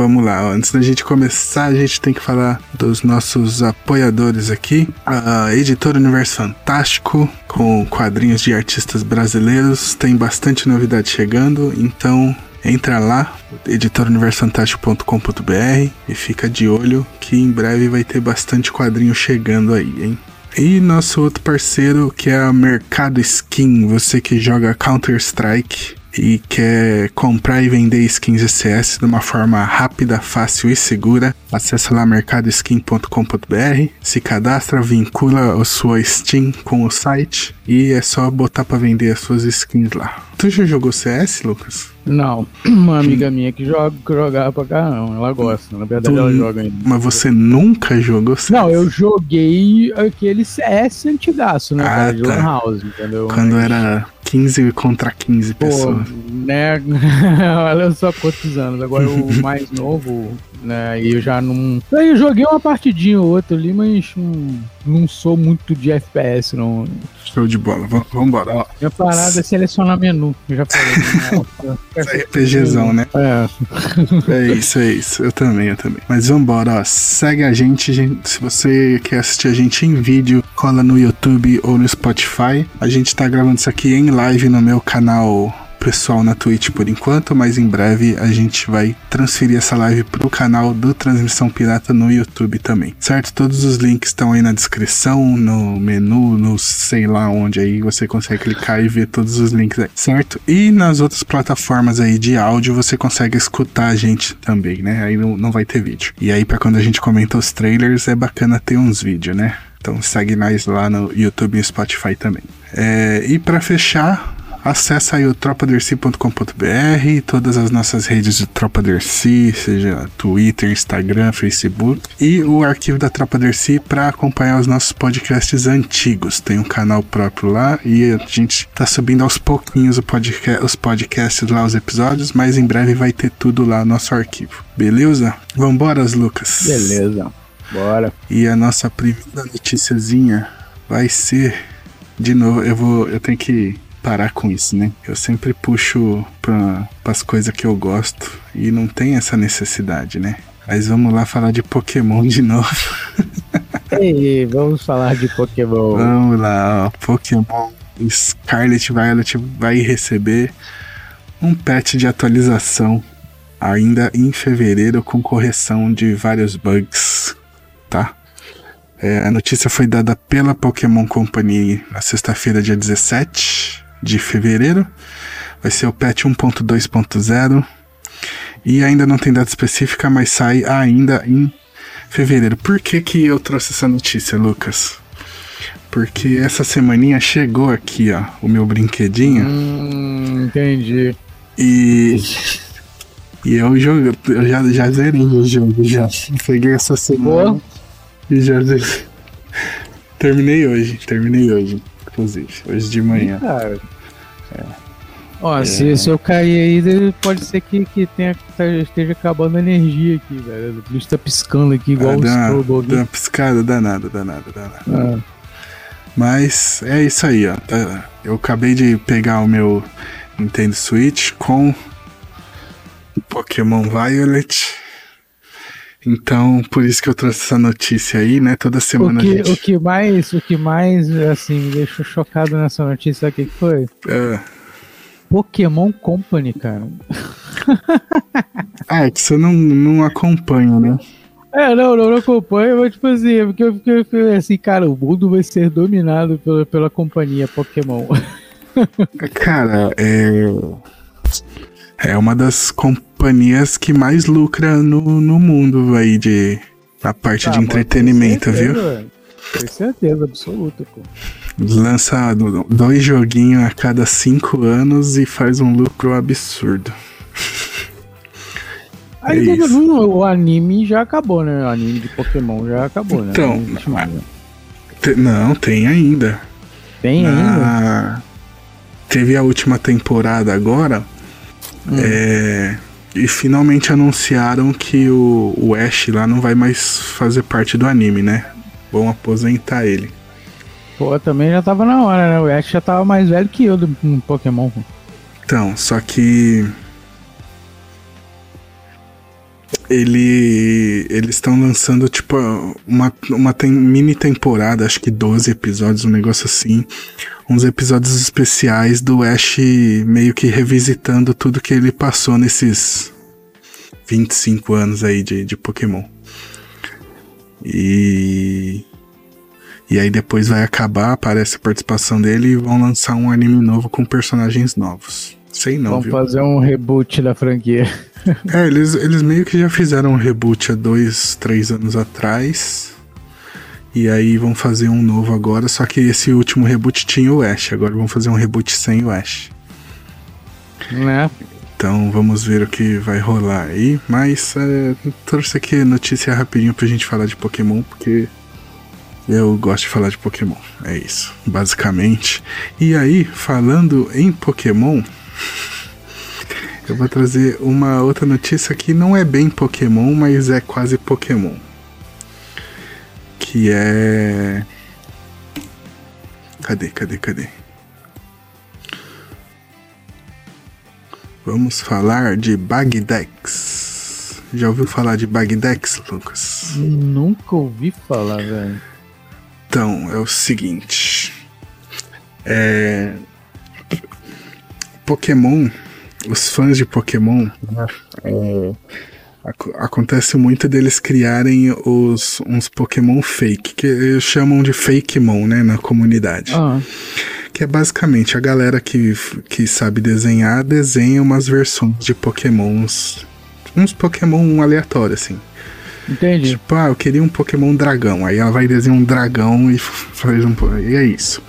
vamos lá. Antes da gente começar, a gente tem que falar dos nossos apoiadores aqui. A Editora Universo Fantástico, com quadrinhos de artistas brasileiros, tem bastante novidade chegando, então entra lá, editoruniversofantástico.com.br e fica de olho que em breve vai ter bastante quadrinho chegando aí, hein? E nosso outro parceiro que é a Mercado Skin, você que joga Counter-Strike e quer comprar e vender skins CS de uma forma rápida, fácil e segura, acessa lá mercadoskin.com.br, se cadastra, vincula a sua Steam com o site e é só botar para vender as suas skins lá. Tu já jogou CS, Lucas? Não, uma amiga minha que joga, que jogava pra não. Ela gosta, na verdade Tu- ela joga ainda. Mas você nunca jogou CS? Não, eu joguei aquele CS antigaço, né? Ah, cara, de tá. Lan House, entendeu? Quando Mas, era 15 contra 15 Pô, pessoas. né? Olha só quantos anos. Agora o mais novo, né? E eu já não. Eu joguei uma partidinha ou outra ali, mas não, não sou muito de FPS, não. Show de bola. Vam- Vambora. Ó, Minha parada é selecionar menu. Eu já falei. né? RPGzão, né? É. É isso, é isso. Eu também, eu também. Mas vambora, ó. Segue a gente, gente. Se você quer assistir a gente em vídeo, cola no YouTube ou no Spotify. A gente tá gravando isso aqui em live no meu canal pessoal na Twitch por enquanto, mas em breve a gente vai transferir essa live pro canal do Transmissão Pirata no YouTube também, certo? Todos os links estão aí na descrição, no menu, no sei lá onde aí você consegue clicar e ver todos os links aí, certo? E nas outras plataformas aí de áudio você consegue escutar a gente também, né? Aí não, não vai ter vídeo. E aí pra quando a gente comenta os trailers é bacana ter uns vídeos, né? Então segue nós lá no YouTube e Spotify também. É, e pra fechar, Acesse aí o tropaderci.com.br e todas as nossas redes de Tropa Dercy, seja Twitter, Instagram, Facebook e o arquivo da Tropa Dercy para acompanhar os nossos podcasts antigos. Tem um canal próprio lá e a gente tá subindo aos pouquinhos os podcasts lá, os episódios, mas em breve vai ter tudo lá no nosso arquivo. Beleza? Vambora, Lucas. Beleza. Bora. E a nossa primeira noticiazinha vai ser de novo, eu vou, eu tenho que parar com isso, né? Eu sempre puxo para as coisas que eu gosto e não tem essa necessidade, né? Mas vamos lá falar de Pokémon de novo. Ei, vamos falar de Pokémon. vamos lá, ó, Pokémon Scarlet Violet vai receber um patch de atualização ainda em fevereiro com correção de vários bugs, tá? É, a notícia foi dada pela Pokémon Company na sexta-feira, dia 17 de fevereiro. Vai ser o patch 1.2.0 e ainda não tem data específica, mas sai ainda em fevereiro. Por que, que eu trouxe essa notícia, Lucas? Porque essa semaninha chegou aqui, ó, o meu brinquedinho. Hum, entendi. E. E eu jogo, eu já, já zerei o jogo, já. Peguei essa semana. Boa. E já zerei. Terminei hoje, terminei hoje, inclusive, hoje de manhã. Cara. Ó, se, se eu cair aí, pode ser que, que tenha, tá- esteja acabando a energia aqui, velho. O bicho tá piscando aqui igual Ah, o dá, uma- dá piscada, danada, danada, danada. Ah, Mas é isso aí, ó. Tá- Eu acabei de pegar o meu Nintendo Switch com Pokémon Violet. Então, por isso que eu trouxe essa notícia aí, né? Toda o, semana a que, gente. o que mais, o que mais, assim, me deixou chocado nessa notícia, o que foi? É. Pokémon Company, cara. Ah, é que você não, não acompanha, né? É, não, não, não acompanho, mas tipo assim, é porque eu fiquei assim, cara, o mundo vai ser dominado pela, pela companhia Pokémon. Cara, é. É uma das companhias que mais lucra no, no mundo aí de. A parte Ah, de entretenimento, certeza, viu? Com certeza, absoluta, pô. Lança do- dois joguinhos a cada cinco anos e faz um lucro absurdo. Aí É mundo- o anime já acabou, né? O anime de Pokémon já acabou, né? Então, Não não, tem ainda. Tem ainda? Na- Teve a última temporada agora. Hum. é, E finalmente anunciaram que o, o Ash lá não vai mais fazer parte do anime, né? Vão aposentar ele. Pô, também já tava na hora, né? O Ash já tava mais velho que eu do um Pokémon. Então, só que. Ele eles estão lançando tipo uma, uma tem, mini temporada, acho que 12 episódios, um negócio assim. Uns episódios especiais do Ash meio que revisitando tudo que ele passou nesses 25 anos aí de, de Pokémon. E. E aí depois vai acabar, aparece a participação dele e vão lançar um anime novo com personagens novos. Sei não, Vamos viu? fazer um reboot da franquia. É, eles, eles meio que já fizeram um reboot há dois, três anos atrás. E aí vão fazer um novo agora, só que esse último reboot tinha o Ash, agora vão fazer um reboot sem o Ash. Né? Então vamos ver o que vai rolar aí. Mas é, trouxe aqui notícia rapidinho pra gente falar de Pokémon, porque eu gosto de falar de Pokémon. É isso, basicamente. E aí, falando em Pokémon, eu vou trazer uma outra notícia que não é bem Pokémon, mas é quase Pokémon. Que é. Cadê, cadê, cadê? Vamos falar de Bagdex. Já ouviu falar de Bagdex, Lucas? Nunca ouvi falar, velho. Então, é o seguinte. É. Pokémon, os fãs de Pokémon, é, ac- acontece muito deles criarem os, uns Pokémon fake, que eles chamam de Fakemon, né, na comunidade. Ah, Que é basicamente a galera que, que sabe desenhar, desenha umas versões de Pokémons. Uns Pokémon aleatórios, assim. entendi. Tipo, ah, eu queria um Pokémon dragão. Aí ela vai desenhar um dragão e faz um. E é isso.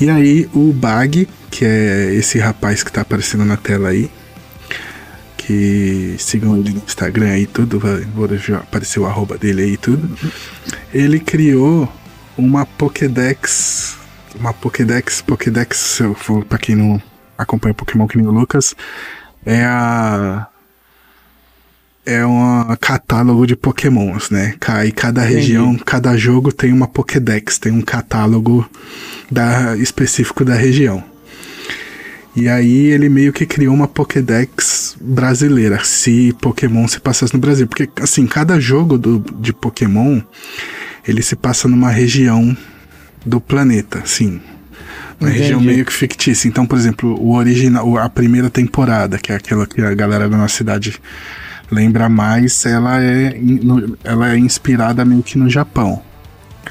E aí o Bag, que é esse rapaz que tá aparecendo na tela aí. Que sigam ele no Instagram aí e tudo. Vou deixar aparecer o arroba dele aí e tudo. Ele criou uma Pokédex. Uma Pokédex. Pokédex, se eu for pra quem não acompanha Pokémon que nem o Lucas. É a é um catálogo de pokémons, né? E cada região, cada jogo tem uma Pokédex, tem um catálogo da, específico da região. E aí ele meio que criou uma Pokédex brasileira, se Pokémon se passasse no Brasil. Porque, assim, cada jogo do, de Pokémon, ele se passa numa região do planeta, assim. Uma Entendi. região meio que fictícia. Então, por exemplo, o original, a primeira temporada, que é aquela que a galera da nossa cidade lembra mais, ela é, ela é inspirada meio que no Japão.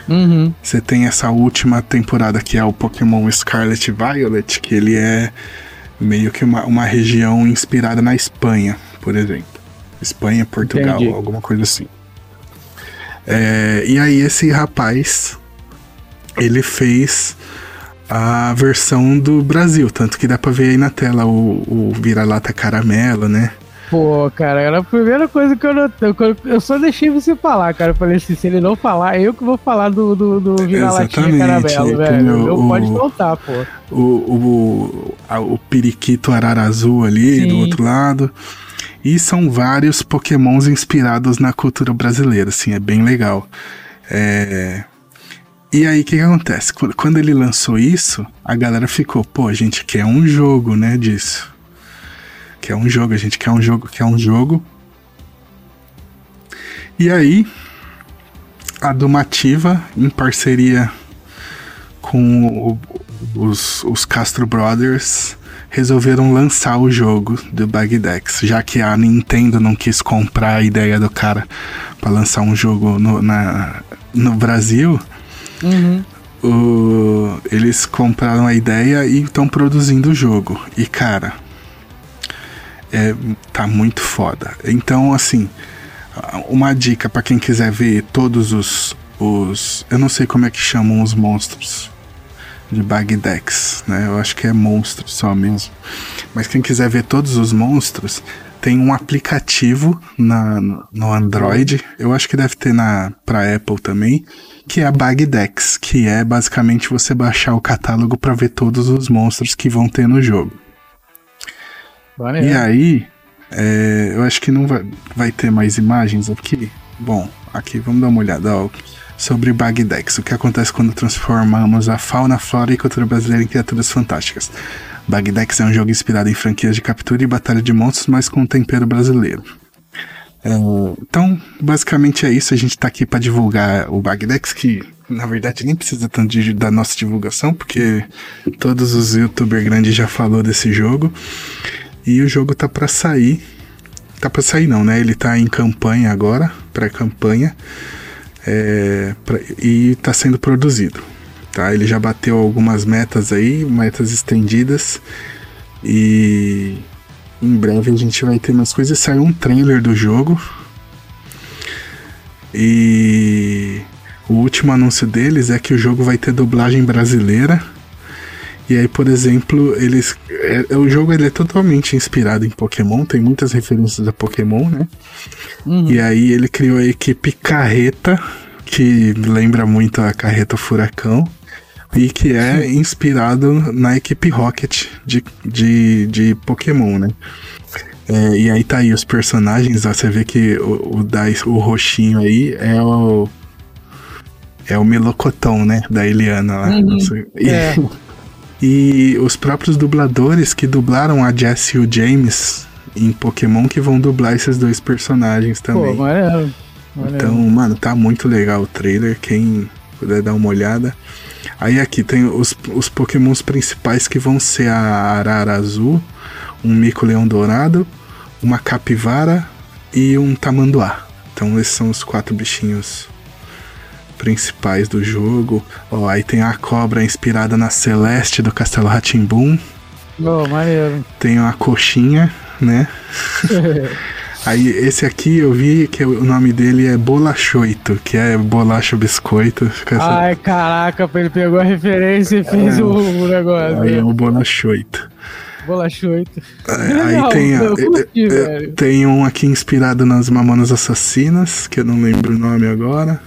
Uhum. Você tem essa última temporada que é o Pokémon Scarlet Violet, que ele é meio que uma, uma região inspirada na Espanha, por exemplo. Espanha, Portugal, Entendi. alguma coisa assim. É, e aí esse rapaz, ele fez a versão do Brasil, tanto que dá pra ver aí na tela o, o vira-lata caramelo, né? Pô, cara, era a primeira coisa que eu notei. eu- só deixei você falar, cara. Eu falei assim, se ele não falar, eu que vou falar do, do, do vira-latinha Exatamente, caramelo, é, velho. o- Não pode o- faltar, pô. o, o, a- o periquito arara azul ali Sim. do outro lado. E são vários pokémons inspirados na cultura brasileira, assim, é bem legal. É, E aí, o que, que acontece? Qu- Quando ele lançou isso, a galera ficou, pô, a gente quer um jogo, né, disso. Quer um jogo, a gente quer um jogo, quer um jogo. E aí, a Dumativa, em parceria com o- os, os Castro Brothers resolveram lançar o jogo do Bagdex, já que a Nintendo não quis comprar a ideia do cara para lançar um jogo no, na, no Brasil. Uhum. o- eles compraram a ideia e estão produzindo o jogo. E cara, é, tá muito foda. Então, assim, uma dica para quem quiser ver todos os, os. Eu não sei como é que chamam os monstros de Bagdex, né? Eu acho que é monstro só mesmo. Mas quem quiser ver todos os monstros, tem um aplicativo na, no Android, eu acho que deve ter na para Apple também, que é a Bagdex, que é basicamente você baixar o catálogo para ver todos os monstros que vão ter no jogo. E aí, é, eu acho que não vai, vai ter mais imagens aqui. Bom, aqui vamos dar uma olhada ó, sobre Bagdex. O que acontece quando transformamos a fauna, flora e cultura brasileira em criaturas fantásticas. Bagdex é um jogo inspirado em franquias de captura e batalha de monstros, mas com um tempero brasileiro. É, então, basicamente é isso. A gente tá aqui para divulgar o Bagdex, que na verdade nem precisa tanto de, da nossa divulgação, porque todos os youtubers grandes já falou desse jogo. E o jogo tá para sair. Tá para sair não, né? Ele tá em campanha agora, pré-campanha. É, e tá sendo produzido. Tá? Ele já bateu algumas metas aí, metas estendidas. E em breve a gente vai ter mais coisas. Saiu um trailer do jogo. E o último anúncio deles é que o jogo vai ter dublagem brasileira. E aí, por exemplo, eles. É, o jogo ele é totalmente inspirado em Pokémon, tem muitas referências a Pokémon, né? Uhum. E aí ele criou a equipe Carreta, que lembra muito a Carreta Furacão e que é inspirado na equipe Rocket de, de, de Pokémon, né? É, e aí tá aí os personagens, ó, você vê que o, o, da, o roxinho aí é o. É o melocotão, né? Da Eliana lá. Uhum, e, é. e os próprios dubladores que dublaram a Jessie e o James em Pokémon que vão dublar esses dois personagens também. Pô, é, Então, mano, tá muito legal o trailer. Quem puder dar uma olhada. Aí aqui tem os, os pokémons principais que vão ser a Arara Azul, um Mico-Leão Dourado, uma Capivara e um Tamanduá. Então esses são os quatro bichinhos principais do jogo. Ó, aí tem a cobra inspirada na Celeste do Castelo Ratimbum. Oh, maneiro. Tem a coxinha, né? Aí esse aqui eu vi que o nome dele é Bolachoito, que é bolacha biscoito. Ai, caraca, ele pegou a referência e fez é, o, o, negócio. Aí é o Bolachoito. Bolachoito. É, aí Não, tem, curti, é, tem um aqui inspirado nas Mamonas Assassinas, que eu não lembro o nome agora.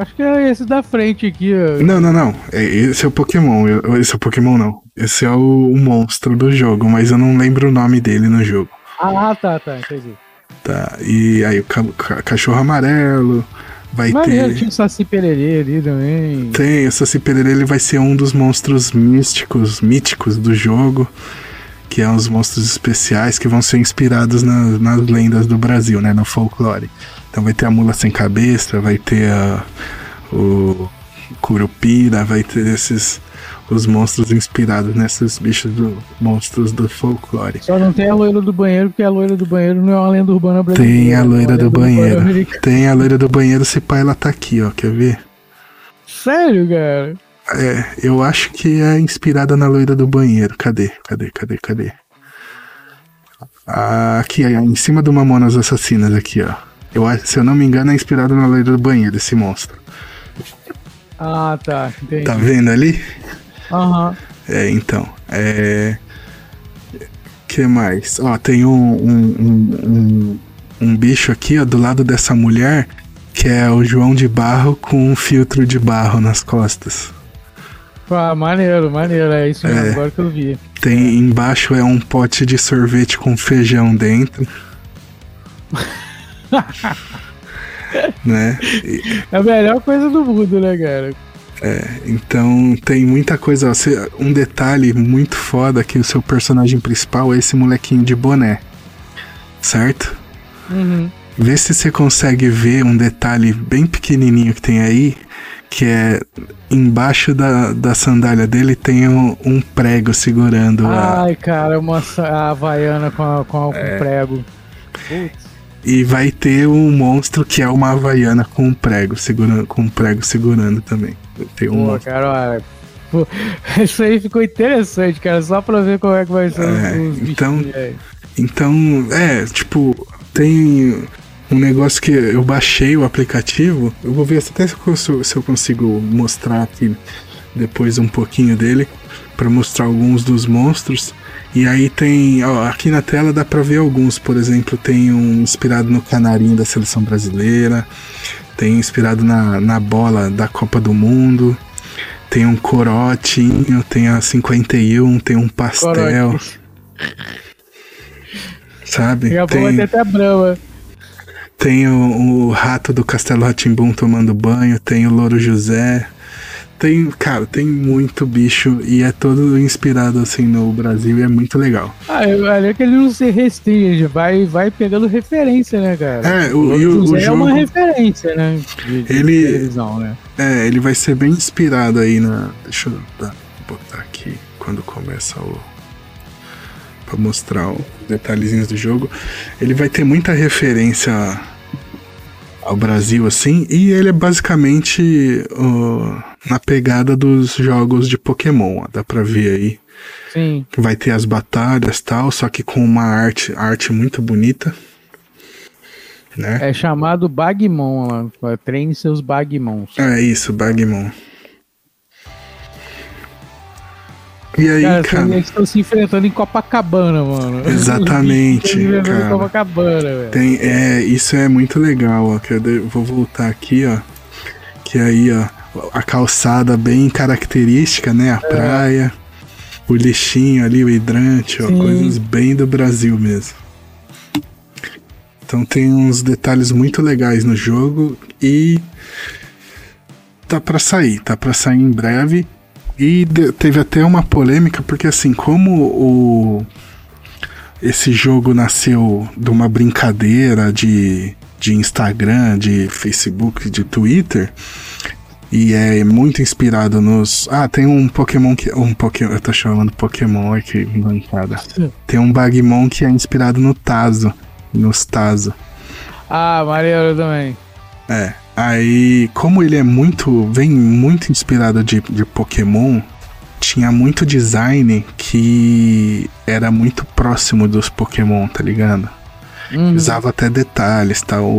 Acho que é esse da frente aqui. Ó. Não, não, não. É, esse é o Pokémon. Esse é o Pokémon, não. Esse é o, o monstro do jogo, mas eu não lembro o nome dele no jogo. Ah, tá, tá, entendi. Tá, e aí o ca ca cachorro amarelo. Vai Maneiro, ter. Tinha o Saci Pererê ali também. Tem, o Saci Pererê ele vai ser um dos monstros místicos, míticos do jogo. Que é uns monstros especiais que vão ser inspirados na, nas lendas do Brasil, né? No folclore. Então vai ter a mula sem cabeça, vai ter a, o Curupira, vai ter esses os monstros inspirados nesses bichos do monstros do folclore. Só não tem a loira do banheiro, porque a loira do banheiro não é uma lenda urbana brasileira. Tem a loira, é do, banheiro. Tem a loira do banheiro, se pai ela tá aqui, ó, quer ver? Sério, cara? É, eu acho que é inspirada na loira do banheiro. Cadê? Cadê? Cadê? Cadê? Aqui, em cima do Mamonas Assassinas, aqui, ó. Eu, se eu não me engano, é inspirado na loira do banheiro, esse monstro. Ah, tá. Entendi. Tá vendo ali? Aham. Uhum. É, então. É. que mais? Ó, tem um, um, um, um, bicho aqui, ó, do lado dessa mulher, que é o João de Barro com um filtro de barro nas costas. Ah, maneiro, maneiro, é isso mesmo, é, agora que eu vi. Tem embaixo é um pote de sorvete com feijão dentro. né? E... É a melhor coisa do mundo, né, cara? É, então tem muita coisa. Um detalhe muito foda que o seu personagem principal é esse molequinho de boné. Certo? Uhum. Vê se você consegue ver um detalhe bem pequenininho que tem aí, que é embaixo da, da sandália dele tem um, um prego segurando Ai, a... cara, uma a havaiana com, a, com é... prego. Putz. E vai ter um monstro que é uma havaiana com um prego segurando, com um prego segurando também. Tem um Pô, cara, olha, pô, isso aí ficou interessante, cara, só pra ver como é que vai ser é, os, os então, então, é, tipo, tem um negócio que eu baixei o aplicativo, eu vou ver até se eu, se eu consigo mostrar aqui depois um pouquinho dele, para mostrar alguns dos monstros. E aí tem, ó, aqui na tela dá para ver alguns, por exemplo, tem um inspirado no canarinho da seleção brasileira, tem inspirado na, na bola da Copa do Mundo. Tem um corotinho, tem a 51, tem um pastel. Corote. Sabe? Daqui a tem, até brama. Tem o, o, rato do Castelo Ratimbum tomando banho, tem o Louro José, Tem, cara, tem muito bicho e é todo inspirado assim no Brasil e é muito legal. Ah, é que ele não se restringe, vai, vai pegando referência, né, cara? É, o, o, o, o é jogo. uma referência, né? De, de Ele- né? É, ele vai ser bem inspirado aí na. Deixa eu dar- botar aqui quando começa o. Pra mostrar os detalhezinhos do jogo. Ele vai ter muita referência ao Brasil, assim, e ele é basicamente ó, na pegada dos jogos de Pokémon, ó, dá pra ver aí. Sim. Vai ter as batalhas e tal, só que com uma arte, arte muito bonita. Né? É chamado Bagmon lá. Treine seus Bagmons. É isso, Bagmon. E aí, Cara, cara, eles estão se enfrentando em Copacabana, mano. Exatamente, cara. em Copacabana, velho. tem, é, isso é muito legal, ó. Que eu vou voltar aqui, ó. Que aí, ó, a calçada bem característica, né? A praia, o lixinho ali, o hidrante, ó, coisas bem do Brasil mesmo. Então tem uns detalhes muito legais no jogo e tá pra sair, tá pra sair em breve. E teve até uma polêmica, porque assim, como o esse jogo nasceu de uma brincadeira de, de Instagram, de Facebook, de Twitter, e é muito inspirado nos. Ah, tem um Pokémon que. Um Pokémon. Eu tô chamando Pokémon aqui, bancada. Tem um Bagmon que é inspirado no Tazo. Nos Tazo. Ah, maneiro também. É. Aí, como ele é muito. vem muito inspirado de, de Pokémon, tinha muito design que era muito próximo dos Pokémon, tá ligado? Uhum. Usava até detalhes, tá? O,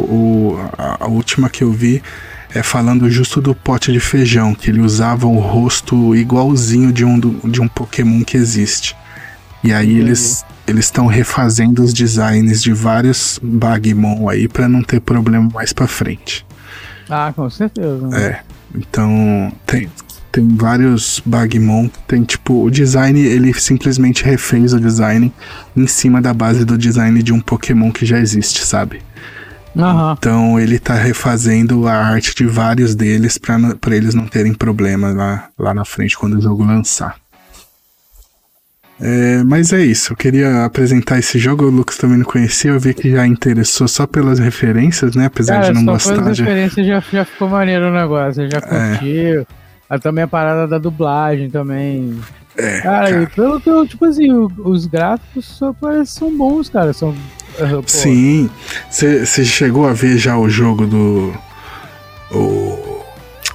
o- a, a última que eu vi é falando justo do pote de feijão, que ele usava o rosto igualzinho de um, de um Pokémon que existe. E aí Entendi. eles eles estão refazendo os designs de vários Bagmon aí pra não ter problema mais pra frente. Ah, com certeza. né? É. Então, tem, tem vários Bagmon. Tem tipo, o design, ele simplesmente refez o design em cima da base do design de um Pokémon que já existe, sabe? Aham. Então ele tá refazendo a arte de vários deles pra eles não terem problema lá, lá na frente quando o jogo lançar. É, mas é isso, eu queria apresentar esse jogo, o Lucas também não conhecia, eu vi que já interessou só pelas referências, né? Apesar Cara, de não só gostar pelas de. referências já, já ficou maneiro o negócio, É. já curtiu. Ah, também a parada da dublagem também. É, Cara, cara. e pelo que eu, tipo assim, os gráficos só parecem são bons, cara. São. Sim. Você chegou a ver já o jogo do. O,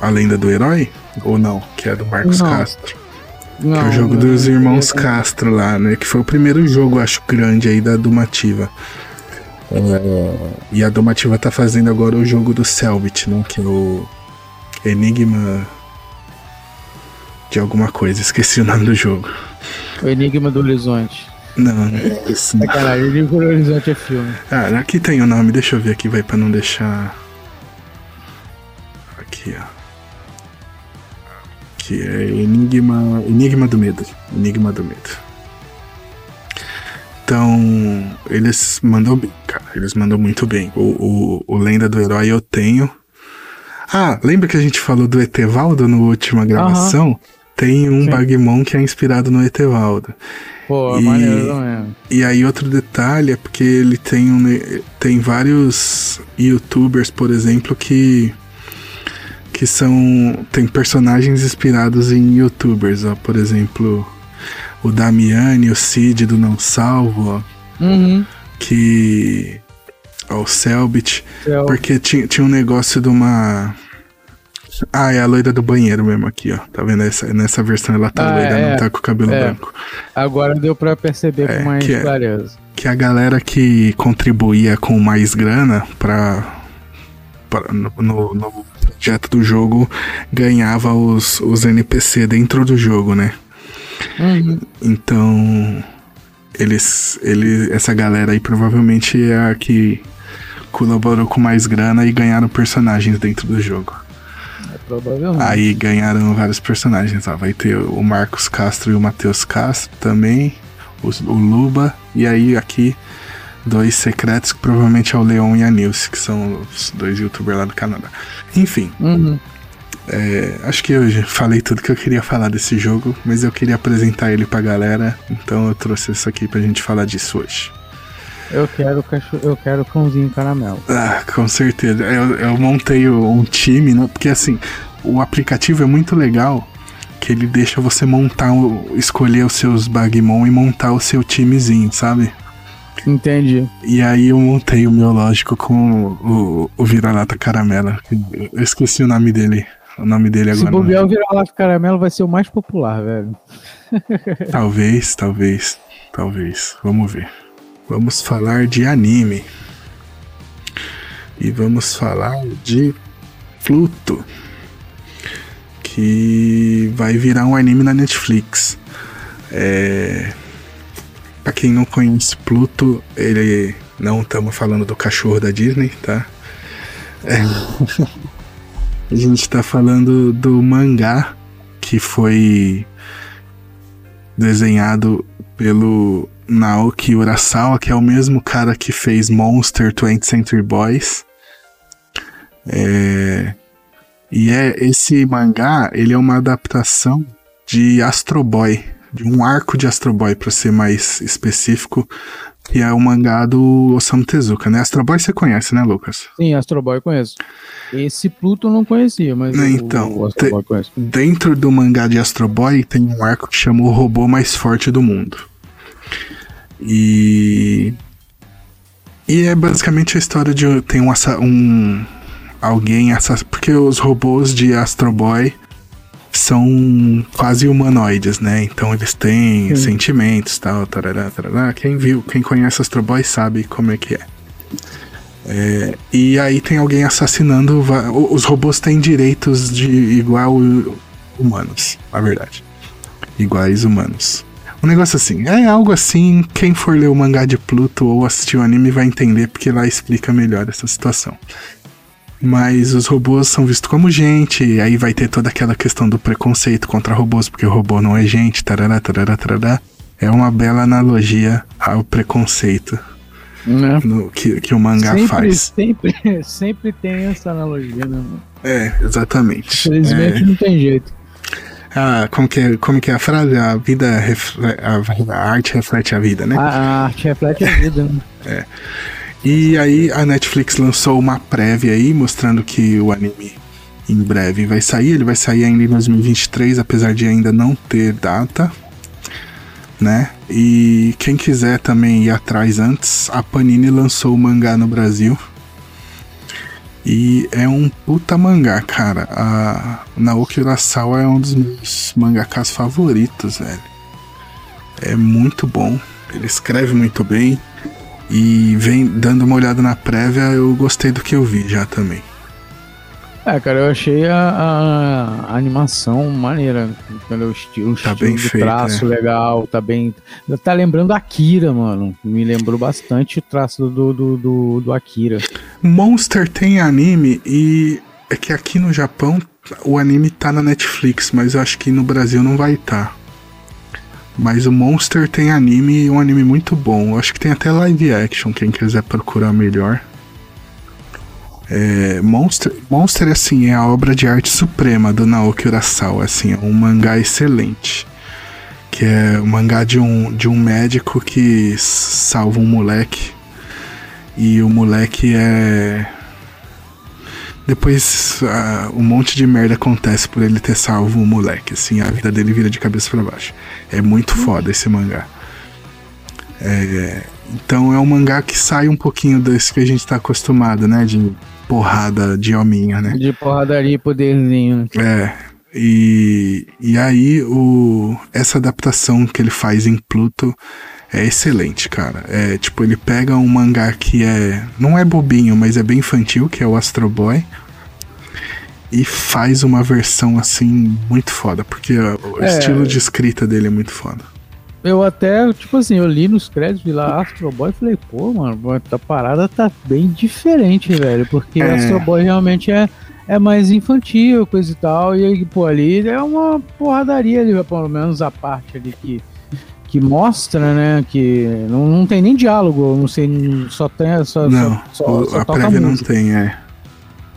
a Lenda do Herói? Ou não? Que é do Marcos Não. Castro. Não, que é o jogo não, dos irmãos é- Castro lá, né? Que foi o primeiro jogo, acho, grande aí da Domativa. É, e a Domativa tá fazendo agora o jogo do Selbit, né? Que é o Enigma de alguma coisa. Esqueci o nome do jogo. O Enigma do Horizonte. Não, esse não. Caralho, o Enigma do Horizonte é filme. Ah, aqui tem o nome, deixa eu ver aqui, vai pra não deixar. Aqui, ó. Que é Enigma. Enigma do Medo. Enigma do Medo. Então, eles mandam bem, cara. Eles mandam muito bem. O, o, o Lenda do Herói eu tenho. Ah, lembra que a gente falou do Etevaldo no última gravação? Tem um Sim. Bagmon que é inspirado no Etevaldo. Pô, E- maneiro também. E aí outro detalhe é porque ele tem um, tem vários youtubers, por exemplo, que que são tem personagens inspirados em youtubers, ó, por exemplo, o Damiani, o Cid do Não Salvo, ó, Uhum. que ó, o Selbit, porque tinha, tinha um negócio de uma ah, é a loira do banheiro mesmo aqui, ó. Tá vendo? Essa, nessa versão ela tá Ah, loira, é. não tá com o cabelo É. branco. Agora deu pra perceber É, com mais que é- clareza. que a galera que contribuía com mais grana pra, pra- no, no- no projeto do jogo ganhava os, os NPC dentro do jogo, né? Uhum. Então eles, ele, essa galera aí provavelmente é a que colaborou com mais grana e ganharam personagens dentro do jogo. Provavelmente. Aí ganharam vários personagens. Ó. Vai ter o Marcos Castro e o Matheus Castro também. os- o Luba. E aí aqui dois secretos que provavelmente é o Leon e a Nilce, que são os dois youtubers lá do Canadá. Enfim, Uhum. É, acho que eu já falei tudo que eu queria falar desse jogo, mas eu queria apresentar ele pra galera, então eu trouxe isso aqui pra gente falar disso hoje. Eu quero cachorro, eu quero cãozinho caramelo. Ah, com certeza. Eu, eu montei um time, né? Porque assim, o aplicativo é muito legal que ele deixa você montar, escolher os seus Bagmon e montar o seu timezinho, sabe? Entendi. E aí eu montei o meu lógico com o, o Vira-Lata Caramela. Eu esqueci o nome dele. O nome dele agora. Se bobear o Vira-Lata Caramelo vai ser o mais popular, velho. talvez, talvez, talvez. Vamos ver. Vamos falar de anime. E vamos falar de Pluto. Que vai virar um anime na Netflix. É Pra quem não conhece Pluto, ele. Não estamos falando do cachorro da Disney, tá? É. A gente tá falando do mangá que foi desenhado pelo Naoki Urasawa, que é o mesmo cara que fez Monster 20th Century Boys. É... E é esse mangá, ele é uma adaptação de Astro Boy, de um arco de Astro Boy, para ser mais específico, que é o mangá do Osamu Tezuka, né? Astro Boy você conhece, né, Lucas? Sim, Astro Boy eu conheço. Esse Pluto eu não conhecia, mas então, o, Astro Boy conheço. Dentro do mangá de Astro Boy tem um arco que chama o robô mais forte do mundo. E e é basicamente a história de tem um, um alguém porque os robôs de Astro Boy são quase humanoides, né? Então eles têm Sim. sentimentos, tal, tarará, tarará. Quem viu, quem conhece Astro Boy sabe como é que é. é. e aí tem alguém assassinando. Os robôs têm direitos de igual humanos, na verdade. Iguais humanos. Um negócio assim, é algo assim, quem for ler o mangá de Pluto ou assistir o anime vai entender porque lá explica melhor essa situação mas os robôs são vistos como gente, e aí vai ter toda aquela questão do preconceito contra robôs, porque o robô não é gente, tarará, tarará, tarará. É uma bela analogia ao preconceito né? no, que, que o mangá sempre, faz. Sempre, sempre tem essa analogia, né? É, exatamente. Infelizmente é. não tem jeito. Ah, como que, é, como que é a frase? A vida, reflete, a, a arte reflete a vida, né? A, a arte reflete a vida, né? é. E aí a Netflix lançou uma prévia aí, mostrando que o anime em breve vai sair. Ele vai sair ainda em 2023, apesar de ainda não ter data, né? E quem quiser também ir atrás antes, a Panini lançou o mangá no Brasil. E é um puta mangá, cara. A Naoki Urasawa é um dos meus mangakas favoritos, velho. É muito bom. Ele escreve muito bem. E vem dando uma olhada na prévia, eu gostei do que eu vi já também. É, cara, eu achei a, a, a animação maneira, entendeu? O estilo, o tá estilo bem feito, traço né? legal, tá bem. Tá lembrando Akira, mano. Me lembrou bastante o traço do, do, do, do Akira. Monster tem anime e é que aqui no Japão o anime tá na Netflix, mas eu acho que no Brasil não vai estar. Tá. Mas o Monster tem anime e um anime muito bom. Eu acho que tem até live action, quem quiser procurar melhor. É, Monster, Monster, assim, é a obra de arte suprema do Naoki Urasawa, assim, é um mangá excelente. Que é um mangá de um, de um médico que salva um moleque. E o moleque é depois uh, um monte de merda acontece por ele ter salvo o moleque, assim, a vida dele vira de cabeça para baixo. É muito foda esse mangá. É, então é um mangá que sai um pouquinho desse que a gente tá acostumado, né? De porrada de hominha, né? De porradaria e poderzinho. É. E, e aí o, essa adaptação que ele faz em Pluto é excelente, cara. É tipo, ele pega um mangá que é. Não é bobinho, mas é bem infantil, que é o Astro Boy. E faz uma versão assim muito foda, porque o é, estilo de escrita dele é muito foda. Eu até, tipo assim, eu li nos créditos lá Astro Boy e falei, pô, mano, a parada tá bem diferente, velho. Porque é. Astro Boy realmente é, é mais infantil, coisa e tal. E aí, pô, ali é uma porradaria ali, pelo menos a parte ali que que mostra, né, que não, não tem nem diálogo, não sei, só tem só, não, só, só, a prévia não tem, é.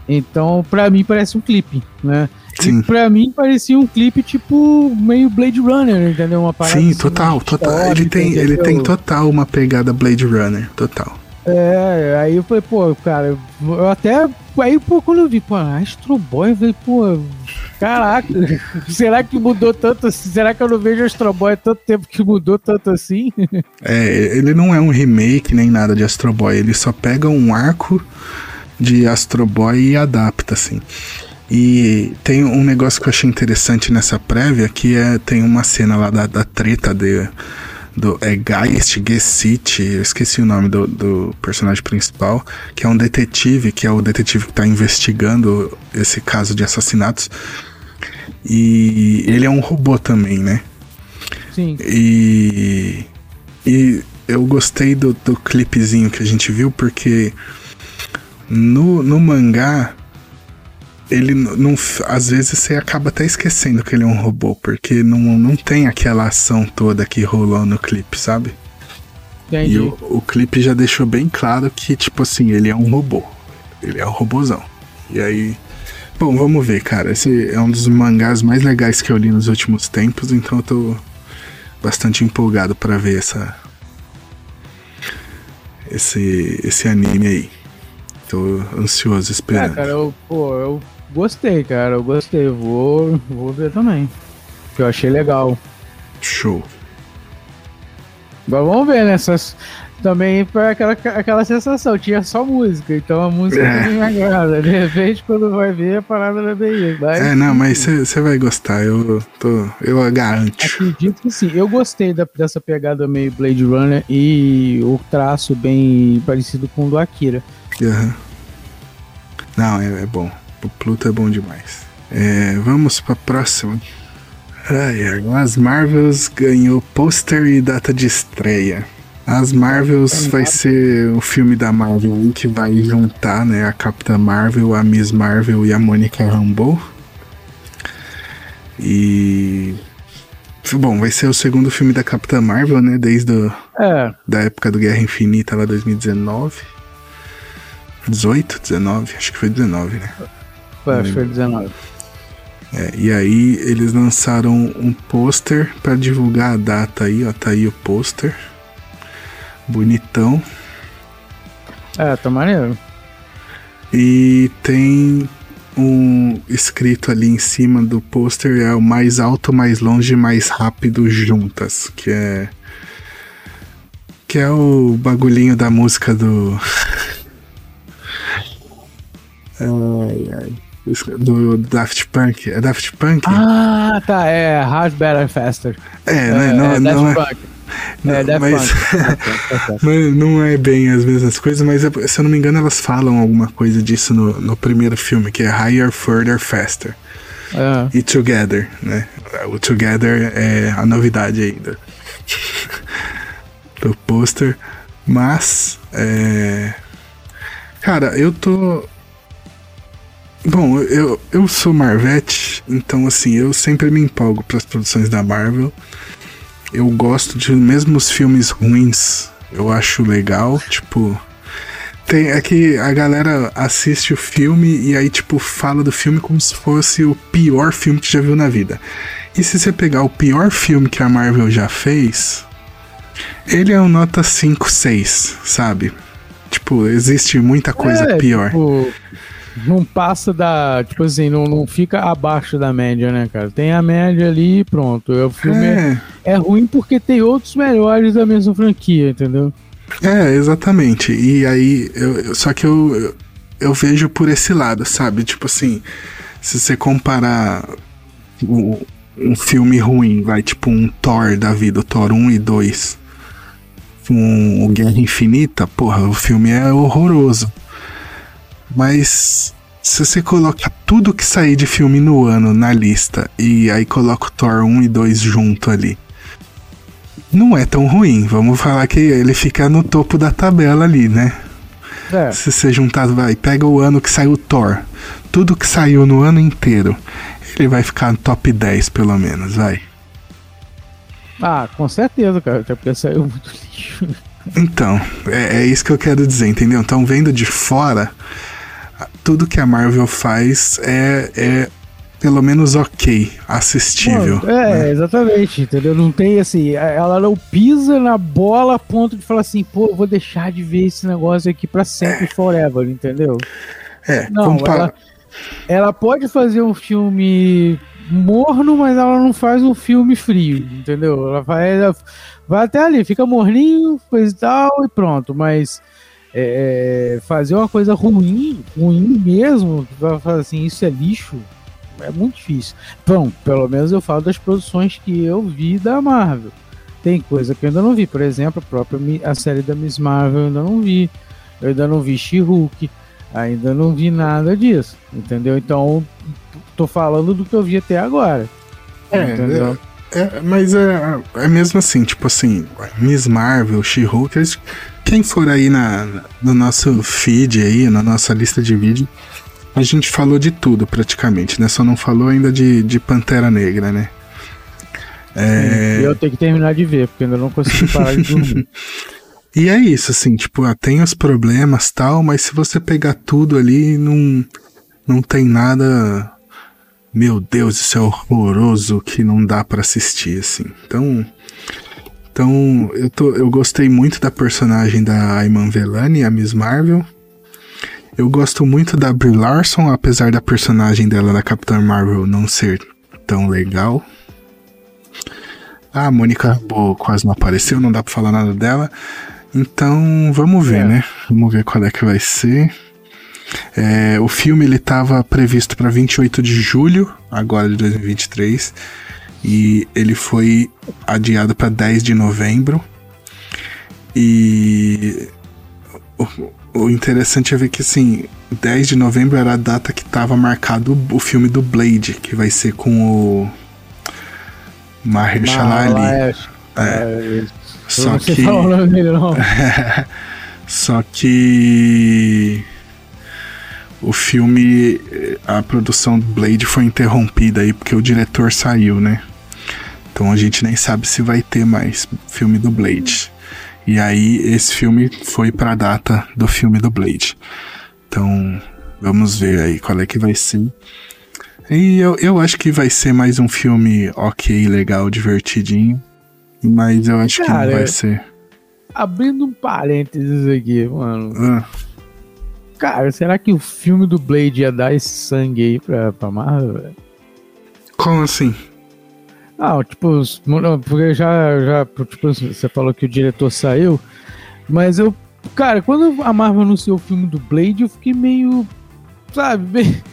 Então, para mim parece um clipe, né? Sim. E pra mim parecia um clipe tipo meio Blade Runner, entendeu? Uma parada Sim, assim, total, total. Ele tem, ele tem total uma pegada Blade Runner, total. É, aí eu falei, pô, cara, eu até. Aí, pô, quando eu vi, pô, Astro Boy, eu falei, pô, caraca, será que mudou tanto assim? Será que eu não vejo Astro Boy há tanto tempo que mudou tanto assim? É, ele não é um remake nem nada de Astro Boy, ele só pega um arco de Astro Boy e adapta, assim. E tem um negócio que eu achei interessante nessa prévia, que é tem uma cena lá da, da treta de, do é Geist, Gessit, eu esqueci o nome do, do, personagem principal, que é um detetive, que é o detetive que está investigando esse caso de assassinatos. E ele é um robô também, né? Sim. E, e eu gostei do, do clipezinho que a gente viu, porque no, no mangá ele não. Às vezes você acaba até esquecendo que ele é um robô, porque não, não tem aquela ação toda que rolou no clipe, sabe? Entendi. E o, o clipe já deixou bem claro que, tipo assim, ele é um robô. Ele é um robôzão. E aí. Bom, vamos ver, cara. Esse é um dos mangás mais legais que eu li nos últimos tempos, então eu tô bastante empolgado para ver essa. Esse, esse anime aí. Tô ansioso esperando. É, cara, eu, pô, eu Gostei, cara, eu gostei. Vou, vou ver também. Que eu achei legal. Show. Agora vamos ver, né? Essas, também foi aquela, aquela sensação, tinha só música, então a música é. me agrada. De repente, quando vai ver, a parada vai bem isso. É, não, mas você vai gostar, eu, tô, eu garanto. Acredito que sim. Eu gostei da, dessa pegada meio Blade Runner e o traço bem parecido com o do Akira. Uhum. Não, é, é bom. O Pluto é bom demais. É, vamos para a próxima. Ai, As Marvels ganhou pôster e data de estreia. As Marvels vai ser o filme da Marvel que vai juntar né, a Capitã Marvel, a Miss Marvel e a Mônica Rambeau. E. Bom, vai ser o segundo filme da Capitã Marvel, né? Desde a é. da época do Guerra Infinita, lá 2019. 18, 19, acho que foi 19, né? Foi, acho que foi 19. É, e aí eles lançaram um pôster para divulgar a data aí, ó. Tá aí o pôster. Bonitão. É, tá maneiro. E tem um escrito ali em cima do pôster é o mais alto, mais longe, mais rápido juntas, que é que é o bagulhinho da música do ai ai do Daft Punk. É Daft Punk? Ah, tá. É Hard, Better, Faster. É, né? É, não, é, não Daft é, Punk. Não, é, mas, mas não é bem as mesmas coisas, mas é, se eu não me engano, elas falam alguma coisa disso no, no primeiro filme, que é Higher, Further, Faster. É. E Together, né? O Together é a novidade ainda do pôster. Mas, é... cara, eu tô Bom, eu, eu sou Marvete, então assim, eu sempre me empolgo para as produções da Marvel. Eu gosto de mesmo os filmes ruins, eu acho legal, tipo, tem é que a galera assiste o filme e aí tipo fala do filme como se fosse o pior filme que já viu na vida. E se você pegar o pior filme que a Marvel já fez, ele é um nota 5, 6, sabe? Tipo, existe muita coisa é, pior. Tipo não passa da. Tipo assim, não, não fica abaixo da média, né, cara? Tem a média ali e pronto. O filme é. É, é ruim porque tem outros melhores da mesma franquia, entendeu? É, exatamente. E aí, eu, só que eu, eu, eu vejo por esse lado, sabe? Tipo assim, se você comparar o, um filme ruim, vai, tipo um Thor da vida, o Thor 1 e 2, com o Guerra Infinita, porra, o filme é horroroso. Mas se você coloca tudo que sair de filme no ano na lista e aí coloca o Thor 1 e 2 junto ali, não é tão ruim. Vamos falar que ele fica no topo da tabela ali, né? É. Se você juntar, vai, pega o ano que saiu o Thor, tudo que saiu no ano inteiro, ele vai ficar no top 10 pelo menos, vai. Ah, com certeza, cara, até porque saiu muito lixo. Então, é, é isso que eu quero dizer, entendeu? Então, vendo de fora, tudo que a Marvel faz é, é pelo menos ok, assistível. Mano, é, né? exatamente, entendeu? Não tem assim, ela não pisa na bola a ponto de falar assim, pô, vou deixar de ver esse negócio aqui pra sempre, é. forever, entendeu? É, não, ela, ela pode fazer um filme morno, mas ela não faz um filme frio, entendeu? Ela vai, ela vai até ali, fica morninho, coisa e tal, e pronto, mas é, fazer uma coisa ruim, ruim mesmo, vai falar assim, isso é lixo, é muito difícil. Bom, pelo menos eu falo das produções que eu vi da Marvel. Tem coisa que eu ainda não vi, por exemplo, a própria a série da Miss Marvel eu ainda não vi. Eu ainda não vi She-Hulk, ainda não vi nada disso, entendeu? Então, tô falando do que eu vi até agora. É, entendeu? É, é, mas é, é mesmo assim, tipo assim, Miss Marvel, She-Hulk, quem for aí na, no nosso feed aí, na nossa lista de vídeo, a gente falou de tudo praticamente, né? Só não falou ainda de, de Pantera Negra, né? É... eu tenho que terminar de ver, porque ainda não consegui parar de dormir. e é isso, assim, tipo, ah, tem os problemas tal, mas se você pegar tudo ali, não, não tem nada. Meu Deus, isso é horroroso que não dá para assistir, assim. Então. Então, eu, tô, eu gostei muito da personagem da Ayman Velani, a Miss Marvel. Eu gosto muito da Brie Larson, apesar da personagem dela da Capitã Marvel não ser tão legal. A Mônica Rambeau quase não apareceu, não dá pra falar nada dela. Então, vamos ver, é. né? Vamos ver qual é que vai ser. É, o filme ele estava previsto para 28 de julho, agora de 2023, e ele foi adiado para 10 de novembro. E o interessante é ver que, assim, 10 de novembro era a data que estava marcado o filme do Blade, que vai ser com o Mahershala Ali. É. é. Só que... Só que... O filme, a produção do Blade foi interrompida aí porque o diretor saiu, né? Então a gente nem sabe se vai ter mais filme do Blade. E aí esse filme foi para a data do filme do Blade. Então, vamos ver aí qual é que vai ser. E eu, eu acho que vai ser mais um filme ok, legal, divertidinho. Mas eu acho Cara, que não vai ser. Abrindo um parênteses aqui, mano. Ah. Cara, será que o filme do Blade ia dar esse sangue aí pra, pra Marvel? Como assim? Ah, tipo, porque já, já, tipo, você falou que o diretor saiu, mas eu, cara, quando a Marvel anunciou o filme do Blade, eu fiquei meio, sabe, meio,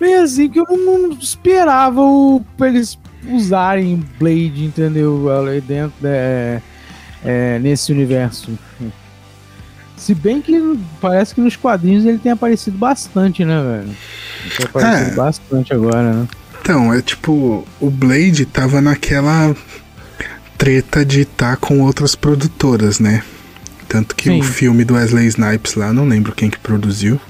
meio assim, que eu não esperava o, eles usarem Blade, entendeu, ali dentro, é, é, nesse universo. Se bem que parece que nos quadrinhos ele tem aparecido bastante, né, velho? Tem aparecido é. bastante agora, né? Então, é tipo, o Blade tava naquela treta de estar tá com outras produtoras, né? Tanto que Sim. o filme do Wesley Snipes lá, não lembro quem que produziu.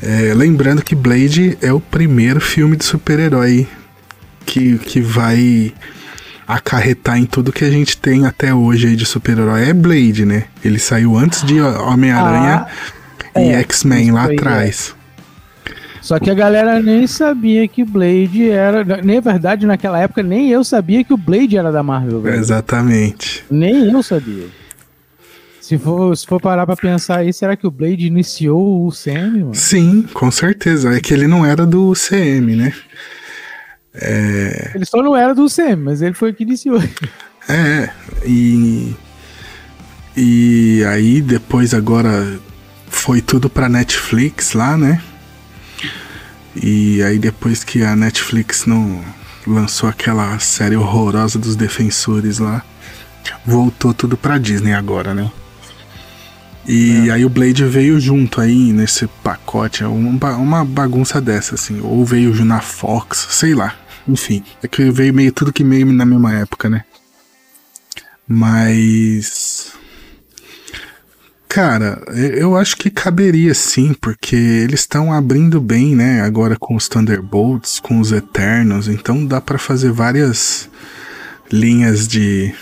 É, lembrando que Blade é o primeiro filme de super-herói que, que vai acarretar em tudo que a gente tem até hoje aí de super-herói. É Blade, né? Ele saiu antes de Homem-Aranha ah, e é, X-Men lá atrás. Só que a galera nem sabia que Blade era. Nem verdade, naquela época, nem eu sabia que o Blade era da Marvel. Velho. Exatamente. Nem eu sabia. Se for, se for parar pra pensar aí, será que o Blade iniciou o CM? Mano? Sim, com certeza. É que ele não era do CM, né? É... Ele só não era do CM, mas ele foi o que iniciou. É, e. E aí depois agora foi tudo pra Netflix lá, né? E aí depois que a Netflix não lançou aquela série horrorosa dos defensores lá, voltou tudo pra Disney agora, né? E é. aí o Blade veio junto aí nesse pacote, uma, uma bagunça dessa, assim. Ou veio na Fox, sei lá. Enfim, é que veio meio tudo que meio na mesma época, né? Mas Cara, eu acho que caberia sim, porque eles estão abrindo bem, né? Agora com os Thunderbolts, com os Eternos, então dá para fazer várias linhas de.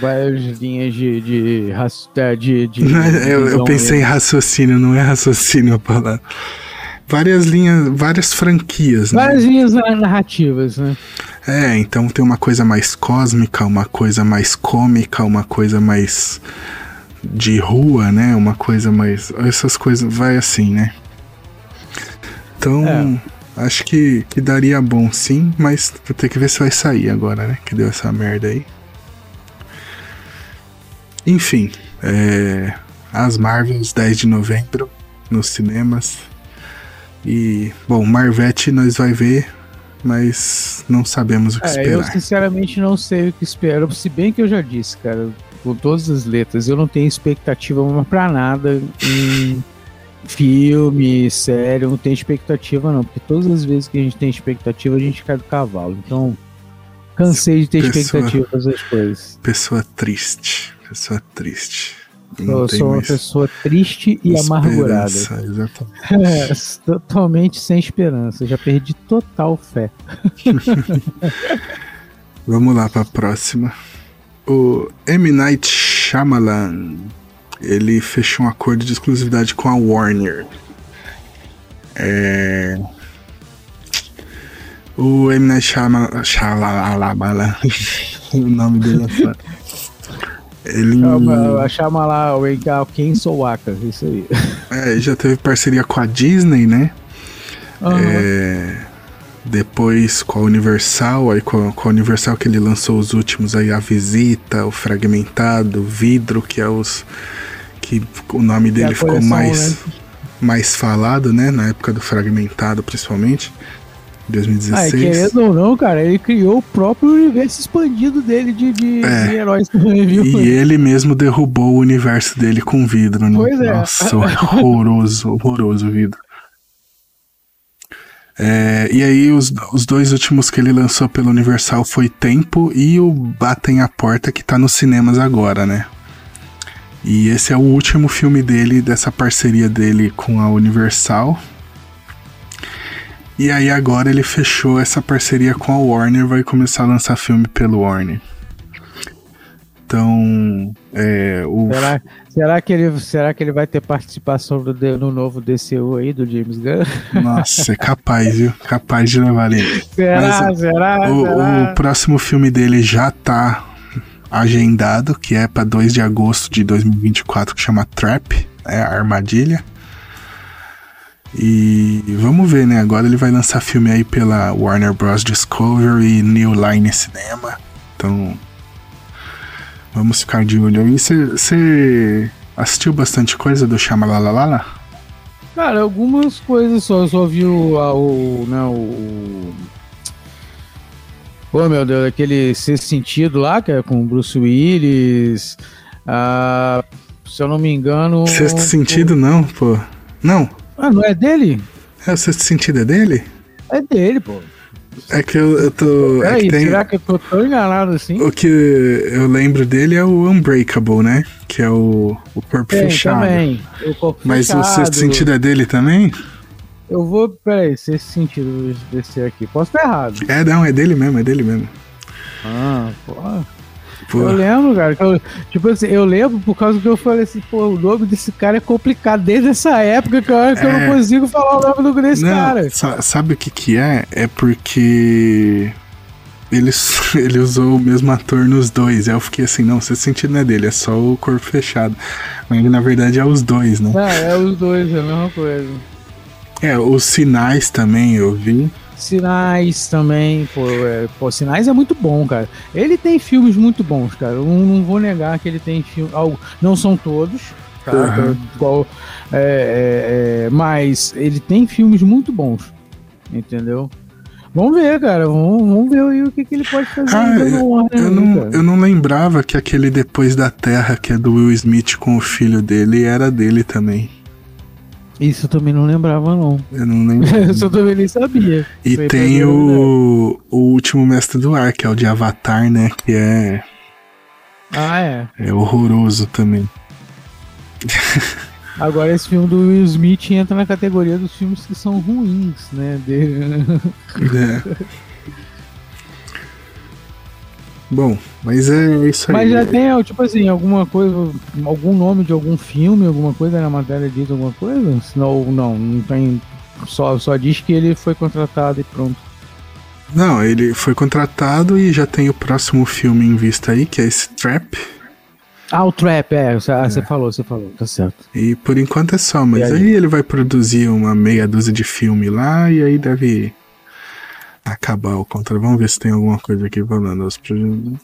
Várias linhas de. de, de, de, de eu, eu, pensei em raciocínio, não é raciocínio a palavra. várias linhas, várias franquias, né? Várias linhas narrativas, né? É, então tem uma coisa mais cósmica, uma coisa mais cômica, uma coisa mais de rua, né? Uma coisa mais. Essas coisas. Vai assim, né? Então. É. Acho que, que daria bom sim, mas vou ter que ver se vai sair agora, né? Que deu essa merda aí. Enfim, é, as Marvels 10 de novembro nos cinemas. E, bom, Marvete nós vai ver, mas não sabemos o que é, esperar. Eu sinceramente não sei o que espero, se bem que eu já disse, cara, com todas as letras, eu não tenho expectativa para nada em filme, série, eu não tenho expectativa não, porque todas as vezes que a gente tem expectativa, a gente cai do cavalo. Então, cansei de ter pessoa, expectativa das coisas. Pessoa triste, pessoa triste. Eu sou uma pessoa triste e amargurada. Exatamente. É, totalmente sem esperança. Já perdi total fé. Vamos lá para a próxima. O M. Night Shyamalan ele fechou um acordo de exclusividade com a Warner. É... O M. Night Shyamalan... o nome dele é foda. Ele. Chama lá o Engal Kenso Waka, isso aí. É, já teve parceria com a Disney, né? Uhum. É, depois com a Universal, aí com a, com a, Universal que ele lançou os últimos aí, a Visita, o Fragmentado, o Vidro, que é os. que o nome dele ficou mais, né? mais falado, né? Na época do Fragmentado, principalmente. 2016. Ah, querendo ou não, cara, ele criou o próprio universo expandido dele de, de, é. de heróis também, viu? E ele mesmo derrubou o universo dele com vidro, né? Pois é. Nossa, horroroso, horroroso vidro. É, e aí, os, os dois últimos que ele lançou pelo Universal foi Tempo e o Batem a Porta, que tá nos cinemas agora, né? E esse é o último filme dele, dessa parceria dele com a Universal. E aí agora ele fechou essa parceria com a Warner, vai começar a lançar filme pelo Warner. Então, é, o... será, será, que ele, será que ele vai ter participação no, no novo DCU aí, do James Gunn? Nossa, é capaz, viu? Capaz de levar ele. Será, Mas, será, o, será? O próximo filme dele já tá agendado, que é para 2 de agosto de 2024, que chama Trap, é a Armadilha. E vamos ver, né? Agora ele vai lançar filme aí pela Warner Bros. Discovery e New Line Cinema. Então, vamos ficar de olho aí. Você assistiu bastante coisa do Shamalalala? Cara, algumas coisas só. Eu só vi o. o, né, o Pô, meu Deus, aquele Sexto Sentido lá, que é com Bruce Willis. Ah, se eu não me engano. Sexto Sentido, não, pô. Não. Ah, não é dele? É, o sexto sentido é dele? É dele, pô. É que eu, eu tô. É, é que tem, será que eu tô tão enganado assim? O que eu lembro dele é o Unbreakable, né? Que é o, o corpo tem, fechado. Também. O corpo Mas fechado. o sexto sentido é dele também? Eu vou. Peraí, sexto sentido, descer aqui. Posso estar errado. É, não, é dele mesmo, é dele mesmo. Ah, porra. Pô. Eu lembro, cara. Eu, tipo assim, eu lembro por causa que eu falei assim, pô, o nome desse cara é complicado desde essa época que eu, que é... eu não é. consigo falar o nome desse não, cara. Sabe o que que é? É porque ele, ele usou o mesmo ator nos dois. Aí eu fiquei assim, não, você sentido não é dele, é só o corpo fechado. Mas na verdade é os dois, né? Não, é os dois, é a mesma coisa. É, os sinais também eu vi. Sinais também, pô, é, pô, Sinais é muito bom, cara. Ele tem filmes muito bons, cara. Eu não, vou negar que ele tem filmes. Não são todos, tá? Uhum. Igual, é, é, mas ele tem filmes muito bons, entendeu? Vamos ver, cara. Vamos, vamos ver aí o que, que ele pode fazer. Ah, eu, eu, não, eu não lembrava que aquele Depois da Terra, que é do Will Smith com o filho dele, era dele também. Isso eu também não lembrava, não. Eu não lembro. eu também nem sabia. E Foi tem o, o último mestre do ar, que é o de Avatar, né? Que é. Ah, é. É horroroso também. Agora esse filme do Will Smith entra na categoria dos filmes que são ruins, né? Dele. É. Bom, mas é isso aí. Mas já tem, tipo assim, alguma coisa, algum nome de algum filme, alguma coisa na matéria diz alguma coisa? Senão, não, não tem só, só diz que ele foi contratado e pronto. Não, ele foi contratado e já tem o próximo filme em vista aí, que é esse Trap. Ah, o Trap, é. Você, ah, você falou, você falou, tá certo. E por enquanto é só, mas aí? aí? ele vai produzir uma meia dúzia de filme lá e aí deve acabar o contrato. Vamos ver se tem alguma coisa aqui falando. Os projetos-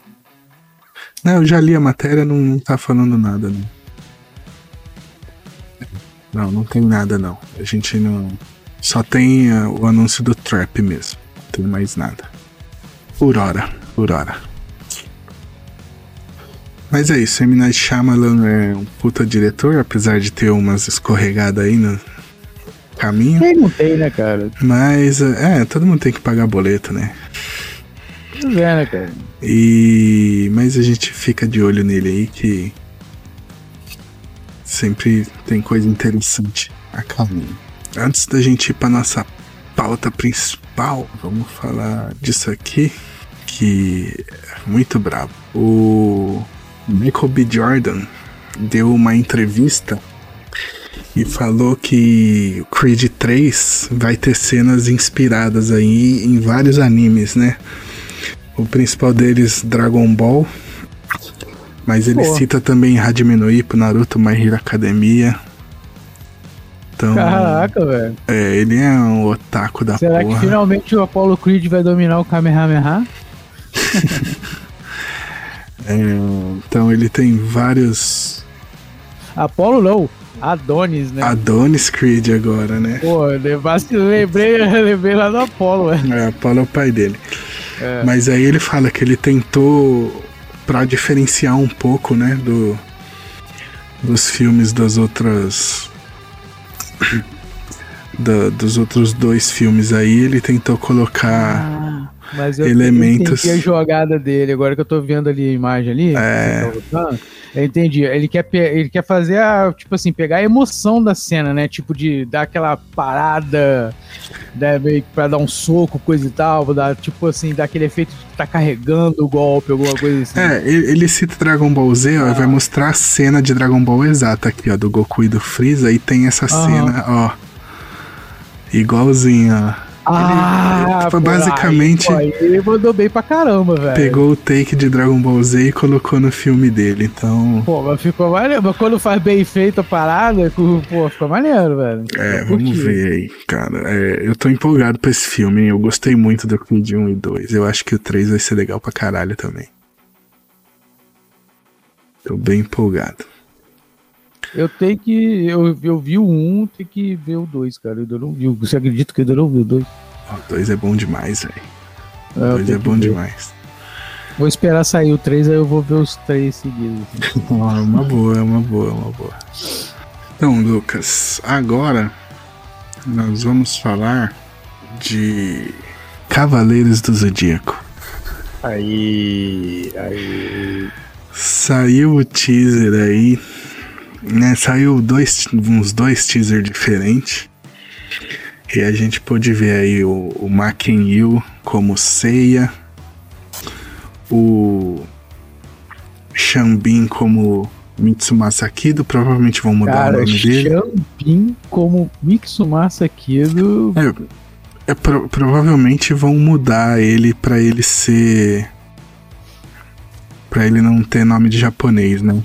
Não, eu já li a matéria, não, não tá falando nada, não. Não, não tem nada, não. A gente não. Só tem ah, o anúncio do Trap mesmo. Não tem mais nada. Por hora, por hora. Mas é isso, M. Night Shyamalan é um puta diretor, apesar de ter umas escorregadas aí no caminho. Quem não tem, né, cara? Mas, é, todo mundo tem que pagar boleto, né? Pois é, né, cara? E. Mas a gente fica de olho nele aí que. Sempre tem coisa interessante a caminho. Antes da gente ir pra nossa pauta principal, vamos falar disso aqui, que é muito brabo. O Michael B. Jordan deu uma entrevista e falou que o Creed 3 vai ter cenas inspiradas aí em vários animes, né? O principal deles, Dragon Ball. Mas ele Pô. cita também Hajime no Ippo, Naruto, My Hero Academia. Então, Caraca, velho. é, ele é um otaku da Será que porra. finalmente o Apollo Creed vai dominar o Kamehameha? É, então ele tem vários Apollo não, Adonis, né? Adonis Creed agora, né? Pô, lembrei, lembrei lá do Apollo, velho. É, Apolo é o pai dele. É. Mas aí ele fala que ele tentou pra diferenciar um pouco, né, do dos filmes das outras da- dos outros dois filmes aí, ele tentou colocar Mas eu Elementos. entendi a jogada dele, agora que eu tô vendo ali a imagem ali. É. tá Eu entendi. Ele quer, ele quer fazer a, tipo assim, pegar a emoção da cena, né? Tipo, de dar aquela parada, né, meio pra dar um soco, coisa e tal, dar, tipo assim, dar aquele efeito de tá carregando o golpe, alguma coisa assim. É, ele, ele cita Dragon Ball Z, ó, Ah. e vai mostrar a cena de Dragon Ball exata aqui, ó, do Goku e do Freeza, e tem essa Aham. cena, ó. Igualzinho, ó. Ah, Foi basicamente- Aí, aí ele mandou bem pra caramba, velho. Pegou o take de Dragon Ball Z e colocou no filme dele, então. Pô, mas ficou maneiro. Mas quando faz bem feito a parada, pô, ficou maneiro, velho. É, Eu vamos curti. ver aí, cara. É, eu tô empolgado pra esse filme, hein? Eu gostei muito do Creed 1 e 2. Eu acho que o 3 vai ser legal pra caralho também. Tô bem empolgado. Eu tenho que. Eu, eu vi o 1, tenho que ver o 2, cara. Eu ainda não vi. Você acredita que eu ainda não vi o 2? Ó, O 2 é bom demais, velho. O É, eu 2 tenho é que bom ver. demais. Vou esperar sair o 3, aí eu vou ver os três seguidos. assim. É uma boa, é uma boa, é uma boa. Então, Lucas, agora nós vamos falar de Cavaleiros do Zodíaco. Aí. Aí. Saiu o teaser aí, né? Saiu dois, uns dois teasers diferentes. E a gente pôde ver aí o, o Maken Yu como Seiya, o Shambin como Mitsumasa Kido, provavelmente vão mudar Cara, o nome dele. Xambin como Mitsumasa Kido. É, é pro- provavelmente vão mudar ele pra ele ser. Pra ele não ter nome de japonês, né?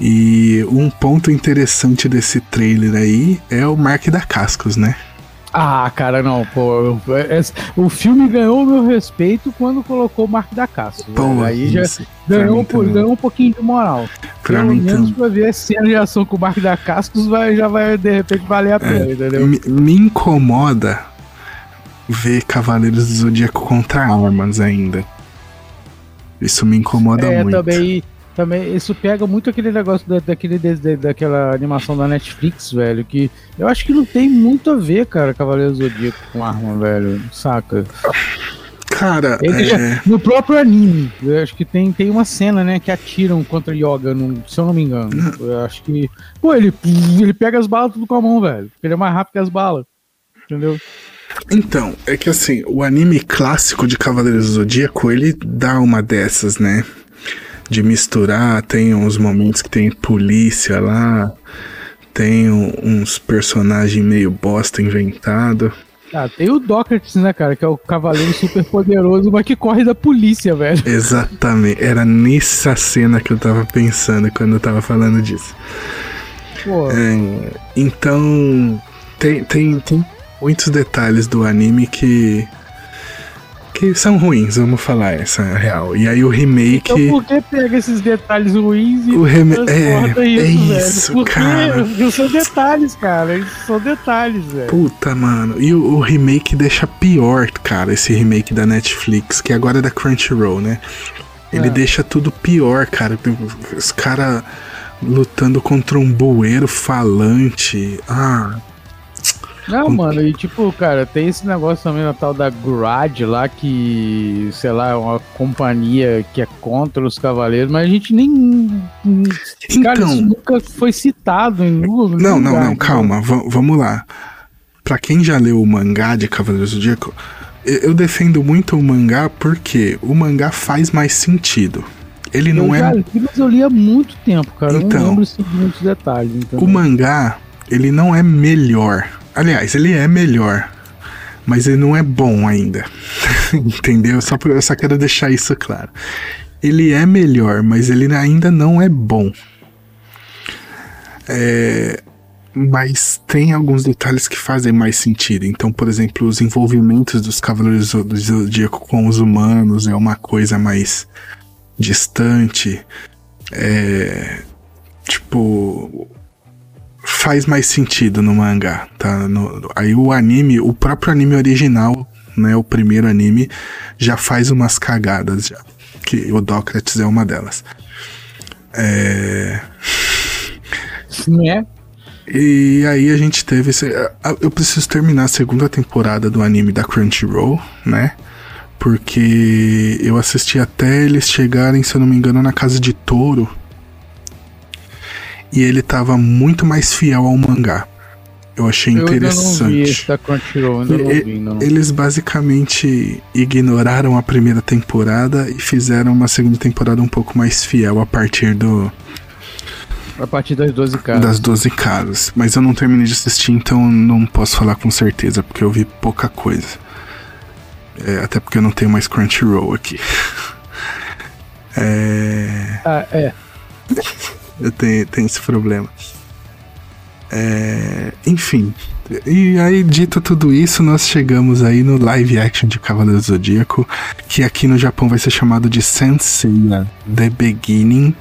E um ponto interessante desse trailer aí é o Mark da Cascos, né? Ah, cara, não, pô. é- é- o filme ganhou o meu respeito quando colocou o Mark da Caça. Pô, aí já ganhou, um também. ganhou um pouquinho de moral. Pra Pelo mim menos também. pra ver a cena de ação com o Mark da Cascos vai, já vai de repente valer a pena, entendeu? Me, me incomoda ver Cavaleiros do Zodíaco contra armas ainda. Isso me incomoda É, muito. também, também isso pega muito aquele negócio da, daquele, da- daquela animação da Netflix, velho, que eu acho que não tem muito a ver, cara, Cavaleiro do Zodíaco com arma, velho, saca? Cara, é, já- no próprio anime, eu acho que tem, tem uma cena, né, que atiram contra Yoga, num- se eu não me engano. Eu acho que. Pô, ele, ele pega as balas tudo com a mão, velho. Ele é mais rápido que as balas. Entendeu? Então, é que assim, o anime clássico de Cavaleiros do Zodíaco, ele dá uma dessas, né? De misturar, tem uns momentos que tem polícia lá, tem uns personagens meio bosta inventado. Ah, tem o Docrates, né, cara? Que é o cavaleiro super poderoso, mas que corre da polícia, velho. Exatamente. Era nessa cena que eu tava pensando quando eu tava falando disso. É, então, tem, tem, tem muitos detalhes do anime que que são ruins, vamos falar essa real. E aí o remake. Então por que pega esses detalhes ruins e o rem... é, isso, é isso Porque cara. são detalhes, cara. São detalhes, velho. Puta, mano. E o, o, remake deixa pior, cara, esse remake da Netflix, que agora é da Crunchyroll, né? Ele é. deixa tudo pior, cara. Os caras lutando contra um bueiro falante. Ah, não, mano, e tipo, cara, tem esse negócio também na tal da Grad lá, que, sei lá, é uma companhia que é contra os cavaleiros, mas a gente nem. Cara, então, isso nunca foi citado em Não, não, não, não, calma, vamos lá. Pra quem já leu o mangá de Cavaleiros do Zodíaco, eu defendo muito o mangá porque o mangá faz mais sentido. Ele não é. Li, mas eu li há muito tempo, cara. Então, eu não então, lembro assim, muitos detalhes. Entendeu? O mangá, ele não é melhor Aliás, ele é melhor, mas ele não é bom ainda. Entendeu? Só eu só quero deixar isso claro. Ele é melhor, mas ele ainda não é bom. É, mas tem alguns detalhes que fazem mais sentido. Então, por exemplo, os envolvimentos dos Cavaleiros do Zodíaco com os humanos é uma coisa mais distante. É, tipo, faz mais sentido no mangá, tá? No, aí o anime, o próprio anime original, né, o primeiro anime, já faz umas cagadas já. Que o Dócrates é uma delas. É. Né? E aí a gente teve. Esse, eu preciso terminar a segunda temporada do anime da Crunchyroll, né? Porque eu assisti até eles chegarem, se eu não me engano, na casa de touro e ele tava muito mais fiel ao mangá. Eu achei eu interessante. Ainda vi não vi, não. Eles basicamente ignoraram a primeira temporada e fizeram uma segunda temporada um pouco mais fiel a partir do. A partir das 12 casas. Das 12 casas. Mas eu não terminei de assistir, então não posso falar com certeza, porque eu vi pouca coisa. É, até porque eu não tenho mais Crunchyroll aqui. é. Ah, é. Eu tenho, tenho esse problema. É, enfim. E aí, dito tudo isso, nós chegamos aí no live action de Cavaleiro Zodíaco, que aqui no Japão vai ser chamado de Senseiya The Beginning.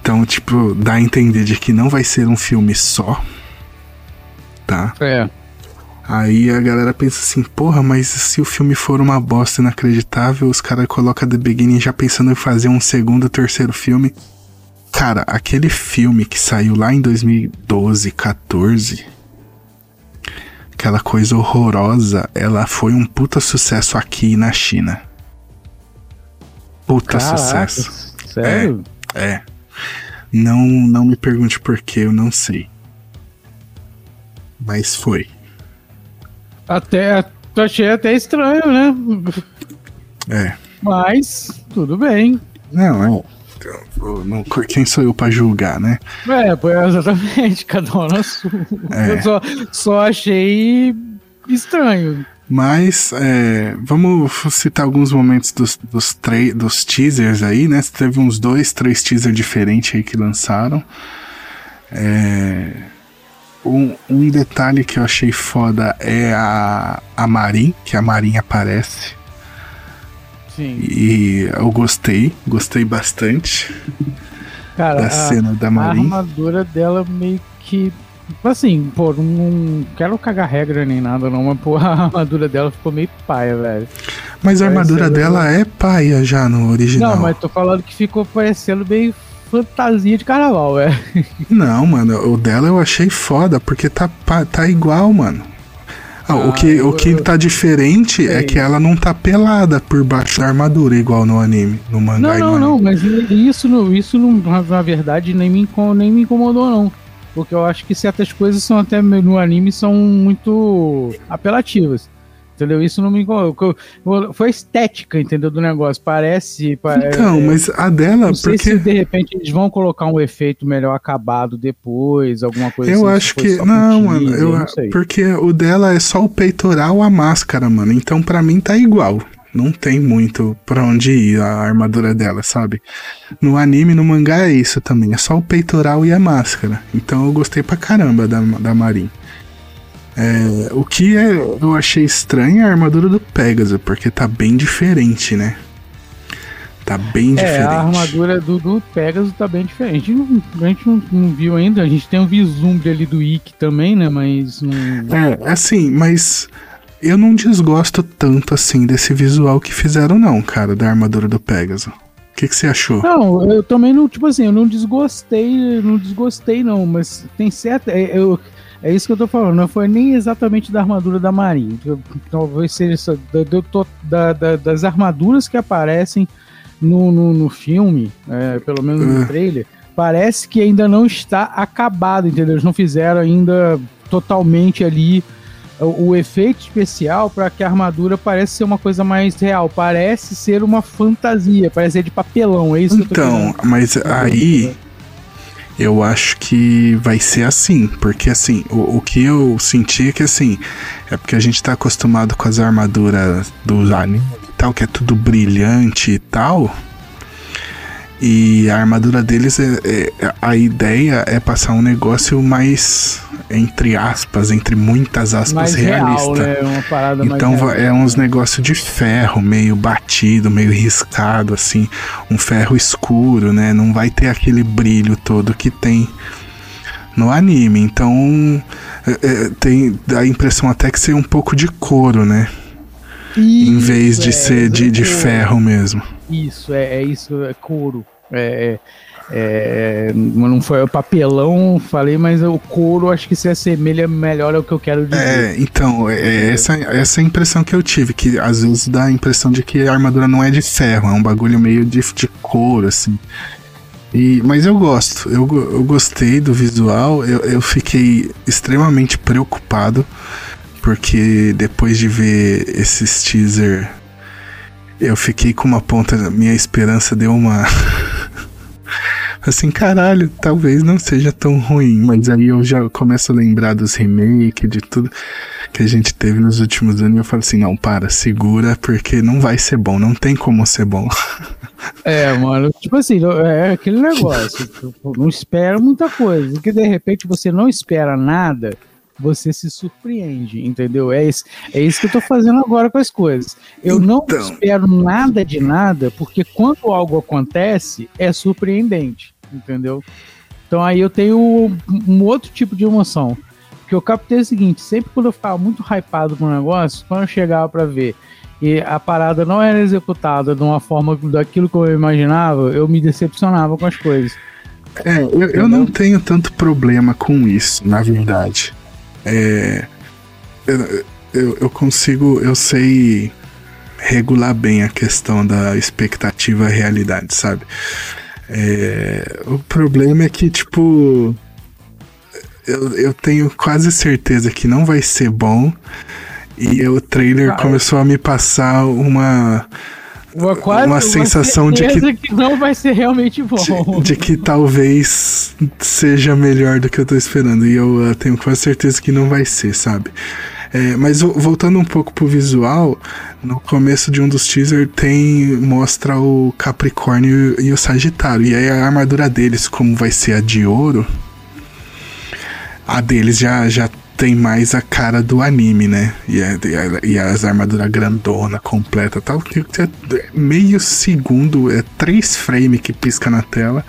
Então, tipo, dá a entender de que não vai ser um filme só. Tá? É. Aí a galera pensa assim, porra, mas se o filme for uma bosta inacreditável, os caras colocam The Beginning já pensando em fazer um segundo, terceiro filme. Cara, aquele filme que saiu lá em 2012, 14, aquela coisa horrorosa, ela foi um puta sucesso aqui na China. Puta Caraca, sucesso. Sério? É, é. Não, não me pergunte por que, eu não sei. Mas foi. Até, achei até estranho, né? É. Mas, tudo bem. Não, é. Não, quem sou eu pra julgar, né? É, exatamente, cada um na sua. É. Eu só, só achei estranho. Mas é, vamos citar alguns momentos dos, dos, dos teasers aí, né? Teve uns dois, três teasers diferentes aí que lançaram. É, um, um detalhe que eu achei foda é a, a Marin, que a Marin aparece. Sim. E eu gostei, gostei bastante Cara, da a, cena da Marin. A armadura dela meio que. Assim, pô, não quero cagar regra nem nada, não, mas pô, a armadura dela ficou meio paia, velho. Mas a armadura dela é paia já no original. Não, mas tô falando que ficou parecendo meio fantasia de carnaval, velho. Não, mano, o dela eu achei foda, porque tá, tá igual, mano. Ah, ah, o que, eu, o que tá diferente é que ela não tá pelada por baixo da armadura, igual no anime, no mangá. Não, não, não, mas isso, isso na verdade nem me, nem me incomodou, não. Porque eu acho que certas coisas são até no anime são muito apelativas. Entendeu? Isso não me. Foi a estética, entendeu, do negócio. Parece. Então, é, mas a dela. Não sei porque... se de repente eles vão colocar um efeito melhor acabado depois, alguma coisa eu assim. Eu acho que. Não, mano. Eu, não porque o dela é só o peitoral, a máscara, mano. Então, para mim, tá igual não tem muito pra onde ir a armadura dela, sabe? No anime, no mangá é isso também, é só o peitoral e a máscara. Então eu gostei pra caramba da, da Marin. É, o que é, eu achei estranho é a armadura do Pegasus, porque tá bem diferente, né? Tá bem diferente. É, a armadura do, do Pegasus tá bem diferente. A gente, não, não, viu ainda, a gente tem um vislumbre ali do Ikki também, né? Mas não... É, assim, mas eu não desgosto tanto assim desse visual que fizeram, não, cara, da armadura do Pegasus. O que, que você achou? Não, eu também não, tipo assim, eu não desgostei, não desgostei, não, mas tem certa. É, eu, é isso que eu tô falando, não foi nem exatamente da armadura da Marinha. Talvez seja da, da, das armaduras que aparecem no, no, no filme, é, pelo menos no uh. trailer, parece que ainda não está acabado, entendeu? Eles não fizeram ainda totalmente ali o, o efeito especial para que a armadura pareça ser uma coisa mais real. Parece ser uma fantasia, parece ser de papelão, é isso então, que eu tô Então, mas aí eu acho que vai ser assim, porque assim, o, o, que eu senti é que assim, é porque a gente tá acostumado com as armaduras dos animes e tal, que é tudo brilhante e tal. E a armadura deles, é, é, a ideia é passar um negócio mais, entre aspas, entre muitas aspas, mais realista. Real, né? então é uns negócios de ferro, meio batido, meio riscado, assim. Um ferro escuro, né? Não vai ter aquele brilho todo que tem no anime. Então é, é tem a impressão até que ser um pouco de couro, né? Isso, em vez de é, ser de, de ferro mesmo. Isso, é, é isso, é couro. É, é, é, não foi o papelão, falei, mas o couro acho que se assemelha melhor ao que eu quero dizer. É, então, é, é essa, essa é a impressão que eu tive, que às vezes dá a impressão de que a armadura não é de ferro, é um bagulho meio de, de couro, assim. E, mas eu gosto, eu, eu gostei do visual, eu, eu fiquei extremamente preocupado, porque depois de ver esses teaser, eu fiquei com uma ponta, minha esperança deu uma. assim, caralho, talvez não seja tão ruim, mas aí eu já começo a lembrar dos remakes, de tudo que a gente teve nos últimos anos, e eu falo assim, não, para, segura, porque não vai ser bom, não tem como ser bom. É, mano, tipo assim, é aquele negócio, tipo, não espera muita coisa, porque de repente você não espera nada, você se surpreende, entendeu? É isso, é isso que eu tô fazendo agora com as coisas. Eu então... não espero nada de nada, porque quando algo acontece, é surpreendente, entendeu? Então aí eu tenho um outro tipo de emoção. Que eu captei o seguinte, sempre quando eu ficava muito hypado com um negócio, quando eu chegava para ver e a parada não era executada de uma forma daquilo que eu imaginava, eu me decepcionava com as coisas. É, eu, eu não tenho tanto problema com isso, na verdade. É, eu, eu, consigo, eu sei regular bem a questão da expectativa realidade, sabe? É, o problema é que, tipo, eu, eu tenho quase certeza que não vai ser bom. E o trailer ah, começou a me passar uma, quase, uma sensação de que, que não vai ser realmente bom. De, de, que talvez seja melhor do que eu tô esperando. E eu uh, tenho quase certeza que não vai ser, sabe? É, mas voltando um pouco pro visual, no começo de um dos teasers tem mostra o Capricórnio e o Sagitário. E aí a armadura deles, como vai ser a de ouro, a deles já, já tem mais a cara do anime, né? E, a, e, a, as armaduras grandona, completa tal. Que é meio segundo, é três frames que pisca na tela.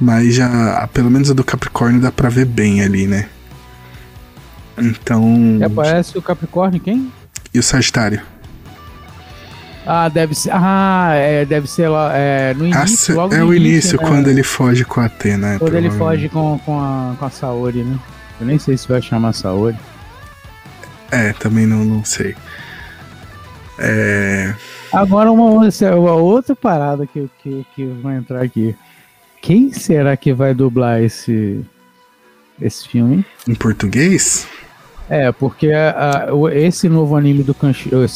Mas já, pelo menos a do Capricórnio dá pra ver bem ali, né? Então. E aparece o Capricórnio quem? E o Sagitário. Ah, deve ser. Ah, é, deve ser lá é, no início. Ah, logo é o início, né? quando ele foge com a Atena. Quando ele foge com, com, a, com a Saori, né? Eu nem sei se vai chamar Saori. É, também não, não sei. É... Agora uma, uma outra parada que, que, que vai entrar aqui. Quem será que vai dublar esse, esse filme? Em português? É, porque a, a, esse novo anime do Crunchyroll,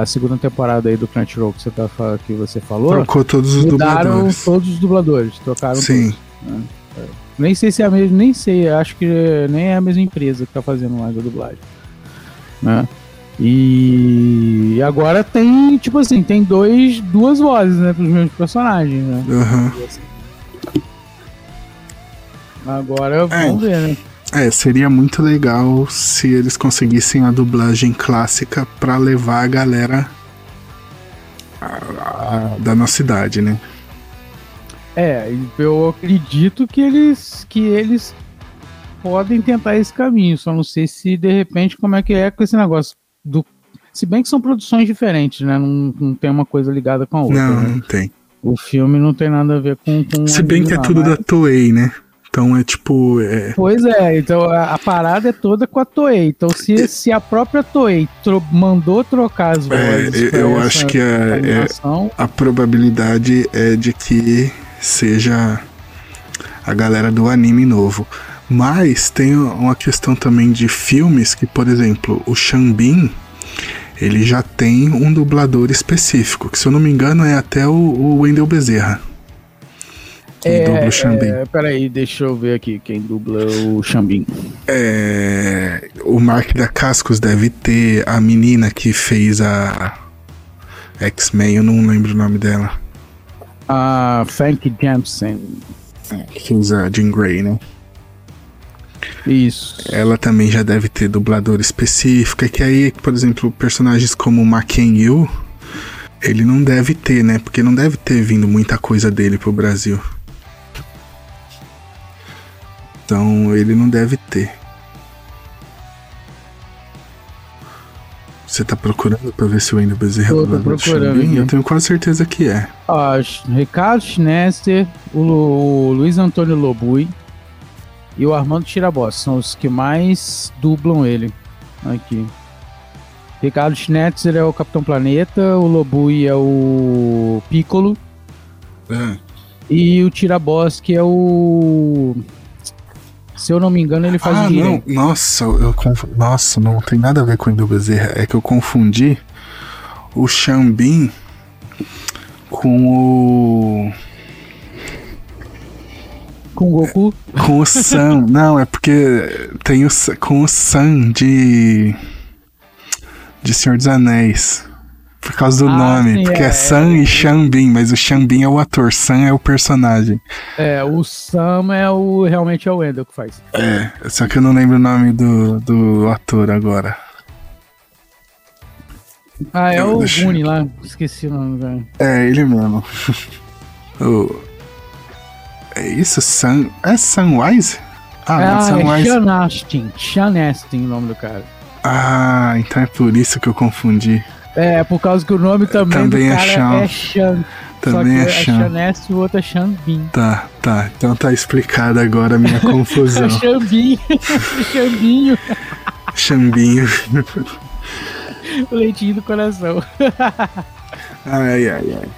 a segunda temporada aí do Crunchyroll que você, tá, que você falou. Trocou todos os dubladores. todos os dubladores, trocaram Sim. Todos, né? é. Nem sei se é a mesma, nem sei, acho que nem é a mesma empresa que tá fazendo mais a dublagem. Né? E agora tem, tipo assim, tem dois, duas vozes, né, pros mesmos personagens, né? Uhum. Agora vamos é. ver, né? É, seria muito legal se eles conseguissem a dublagem clássica para levar a galera a, a, da nossa idade, né? É, eu acredito que eles que eles podem tentar esse caminho, só não sei se de repente como é que é com esse negócio do se bem que são produções diferentes, né? Não, não tem uma coisa ligada com a outra. Não, né? não tem. O filme não tem nada a ver com. com se bem que é tudo mas... da Toei, né? Então é tipo. É... Pois é, então a, a, parada é toda com a Toei. Então se, é... se a própria Toei tro mandou trocar as é, vozes. É, eu acho que a, a probabilidade é de que seja a galera do anime novo. Mas tem uma questão também de filmes que, por exemplo, o Xambin ele já tem um dublador específico, que se eu não me engano é até o, o Wendel Bezerra. É, dubla o Xambin. É, peraí, deixa eu ver aqui quem dubla o Xambin. É, o Mark da Cascos deve ter a menina que fez a X-Men, eu não lembro o nome dela. A Frank Jameson. É, que fez a Jean Grey, né? Isso. Ela também já deve ter dublador específico. É que aí, por exemplo, personagens como Maken Yu, ele não deve ter, né? Porque não deve ter vindo muita coisa dele pro Brasil. Então ele não deve ter. Você tá procurando pra ver se o Wendel Bezerra é tô procurando. Eu tenho quase certeza que é. Ó, Ricardo Schnester, o, o Luiz Antônio Lobui e o Armando Tirabossi são os que mais dublam ele aqui. Ricardo Schnetzer é o Capitão Planeta, o Lobui é o Piccolo. É. E o Tiraboski é o se eu não me engano, ele faz ah, o não. Nossa, eu conf... Nossa, não tem nada a ver com o Indo Bezerra. É que eu confundi o Xambin com o. Com o Goku? Com o Sam. não, é porque tem o com o Sam de. De Senhor dos Anéis. Por causa do ah, nome. Sim, porque é, é Sam é, e Xambin, mas o Xambin é o ator, Sam é o personagem. É, o Sam é o. realmente é o Wendell que faz. É, só que eu não lembro o nome do, do ator agora. Ah, é eu, o deixa... lá, esqueci o nome, velho. É, ele mesmo. o... É isso? Sam. É Samwise? Ah, é, não, Samwise. É Sean Astin. Sean Astin o nome do cara. Ah, então é por isso que eu confundi. É, por causa que o nome também, também do é cara Sean. é Sean. Também é Sean. É e o outro é Xambin. Tá, tá. Então tá explicada agora a minha confusão. Xambin. Xambinho. Xambinho. o leitinho do coração. ai, ai, ai.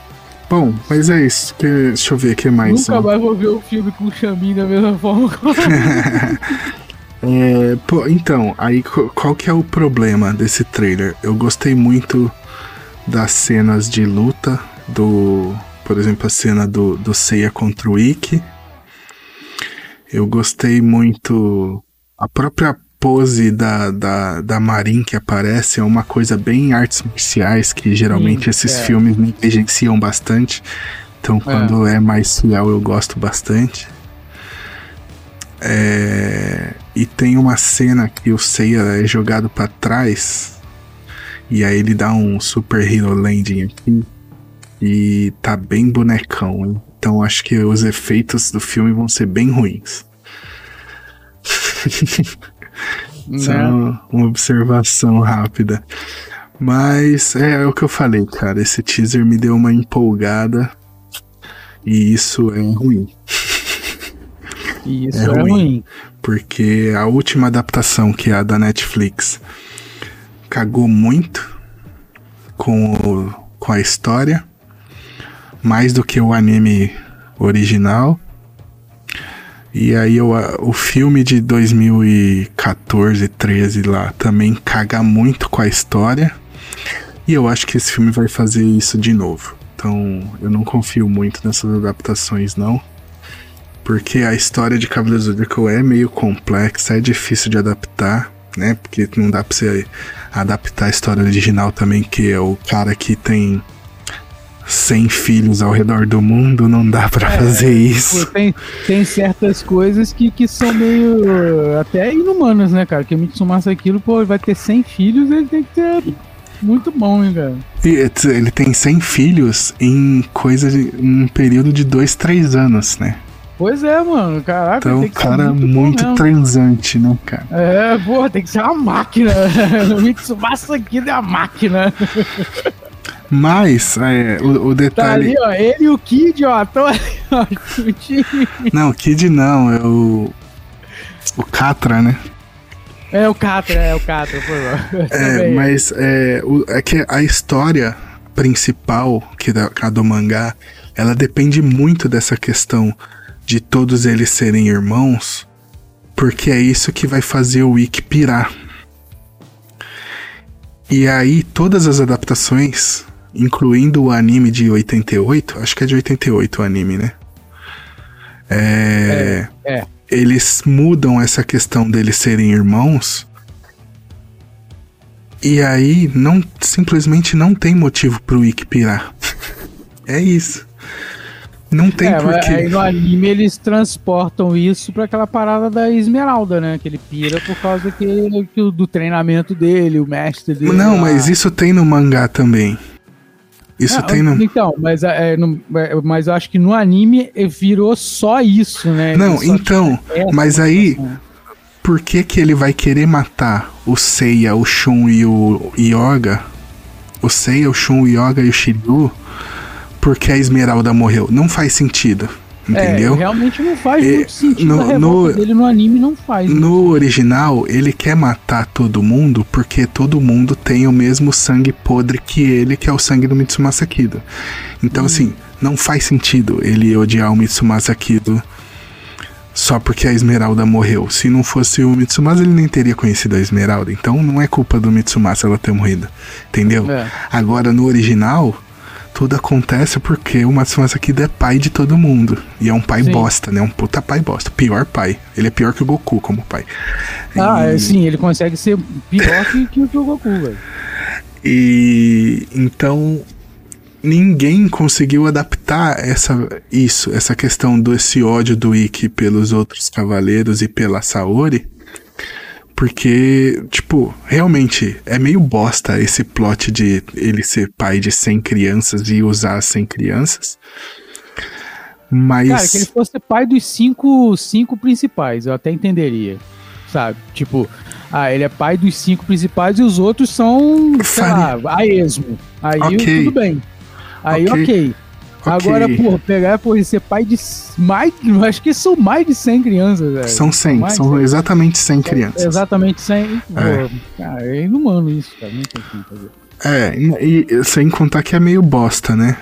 Bom, mas é isso. Deixa eu ver o que mais. Nunca mais vou ver o um filme com o Xambin da mesma forma. É, pô, então, aí qual que é o problema desse trailer? Eu gostei muito das cenas de luta, do, por exemplo, a cena do, do Seiya contra o Ikki. Eu gostei muito. A própria pose da, da, da Marin que aparece é uma coisa bem artes marciais que geralmente esses é. filmes negligenciam bastante. Então, quando é. é mais fiel, eu gosto bastante. É, e tem uma cena que o Seiya é jogado para trás e aí ele dá um super hero landing aqui e tá bem bonecão. Hein? Então acho que os efeitos do filme vão ser bem ruins. Só né? uma observação rápida. Mas é, é o que eu falei, cara. Esse teaser me deu uma empolgada e isso é ruim. Isso é, é ruim, ruim. Porque a última adaptação, que é a da Netflix, cagou muito com, o, com a história, mais do que o anime original. E aí eu, o filme de 2014, 13 lá também caga muito com a história. E eu acho que esse filme vai fazer isso de novo. Então eu não confio muito nessas adaptações, não. Porque a história de Cavaleiro Zodíaco é meio complexa, é difícil de adaptar, né? Porque não dá pra você adaptar a história original também, que é o cara que tem 100 filhos ao redor do mundo, não dá para é, fazer isso. Tem, tem certas coisas que, que são meio até inumanas, né, cara? Que o Mitsumasa aquilo, pô, vai ter 100 filhos, ele tem que ter muito bom, hein, cara? E ele tem 100 filhos em coisa de um período de 2, 3 anos, né? Pois é, mano. Caraca, então, tem que cara muito, muito transante, né, cara? É, porra, tem que ser uma máquina. o Mitsumasa aqui é a máquina. Mas, é, o, o detalhe. Tá ali, ó, ele e o Kid, ó, estão ali, ó, Não, o Kid não, é o. O Catra, né? É o Catra, é o Catra, por favor. É, mas é, o, é que a história principal que da, a do mangá, ela depende muito dessa questão de todos eles serem irmãos, porque é isso que vai fazer o Ikki pirar. E aí todas as adaptações incluindo o anime de 88, acho que é de 88 o anime, né? É, é, é. Eles mudam essa questão deles serem irmãos. E aí não simplesmente não tem motivo pro Ikki pirar. é isso. Não tem é, porquê. Aí no anime eles transportam isso para aquela parada da Esmeralda, né? Que ele pira por causa que, que do treinamento dele, o mestre dele. Não, lá. mas isso tem no mangá também. Isso tem no. Então, mas, é, é no, é, mas eu acho que no anime virou só isso, né? Não, então. Mas aí. Por que, que ele vai querer matar o Seiya, o Shun e o Yoga? O Seiya, o Shun, o Yoga e o Shiryu? Porque a Esmeralda morreu. Não faz sentido. Entendeu? É, realmente não faz e, muito sentido. No, no, dele no anime não faz. No original, ele quer matar todo mundo porque todo mundo tem o mesmo sangue podre que ele, que é o sangue do Mitsumasa Kido. Então, hum. assim, não faz sentido ele odiar o Mitsumasa Kido só porque a Esmeralda morreu. Se não fosse o Mitsumasa, ele nem teria conhecido a Esmeralda. Então, não é culpa do Mitsumasa ela ter morrido. Entendeu? É. Agora, no original tudo acontece porque o Matsumasa Kido é pai de todo mundo. E é um pai sim. bosta, né? Um puta pai bosta. Pior pai. Ele é pior que o Goku como pai. Ah, e... É, sim, ele consegue ser pior que, que o Goku, velho. E então ninguém conseguiu adaptar essa isso, essa questão desse ódio do Ikki pelos outros cavaleiros e pela Saori porque, tipo, realmente é meio bosta esse plot de ele ser pai de 100 crianças e usar 100 crianças. Mas. Cara, que ele fosse pai dos cinco, cinco principais, eu até entenderia. Sabe? Tipo, ah, ele é pai dos cinco principais e os outros são, sei lá, a esmo. Aí okay. tudo bem. Aí ok. okay. Okay. Agora, pô, pegar por ser pai de mais. Acho que são mais de 100 crianças, velho. São 100, são, são exatamente 100 crianças. exatamente 100. É. Pô, cara, é inumano isso, cara. Não tem como fazer. É, e, e sem contar que é meio bosta, né?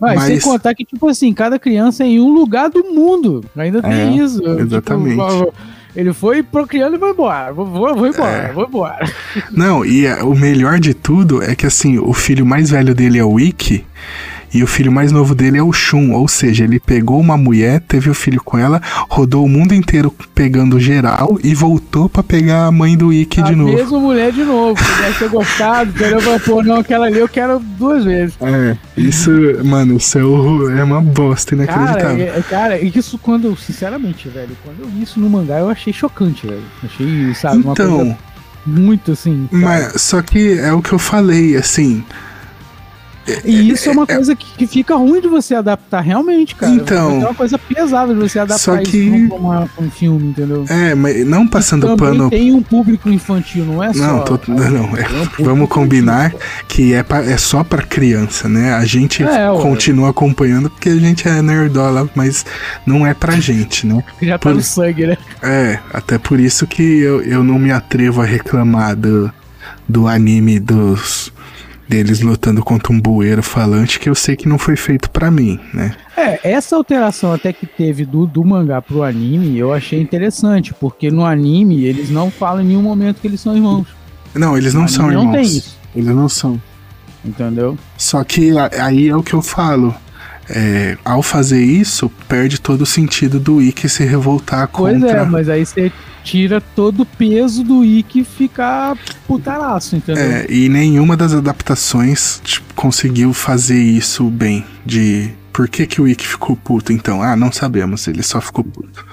Mas, Mas, sem contar que, tipo assim, cada criança é em um lugar do mundo. Ainda tem é, isso. Tipo, exatamente. Tipo, ele foi procriando e foi embora. Vou, vou, vou embora, é. vou embora. Não, e o melhor de tudo é que assim, o filho mais velho dele é o Wiki. E o filho mais novo dele é o Shun, ou seja, ele pegou uma mulher, teve o filho com ela, rodou o mundo inteiro pegando geral e voltou para pegar a mãe do Ikki de novo. A mesma mulher de novo, deve ter gostado, entendeu? Pô, não, aquela ali eu quero duas vezes. É, isso, mano, isso é uma bosta inacreditável. Cara, é, cara, isso quando, sinceramente, velho, quando eu vi isso no mangá, eu achei chocante, velho. Achei, sabe, então, uma coisa muito assim. Mas, só que é o que eu falei, assim e isso é uma coisa que, que, fica ruim de você adaptar realmente, cara. Então. É uma coisa pesada de você adaptar só que... isso pra, um filme, entendeu? É, mas não passando e pano. tem um público infantil, não é não, só. Tô, não, é, é um vamos combinar que é, pra, é só pra criança, né? A gente é, continua acompanhando porque a gente é nerdola, mas não é pra gente, né? Já tá por, no sangue, né? É, até por isso que eu, eu não me atrevo a reclamar do, do anime dos deles lutando contra um bueiro falante que eu sei que não foi feito para mim, né? É, essa alteração até que teve do, do mangá pro anime, eu achei interessante, porque no anime eles não falam em nenhum momento que eles são irmãos. Não, eles não são irmãos. Não tem isso. Eles não são. Entendeu? Só que aí é o que eu falo. É, ao fazer isso, perde todo o sentido do Ikki se revoltar pois contra... Pois é, mas aí você tira todo o peso do Ikki ficar putaraço, entendeu? É, e nenhuma das adaptações tipo, conseguiu fazer isso bem. De por que, que o Ikki ficou puto então? Ah, não sabemos, ele só ficou puto.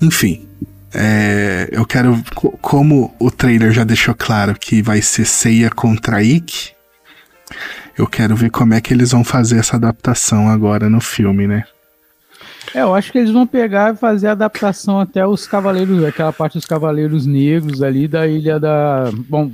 Enfim, é, eu quero. Como o trailer já deixou claro que vai ser Seiya contra Ikki, eu quero ver como é que eles vão fazer essa adaptação agora no filme, né? É, eu acho que eles vão pegar e fazer a adaptação até os Cavaleiros, aquela parte dos Cavaleiros Negros ali da Ilha da. Bom,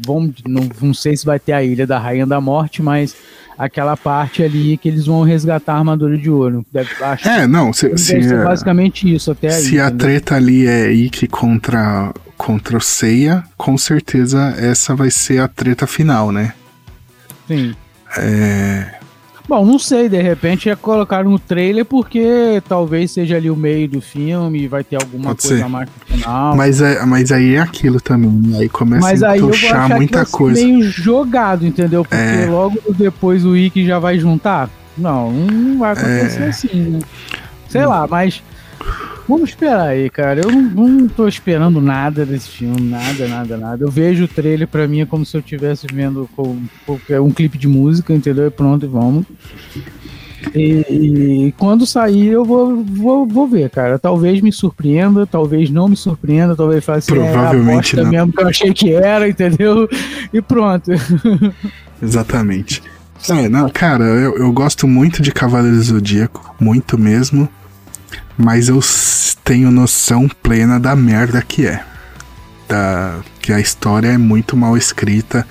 não, não sei se vai ter a Ilha da Rainha da Morte, mas aquela parte ali que eles vão resgatar a armadura de ouro. Deve, acho é, não, se, se é, basicamente isso até aí. Se a treta ali é Ikki contra, contra o Seiya, com certeza essa vai ser a treta final, né? Sim. É... Bom, não sei, de repente é colocar no trailer porque talvez seja ali o meio do filme, vai ter alguma Pode coisa ser. mais no final. Mas, é, mas aí é aquilo também, né? aí começa mas a puxar muita coisa. meio jogado, entendeu? Porque é... logo depois o Ikki já vai juntar. Não, não vai acontecer é... assim, né? Sei lá, mas Vamos esperar aí, cara. Eu não, não tô esperando nada desse filme, nada, nada, nada. Eu vejo o trailer pra mim é como se eu estivesse vendo com, com, um clipe de música, entendeu? E pronto, e vamos. E, e, quando sair eu vou, vou, vou ver, cara. Talvez me surpreenda, talvez não me surpreenda, talvez faça assim, Provavelmente é, não. mesmo que eu achei que era, entendeu? E pronto. Exatamente. É, não, cara, eu, eu gosto muito de Cavaleiros do Zodíaco, muito mesmo mas eu tenho noção plena da merda que é. Da, que a história é muito mal escrita,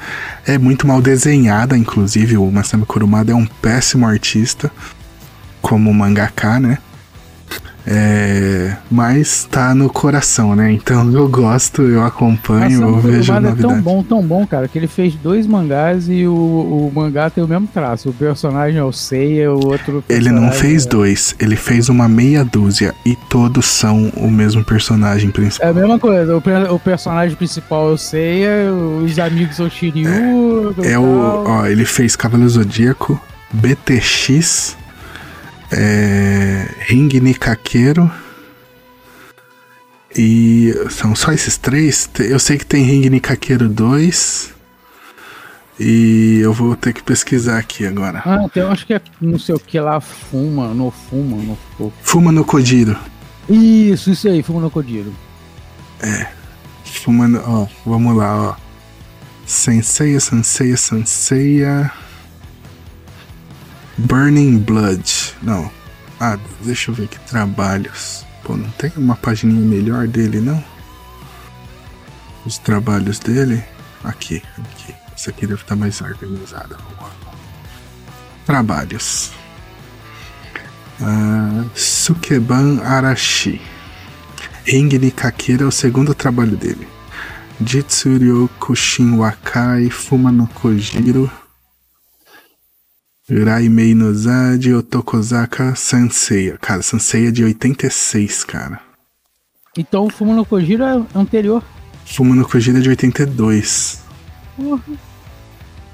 é muito mal desenhada, inclusive o Masami Kurumada é um péssimo artista como mangaka, né? É, mas tá no coração, né? Então eu gosto, eu acompanho, Nossa, eu vejo novidade. é tão bom, tão bom, cara, que ele fez dois mangás e o, o mangá tem o mesmo traço. O personagem é o Seiya, o outro Ele não fez é... dois, ele fez uma meia dúzia e todos são o mesmo personagem principal. É a mesma coisa, o, o personagem principal é o Seiya, os amigos são o Shiryu. É, é o, ó, ele fez Cavaleiro Zodíaco, BTX é, Ring Nikakeiro. E são só esses três. Eu sei que tem Ring Nikakeiro 2. E eu vou ter que pesquisar aqui agora. Ah, então eu acho que é não sei o que lá, Fuma, no Fuma, no Fuma no Kojiro. Isso, isso aí, Fuma no Kojiro. É. Fuma no. Ó, vamos lá, ó. Senseiya, Senseiya, Senseiya. Burning Blood. Não. Ah, deixa eu ver que trabalhos. Pô, não tem uma pagininha melhor dele, não? Os trabalhos dele. Aqui, aqui. Essa aqui deve estar mais organizada. Trabalhos. Uh, Sukeban Arashi. Ring Nikakira é o segundo trabalho dele. Jitsuryo Kushin Wakai Fuma no Kojiro Raimei Nozade Otokozaka Sanseiya. Cara, Sanseiya é de 86, cara. Então o Fumo no Kojiro é anterior? Fumo no Kojiro é de 82. Uhum.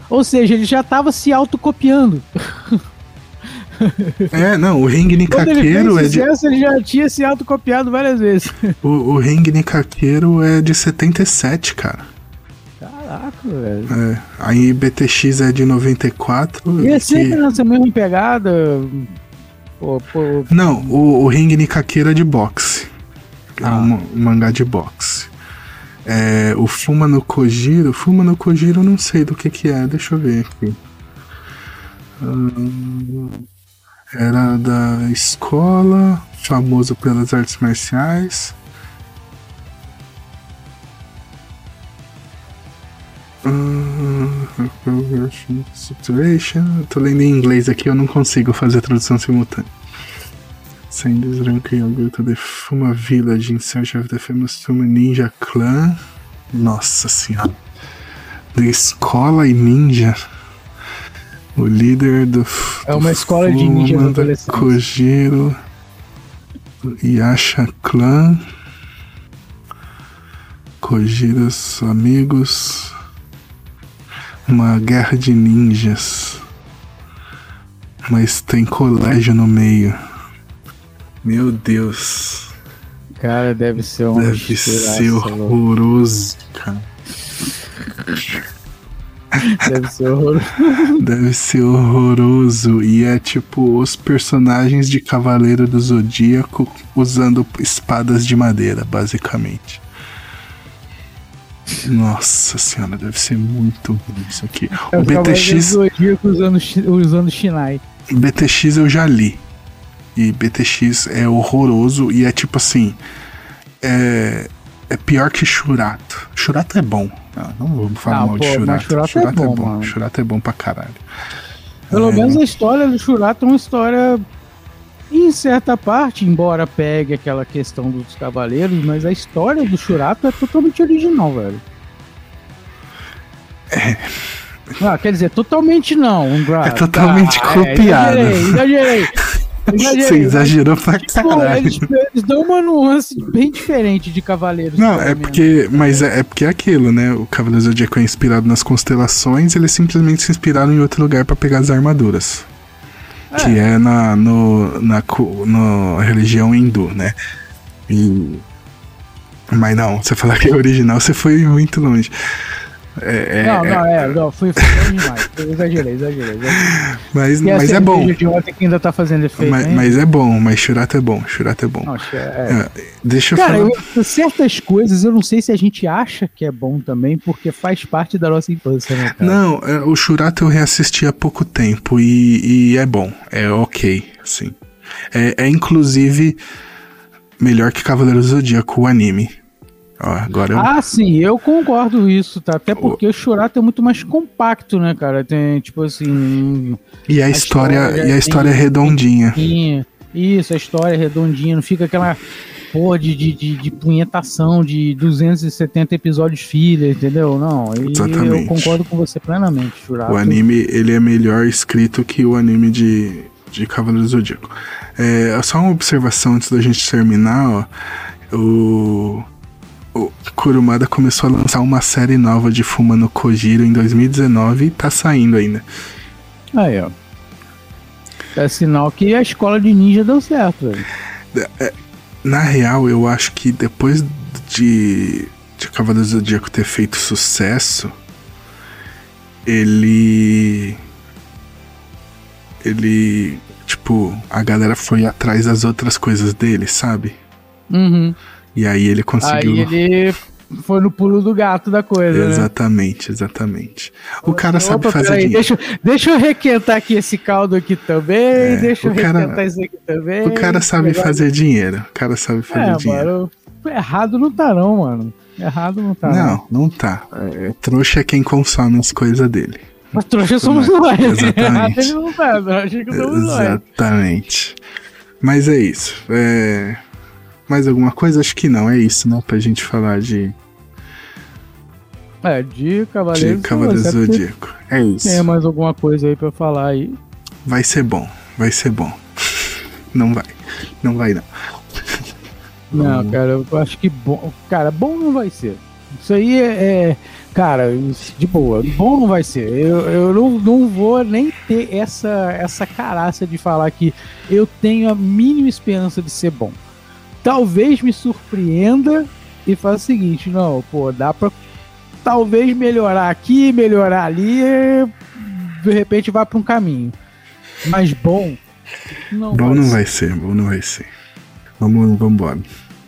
Ou seja, ele já tava se autocopiando. É, não, o Ring Nikakeiro é de. Ele já tinha se autocopiado várias vezes. O, o Ring Nikakeiro é de 77, cara. Caraca, velho. É, aí BTX é de 94. E é sempre nessa mesma pegada. Pô, pô. Não, o, o Ring Nikakira é de boxe. É ah. um, um mangá de boxe. É, o Fuma no Kojiro. Fuma no Kojiro eu não sei do que que é, deixa eu ver aqui. Hum, era da escola, famoso pelas artes marciais. Situation. Tô lendo em inglês aqui, eu não consigo fazer tradução simultânea. Send drunk go to the Fuma Village in search of the famous Fuma Ninja Clan. Nossa senhora. De escola e ninja. O líder do. É uma escola de ninjas adolescentes. Kojiro. Yasha Clan. Kojiros amigos. Uma guerra de ninjas. Mas tem colégio no meio. Meu Deus. Cara, deve ser um. Deve ser horroroso, cara. Deve ser horroroso. Deve ser horroroso. E é tipo os personagens de Cavaleiro do Zodíaco usando espadas de madeira, basicamente. Nossa senhora, deve ser muito ruim isso aqui. É o BTX. Usando, usando Shinai. BTX eu já li. E BTX é horroroso e é tipo assim. É, é pior que Churato. Churato é bom. Não, não vamos falar Não, mal pô, de mas Churato. Churato é Churato é bom, bom. mano. Churato é bom pra caralho. Pelo É. menos a história do Churato é uma história. Em certa parte, embora pegue aquela questão dos cavaleiros, mas a história do Churato é totalmente original, velho. Ah, quer dizer, totalmente não. um É totalmente Ah, copiado. exagerei, exagerei. Você exagerou pra Pô, caralho. eles, eles dão uma nuance bem diferente de Cavaleiros. Não, é menos. porque. Mas é, é porque é aquilo, né? O Cavaleiro Zodíaco é inspirado nas constelações, eles simplesmente se inspiraram em outro lugar pra pegar as armaduras. Que é na, no, na no religião hindu, né? E. Mas não, você falar que é original, você foi muito longe. É, é- Não, é- não, é, não, foi longe demais. Eu exagerei, exagerei. exagerei. mas, E mas é bom. cerveja de ontem que ainda tá fazendo efeito, Mas, mas é bom, mas Churato é bom, Churato é bom. Não, é, é. Deixa eu Cara, falar. eu- certas coisas eu não sei se a gente acha que é bom também, porque faz parte da nossa infância, né? Não, o Churato eu reassisti há pouco tempo e, e é bom, é ok, assim. É, é inclusive melhor que Cavaleiro do Zodíaco, o anime. Ó, agora eu. Ah, sim, eu concordo com isso, tá? Até porque o Churato é muito mais compacto, né, cara? Tem, tipo assim. e a, a história, história e a história é redondinha. redondinha. Isso, a história é redondinha, não fica aquela porra de, de, de, de punhetação de 270 episódios filha, entendeu? Não, e eu Exatamente. concordo com você plenamente, Churato. O anime, ele é melhor escrito que o anime de, de Cavaleiro Zodíaco. É, só uma observação antes da gente terminar, ó. O, o Kurumada começou a lançar uma série nova de Fuma no Kojiro em 2019 e tá saindo ainda. Aí, ó. É sinal que a escola de ninja deu certo, velho. Na real, eu acho que depois de, de Cavaleiro do Zodíaco ter feito sucesso, ele. Ele. Tipo, a galera foi atrás das outras coisas dele, sabe? Uhum. E aí ele conseguiu. Aí ele foi no pulo do gato da coisa, né? Exatamente, exatamente. O cara sabe fazer peraí, dinheiro. deixa, deixa eu requentar aqui esse caldo aqui também. É, deixa eu cara- requentar isso aqui também. O cara sabe Legal. fazer dinheiro. O cara sabe fazer É, dinheiro. mano. Errado não tá, não, mano. Errado não tá. Não, não tá. É, trouxa é quem consome as coisas dele. Mas trouxa somos nós. Exatamente. Errado ele não tá. Trouxa que somos nós. Exatamente. Mas é isso. É... Mais alguma coisa? Acho que não. É isso, né? Pra gente falar de, É, de de Cavaleiros. Cavaleiro deve ter- Zodíaco. É isso. Tem mais alguma coisa aí pra falar aí? Vai ser bom. Vai ser bom. Não vai. Não vai, não. Não, cara, eu acho que bom. Cara, bom não vai ser. Isso aí é. é- cara, de boa. Bom não vai ser. Eu, eu não, não vou nem ter essa, essa caraça de falar que eu tenho a mínima esperança de ser bom. Talvez me surpreenda e faça o seguinte: não, pô, dá pra talvez melhorar aqui, melhorar ali, e de repente vai pra um caminho. Mas bom. Não Bom vai não vai ser. Bom não vai ser. Vamos, vamos embora.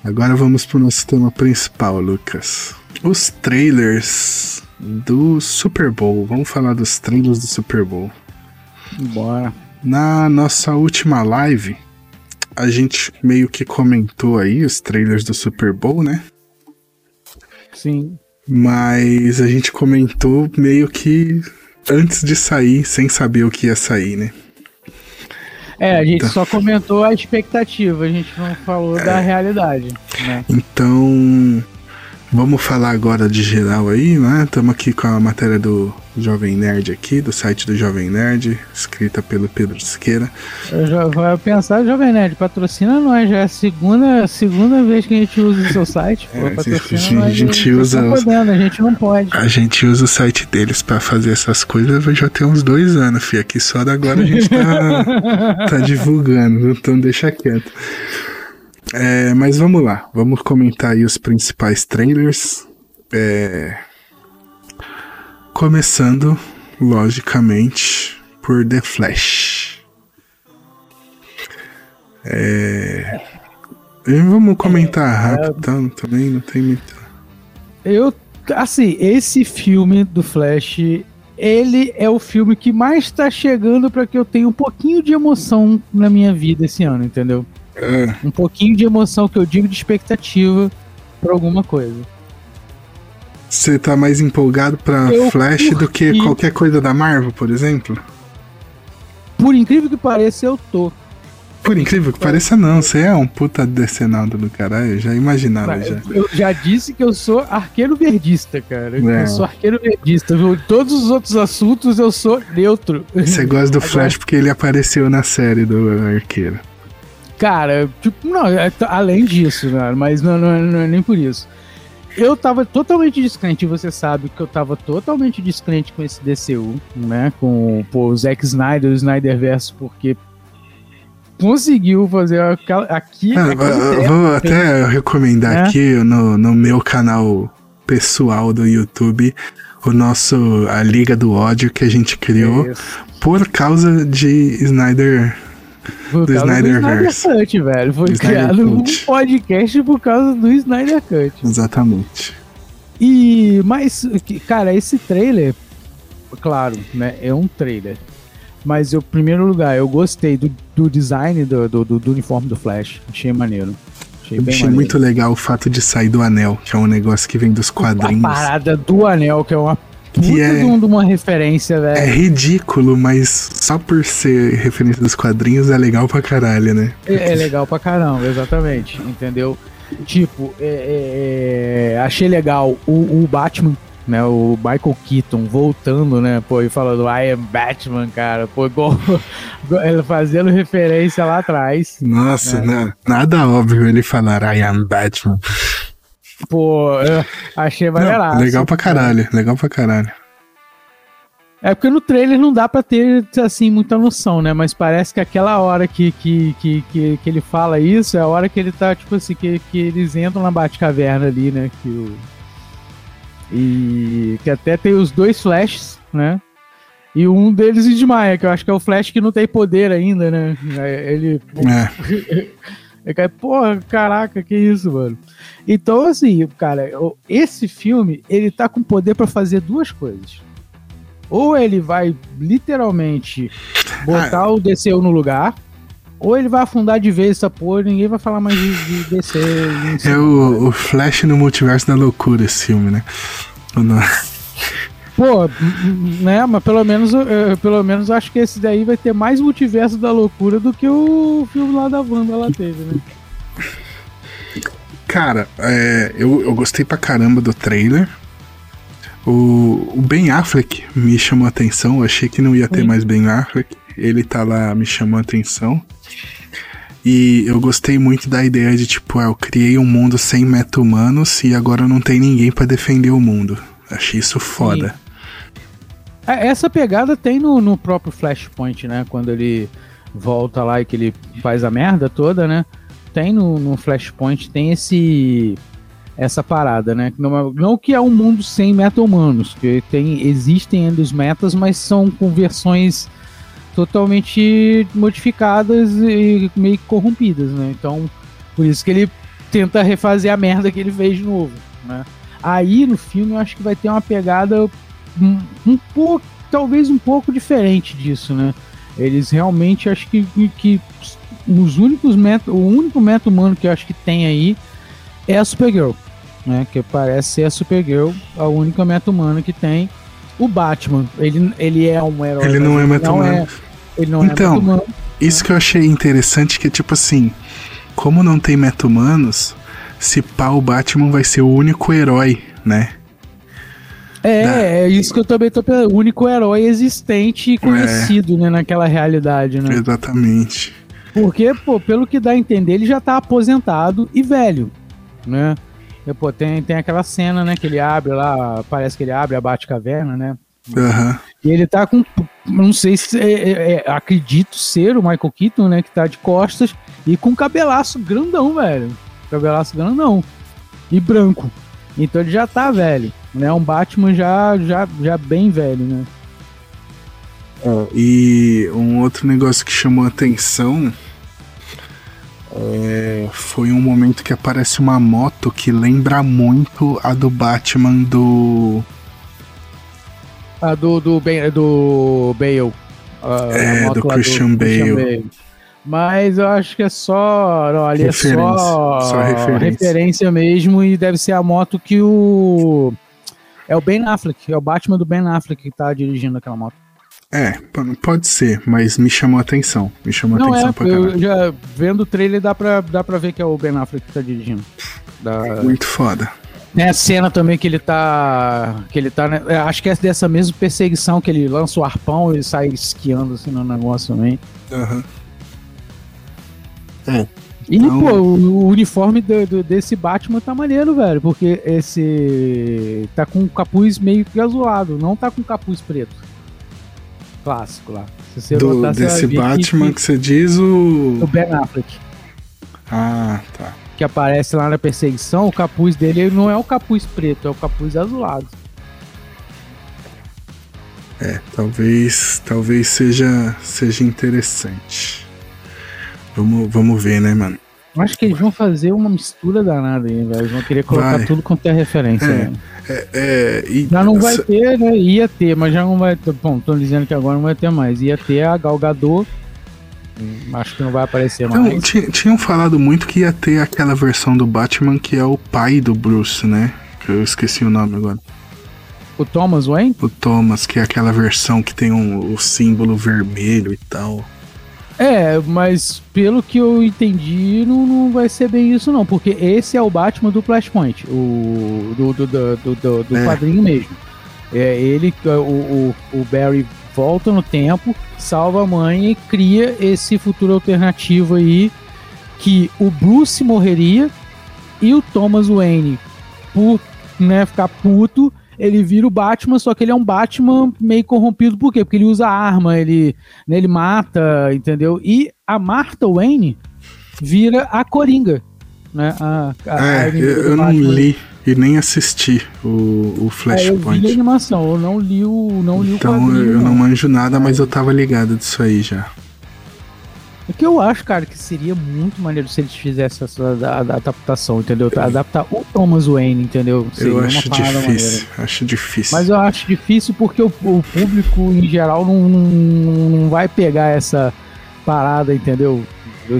Agora vamos pro nosso tema principal, Lucas. Os trailers do Super Bowl. Vamos falar dos trailers do Super Bowl. Bora. Na nossa última live, a gente meio que comentou aí os trailers do Super Bowl, né? Sim. Mas a gente comentou meio que antes de sair, sem saber o que ia sair, né? É, a gente Tá. só comentou a expectativa, a gente não falou É. da realidade. Né? Então, Vamos falar agora de geral aí, né? Estamos aqui com a matéria do Jovem Nerd aqui, do site do Jovem Nerd, escrita pelo Pedro Siqueira. Eu já vou pensar, Jovem Nerd, patrocina nós, já é a segunda, segunda vez que a gente usa o seu site. Pô, É, patrocina a gente- nós, a gente usa os- podendo, a gente não pode. A gente usa o site deles pra fazer essas coisas já tem uns dois anos, fi. Aqui só da agora a gente tá, tá divulgando, então deixa quieto. É, mas vamos lá, vamos comentar aí os principais trailers. É, começando, logicamente, por The Flash. É, vamos comentar rápido, também não tem muito. Eu, assim, esse filme do Flash, ele é o filme que mais tá chegando pra que eu tenha um pouquinho de emoção na minha vida esse ano, entendeu? É, Um pouquinho de emoção que eu digo de expectativa pra alguma coisa. Você tá mais empolgado pra Eu Flash do que curti. qualquer coisa da Marvel, por exemplo? Por incrível que pareça, eu tô. Por incrível que pareça, não. Você é um puta decenado do caralho. Eu já imaginava já. Eu já disse que eu sou arqueiro verdista, cara. É. Eu sou arqueiro verdista, viu? Todos os outros assuntos eu sou neutro. Você gosta do Flash porque ele apareceu na série do Arqueiro. Cara, tipo, não, é além disso, né? Mas não, não, é- não é nem por isso. Eu tava totalmente descrente, você sabe que eu tava totalmente descrente com esse DCU, né? Com pô, o Zack Snyder, o Snyderverse, porque conseguiu fazer aquela, aqui. Ah, vou- até recomendar É. aqui no, no meu canal pessoal do YouTube o nosso A Liga do Ódio que a gente criou Isso. por causa de Snyder. Por do Snyderverse. Snyder Cut, velho. Foi criado um podcast por causa do Snyder Cut. Exatamente. E, mas, cara, esse trailer, claro, né, é um trailer. Mas, eu, em primeiro lugar, eu gostei do, do design do, do, do- do uniforme do Flash. Achei maneiro. Achei bem achei maneiro. muito legal o fato de sair do anel, que é um negócio que vem dos A quadrinhos. parada do anel, que é uma Que é- de um- uma referência, É velho. ridículo, mas só por ser referência dos quadrinhos é legal pra caralho, né? É, é legal pra caramba, exatamente. Entendeu? Tipo, é- é- é, achei legal o, o Batman, né? O Michael Keaton voltando, né? Pô, e falando I am Batman, cara. Pô, igual, ele fazendo referência lá atrás. Nossa, É. na- nada óbvio ele falar I am Batman. Pô, achei maneiraço. legal pra caralho, legal pra caralho. É porque no trailer não dá pra ter, assim, muita noção, né? Mas parece que aquela hora que, que, que, que, que ele fala isso é a hora que ele tá, tipo assim, que, que eles entram na Batcaverna ali, né? Que o... E que até tem os dois flashes, né? E um deles desmaia, que eu acho que é o Flash que não tem poder ainda, né? É, Ele. É, É que, porra, caraca, que isso, mano. Então, assim, cara, esse filme, ele tá com poder pra fazer duas coisas. Ou ele vai literalmente botar Ah. o DCU no lugar, ou ele vai afundar de vez essa porra e ninguém vai falar mais de, de DC. é o, o Flash no multiverso da loucura esse filme, né? Pô, né, mas pelo menos, eh, pelo menos acho que esse daí vai ter mais multiverso da loucura do que o filme lá da Wanda lá teve, né? Cara, é, eu, eu gostei pra caramba do trailer. O, o Ben Affleck me chamou a atenção. Eu achei que não ia ter Sim. mais Ben Affleck. Ele tá lá, me chamou a atenção. E eu gostei muito da ideia de, tipo, ah, eu criei um mundo sem meta-humanos e agora não tem ninguém pra defender o mundo. Achei isso foda. É, Essa pegada tem no, no próprio Flashpoint, né? Quando ele volta lá e que ele faz a merda toda, né? Tem no, no Flashpoint, tem esse essa parada, né? Não, é- não que é um mundo sem meta-humanos, que tem, existem ainda os metas, mas são com versões totalmente modificadas e meio corrompidas, né? Então, por isso que ele tenta refazer a merda que ele fez de novo, né? Aí no filme eu acho que vai ter uma pegada um, um pouco, talvez um pouco diferente disso, né? Eles realmente acho que, que os únicos meta, o único meta humano que eu acho que tem aí é a Supergirl, né? Que parece ser a Supergirl, a única meta humana que tem. O Batman, ele, ele é um herói. Ele não é meta-humano. ele não Então, é meta humano. Isso que eu achei interessante, que tipo assim, como não tem meta-humanos, se pá, o Batman vai ser o único herói, né? É, da... é isso que eu também tô pensando. O único herói existente e conhecido, é. né, naquela realidade, né? Exatamente. Porque, pô, pelo que dá a entender, ele já tá aposentado e velho, né? E, pô, tem, tem aquela cena, né, que ele abre lá, parece que ele abre a Batcaverna, né? Uhum. E ele tá com, não sei se, é, é, é, acredito ser o Michael Keaton, né, que tá de costas e com cabelaço grandão, velho. Cabelaço grandão. E branco. Então ele já tá velho, né? Um Batman já, já, já bem velho, né? É, e um outro negócio que chamou a atenção é, foi um momento que aparece uma moto que lembra muito a do Batman do. A do, do, do Bale. é, do Christian, do Bale. Christian Bale. Mas eu acho que é só. Não, ali é só, só referência. referência mesmo e deve ser a moto que o. É o Ben Affleck, é o Batman do Ben Affleck que tá dirigindo aquela moto. É, pode ser, mas me chamou a atenção. Me chamou Não, a atenção é, pra caralho. Já vendo o trailer dá pra, dá pra ver que é o Ben Affleck que tá dirigindo. Da... Muito foda. Tem a cena também que ele tá. Que ele tá. Né, é, acho que é dessa mesma perseguição que ele lança o arpão e sai esquiando assim no negócio também. Aham. Uhum. É. E, então... pô, o, uniforme do, do, desse Batman tá maneiro, velho. Porque esse. tá com o capuz meio que azulado, não tá com capuz preto clássico lá. Se você Do, desse Batman que, que, você diz o. O Ben Affleck. Ah, tá. Que aparece lá na perseguição, o capuz dele não é o capuz preto, é o capuz azulado. É, talvez, talvez seja, seja interessante. Vamos, vamos ver, né, mano? Acho que eles vão fazer uma mistura danada aí, velho. Eles vão querer colocar vai. tudo quanto é referência, é. É, é, e, já não vai ter, né? Ia ter, mas já não vai ter. Bom, estão dizendo que agora não vai ter mais. Ia ter a Galgador. Hum, acho que não vai aparecer então, mais. Tinham falado muito que ia ter aquela versão do Batman que é o pai do Bruce, né? Que eu esqueci o nome agora. O Thomas Wayne? O Thomas, que é aquela versão que tem um, o símbolo vermelho e tal. É, mas pelo que eu entendi, não, não vai ser bem isso, não. Porque esse é o Batman do Flashpoint, o do, do, do, do, do é. quadrinho mesmo. É ele, o, o, o Barry volta no tempo, salva a mãe e cria esse futuro alternativo aí que o Bruce morreria e o Thomas Wayne, por né, ficar puto, ele vira o Batman, só que ele é um Batman meio corrompido, por quê? Porque ele usa arma, ele, né, ele mata, entendeu? E a Martha Wayne vira a Coringa. Né? A, a, é, a eu, não li e nem assisti o, o Flashpoint. É, eu vi a animação, eu não li o, não li então, o eu não manjo nada, mas eu tava ligado disso aí já. O que eu acho, cara, que seria muito maneiro se eles fizessem essa adaptação, entendeu? Adaptar o Thomas Wayne, entendeu? Seria eu acho difícil, maneira. acho difícil. Mas eu acho difícil porque o, o público, em geral, não, não, vai pegar essa parada, entendeu?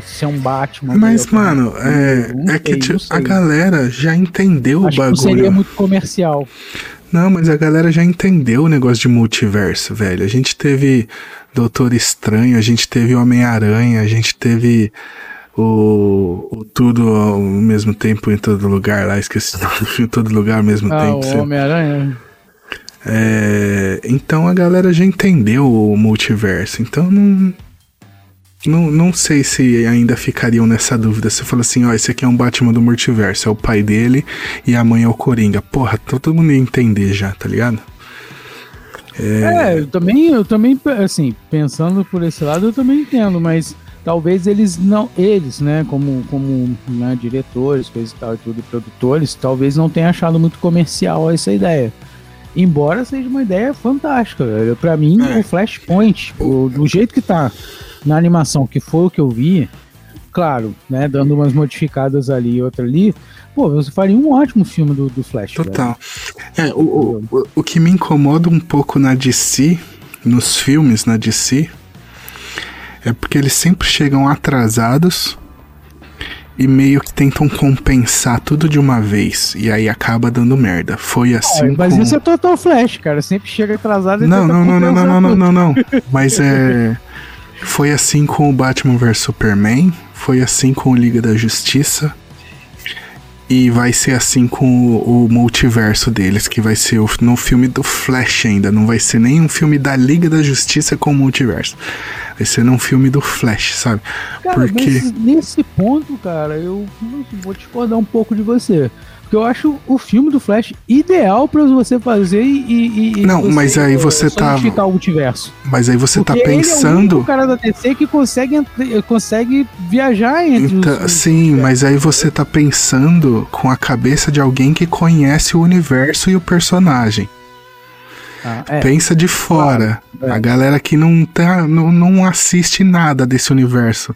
ser um Batman. Mas, mano, é, é que tipo, a galera já entendeu Acho o bagulho. Que seria muito comercial. Não, mas a galera já entendeu o negócio de multiverso, velho. A gente teve Doutor Estranho, a gente teve Homem-Aranha, a gente teve o, o, Tudo ao mesmo tempo em todo lugar lá, esqueci em todo lugar ao mesmo ah, tempo. O Homem-Aranha? É, então a galera já entendeu o multiverso, então não, não, não sei se ainda ficariam nessa dúvida. Você fala assim, ó, esse aqui é um Batman do multiverso, é o pai dele e a mãe é o Coringa. Porra, todo mundo ia entender já, tá ligado? É... é, eu também, eu também, assim, pensando por esse lado, eu também entendo, mas talvez eles não, eles, né, como, como né, diretores, coisas e tal e tudo, produtores, talvez não tenham achado muito comercial essa ideia. Embora seja uma ideia fantástica. Para mim, é. o Flashpoint, o, do jeito que tá na animação, que foi o que eu vi, claro, né, dando umas modificadas ali e outra ali, pô, você faria um ótimo filme do, do Flash. Total. É, o, o, o que me incomoda um pouco na DC, nos filmes na DC, é porque eles sempre chegam atrasados e meio que tentam compensar tudo de uma vez. E aí acaba dando merda. Foi assim. mas com... isso é Total Flash, cara. Sempre chega atrasado e não, não, não, não, não, não, não, não, não. Mas é. Foi assim com o Batman vs Superman, foi assim com o Liga da Justiça. E vai ser assim com o, o multiverso deles, que vai ser o, no filme do Flash ainda. Não vai ser nem um filme da Liga da Justiça com o multiverso. Vai ser num filme do Flash, sabe? Cara, Porque... nesse ponto, cara, eu vou discordar um pouco de você. Porque eu acho o filme do Flash ideal para você fazer e. e não, mas aí você tá. o multiverso. Mas aí você tá Porque tá pensando. Ele é o cara da DC que consegue, consegue viajar entre então, os, Sim, mas aí você tá pensando com a cabeça de alguém que conhece o universo e o personagem. Ah, é. Pensa de fora. Claro, é. A galera que não, tá, não, não assiste nada desse universo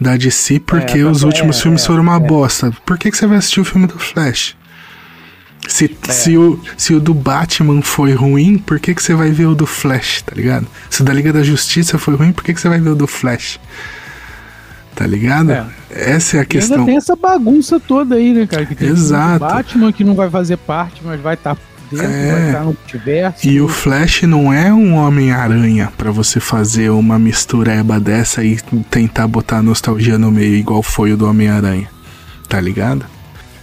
da DC porque é, os últimos é, filmes é, foram uma bosta. Por que, que você vai assistir o filme do Flash? Se, se, o, se o do Batman foi ruim, por que, que você vai ver o do Flash, tá ligado? Se o da Liga da Justiça foi ruim, por que, que você vai ver o do Flash? Tá ligado? É. Essa é a e questão. Ainda tem essa bagunça toda aí, né, cara? Que tem Exato. O Batman que não vai fazer parte, mas vai estar tá dentro, é. vai no multiverso. E o Flash não é um Homem-Aranha para você fazer uma mistureba dessa e tentar botar nostalgia no meio, igual foi o do Homem-Aranha. Tá ligado?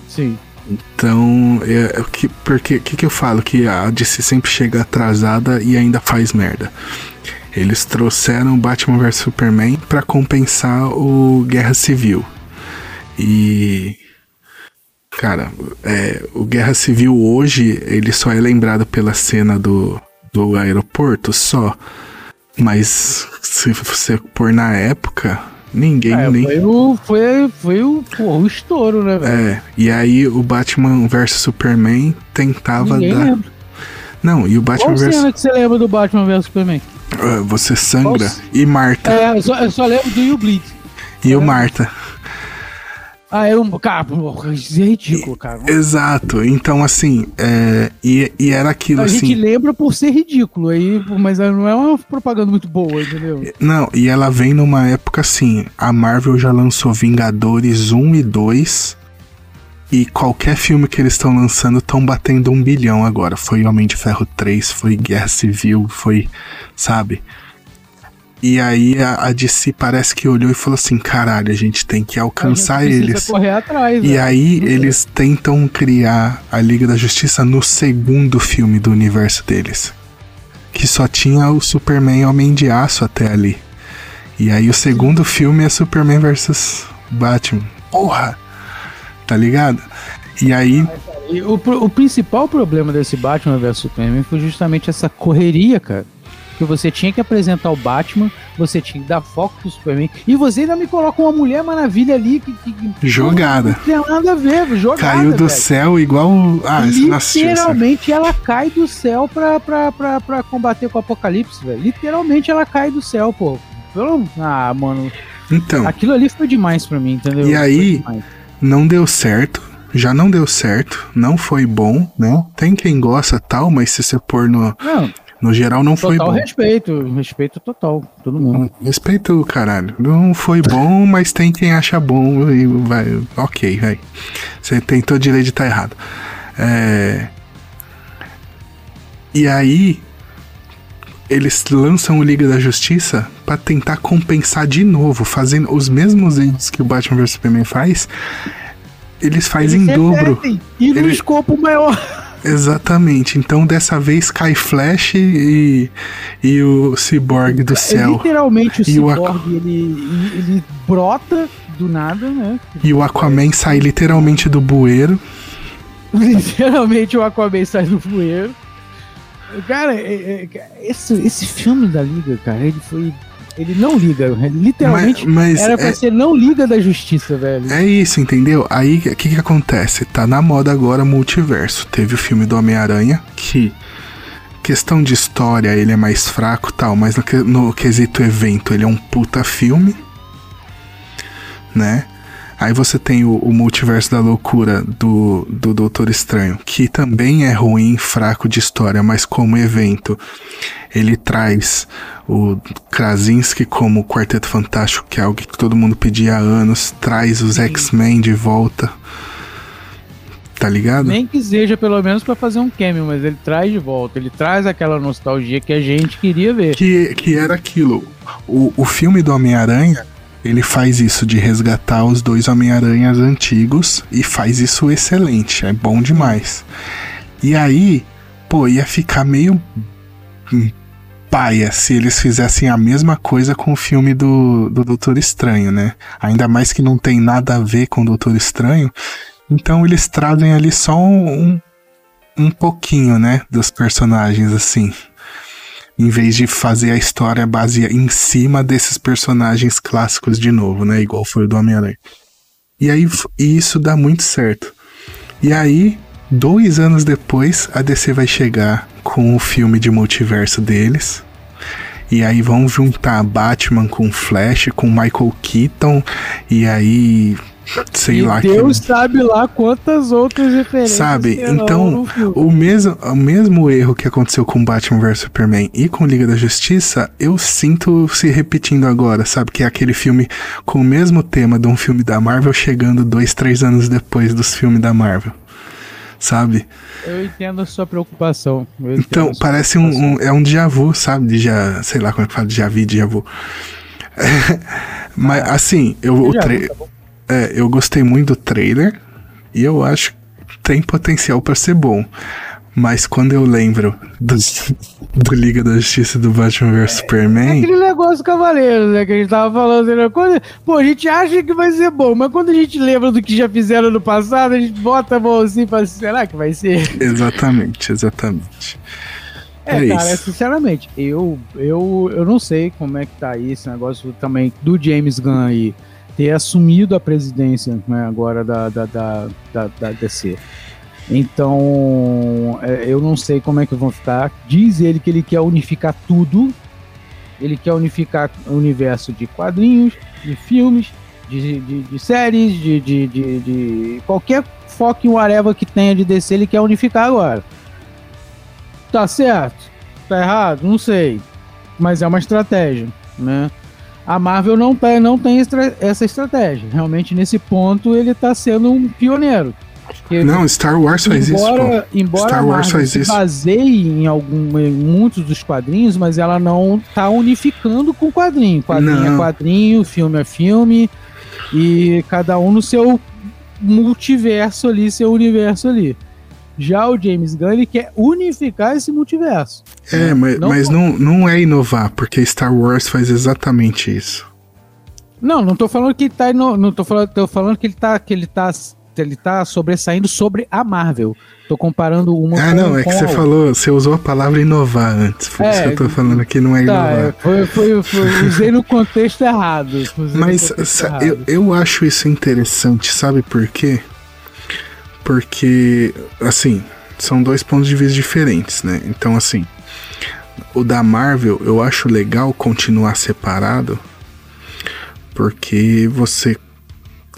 Sim. Então, é, é, que, porque que, que eu falo? Que a DC sempre chega atrasada e ainda faz merda. Eles trouxeram Batman vs Superman para compensar o Guerra Civil. E Cara, é, o Guerra Civil hoje, ele só é lembrado pela cena do, do aeroporto só. Mas se você pôr na época, ninguém é, nem. Foi o, foi, foi o, pô, o estouro, né, velho? É, e aí o Batman vs Superman tentava ninguém dar. Lembra. Não, e o Batman Qual cena que você lembra do Batman vs Superman? Uh, você sangra Qual... e Marta. É, eu só, eu só lembro do You Bleed. E é. o Marta. Ah, eu. Cara, isso é ridículo, cara. Exato. Então, assim, é, e, e era aquilo a assim. A gente lembra por ser ridículo, aí, mas não é uma propaganda muito boa, entendeu? Não, e ela vem numa época assim. A Marvel já lançou Vingadores 1 e 2. E qualquer filme que eles estão lançando estão batendo um bilhão agora. Foi Homem de Ferro 3, foi Guerra Civil, foi. Sabe? E aí a, a DC parece que olhou e falou assim: caralho, a gente tem que alcançar eles. Correr atrás, e né? aí eles tentam criar a Liga da Justiça no segundo filme do universo deles. Que só tinha o Superman Homem de Aço até ali. E aí o segundo filme é Superman versus Batman. Porra! Tá ligado? E aí. O, o principal problema desse Batman vs Superman foi justamente essa correria, cara que você tinha que apresentar o Batman, você tinha que dar foco pro Superman, e você ainda me coloca uma Mulher Maravilha ali que. que jogada. Não tem nada a ver, jogada. Caiu do velho. céu igual. Ah, Literalmente ela cai do céu pra, pra, pra, pra combater com o Apocalipse, velho. Literalmente ela cai do céu, pô. Pelo... Ah, mano. Então. Aquilo ali foi demais pra mim, entendeu? E aí, não deu certo já não deu certo, não foi bom, né? Tem quem gosta tal, mas se você por no, não. No geral não total foi bom. respeito, respeito total, todo mundo. Respeito, caralho. Não foi bom, mas tem quem acha bom e vai. Ok, vai. Você tem todo direito de estar tá errado. É... E aí, eles lançam o Liga da Justiça para tentar compensar de novo, fazendo os mesmos erros que o Batman vs Superman faz. Eles fazem em dobro. E no Ele... escopo maior. Exatamente. Então dessa vez cai Flash e, e o Cyborg do é, céu. Literalmente o Cyborg o ele, ele brota do nada, né? E o Aquaman sai literalmente do bueiro. Literalmente o Aquaman sai do bueiro. Cara, é, é, esse, esse filme da Liga, cara, ele foi ele não liga, literalmente mas, mas era pra é, ser não liga da justiça, velho. É isso, entendeu? Aí o que, que acontece? Tá na moda agora multiverso. Teve o filme do Homem-Aranha, que questão de história ele é mais fraco tal, mas no, no quesito evento ele é um puta filme, né? Aí você tem o, o, multiverso da loucura do, do Doutor Estranho, que também é ruim, fraco de história, mas como evento, ele traz o Krasinski como Quarteto Fantástico, que é algo que todo mundo pedia há anos, traz os X-Men de volta. Tá ligado? Nem que seja pelo menos para fazer um cameo, mas ele traz de volta, ele traz aquela nostalgia que a gente queria ver. Que, que era aquilo. O, o filme do Homem-Aranha ele faz isso de resgatar os dois Homem-Aranhas antigos e faz isso excelente, é bom demais. E aí, pô, ia ficar meio paia se eles fizessem a mesma coisa com o filme do, do Doutor Estranho, né? Ainda mais que não tem nada a ver com o Doutor Estranho. Então eles trazem ali só um, um pouquinho, né, dos personagens, assim. Em vez de fazer a história baseada em cima desses personagens clássicos de novo, né? Igual foi o do Homem-Aranha. E aí e isso dá muito certo. E aí, dois anos depois, a DC vai chegar com o filme de multiverso deles. E aí vão juntar Batman com Flash, com Michael Keaton, e aí sei e lá Deus que... sabe lá quantas outras referências. Sabe? Então, o mesmo, o mesmo erro que aconteceu com Batman vs Superman e com Liga da Justiça, eu sinto se repetindo agora, sabe? Que é aquele filme com o mesmo tema de um filme da Marvel chegando dois, três anos depois dos filmes da Marvel sabe? Eu entendo a sua preocupação. Então, parece um, um, É um déjà vu, sabe? De já, sei lá como é que fala, déjà vu, déjà vu. Mas, ah, assim, eu, o tra... tá é, eu gostei muito do trailer e eu acho que tem potencial para ser bom. Mas quando eu lembro do, do Liga da Justiça do Batman vs Superman. É aquele negócio cavaleiro, né? Que a gente tava falando. Né? Quando, pô, a gente acha que vai ser bom, mas quando a gente lembra do que já fizeram no passado, a gente bota a mão assim e fala: será que vai ser? Exatamente, exatamente. É, é cara, isso. sinceramente, eu, eu, eu não sei como é que tá aí esse negócio também do James Gunn aí ter assumido a presidência né, agora da, da, da, da, da DC. Então, é, eu não sei como é que vão ficar. Diz ele que ele quer unificar tudo. Ele quer unificar o universo de quadrinhos, de filmes, de, de, de séries, de, de, de, qualquer foco em whatever que tenha de DC, ele quer unificar agora. Tá certo? Tá errado? Não sei. Mas é uma estratégia, né? A Marvel não, tá, não tem essa estratégia. Realmente, nesse ponto, ele está sendo um pioneiro. Porque, não, Star Wars faz embora, isso. Pô. Embora Star Wars faz isso. baseie em, algum, em muitos dos quadrinhos, mas ela não tá unificando com quadrinho. Quadrinho é não. é quadrinho, filme é filme, e cada um no seu multiverso ali, seu universo ali. Já o James Gunn ele quer unificar esse multiverso. É, mas, não, mas não, não é inovar, porque Star Wars faz exatamente isso. Não, não tô falando que tá não tô falando, tô falando que ele tá que ele tá ele tá sobressaindo sobre a Marvel. Tô comparando uma Ah, com, não, é que você falou, você usou a palavra inovar antes. Por é, isso que eu tô falando que não é tá, inovar. É, foi, foi, foi, usei no contexto errado. Mas contexto errado. Eu, eu acho isso interessante, sabe por quê? Porque, assim, são dois pontos de vista diferentes, né? Então, assim, o da Marvel eu acho legal continuar separado, porque você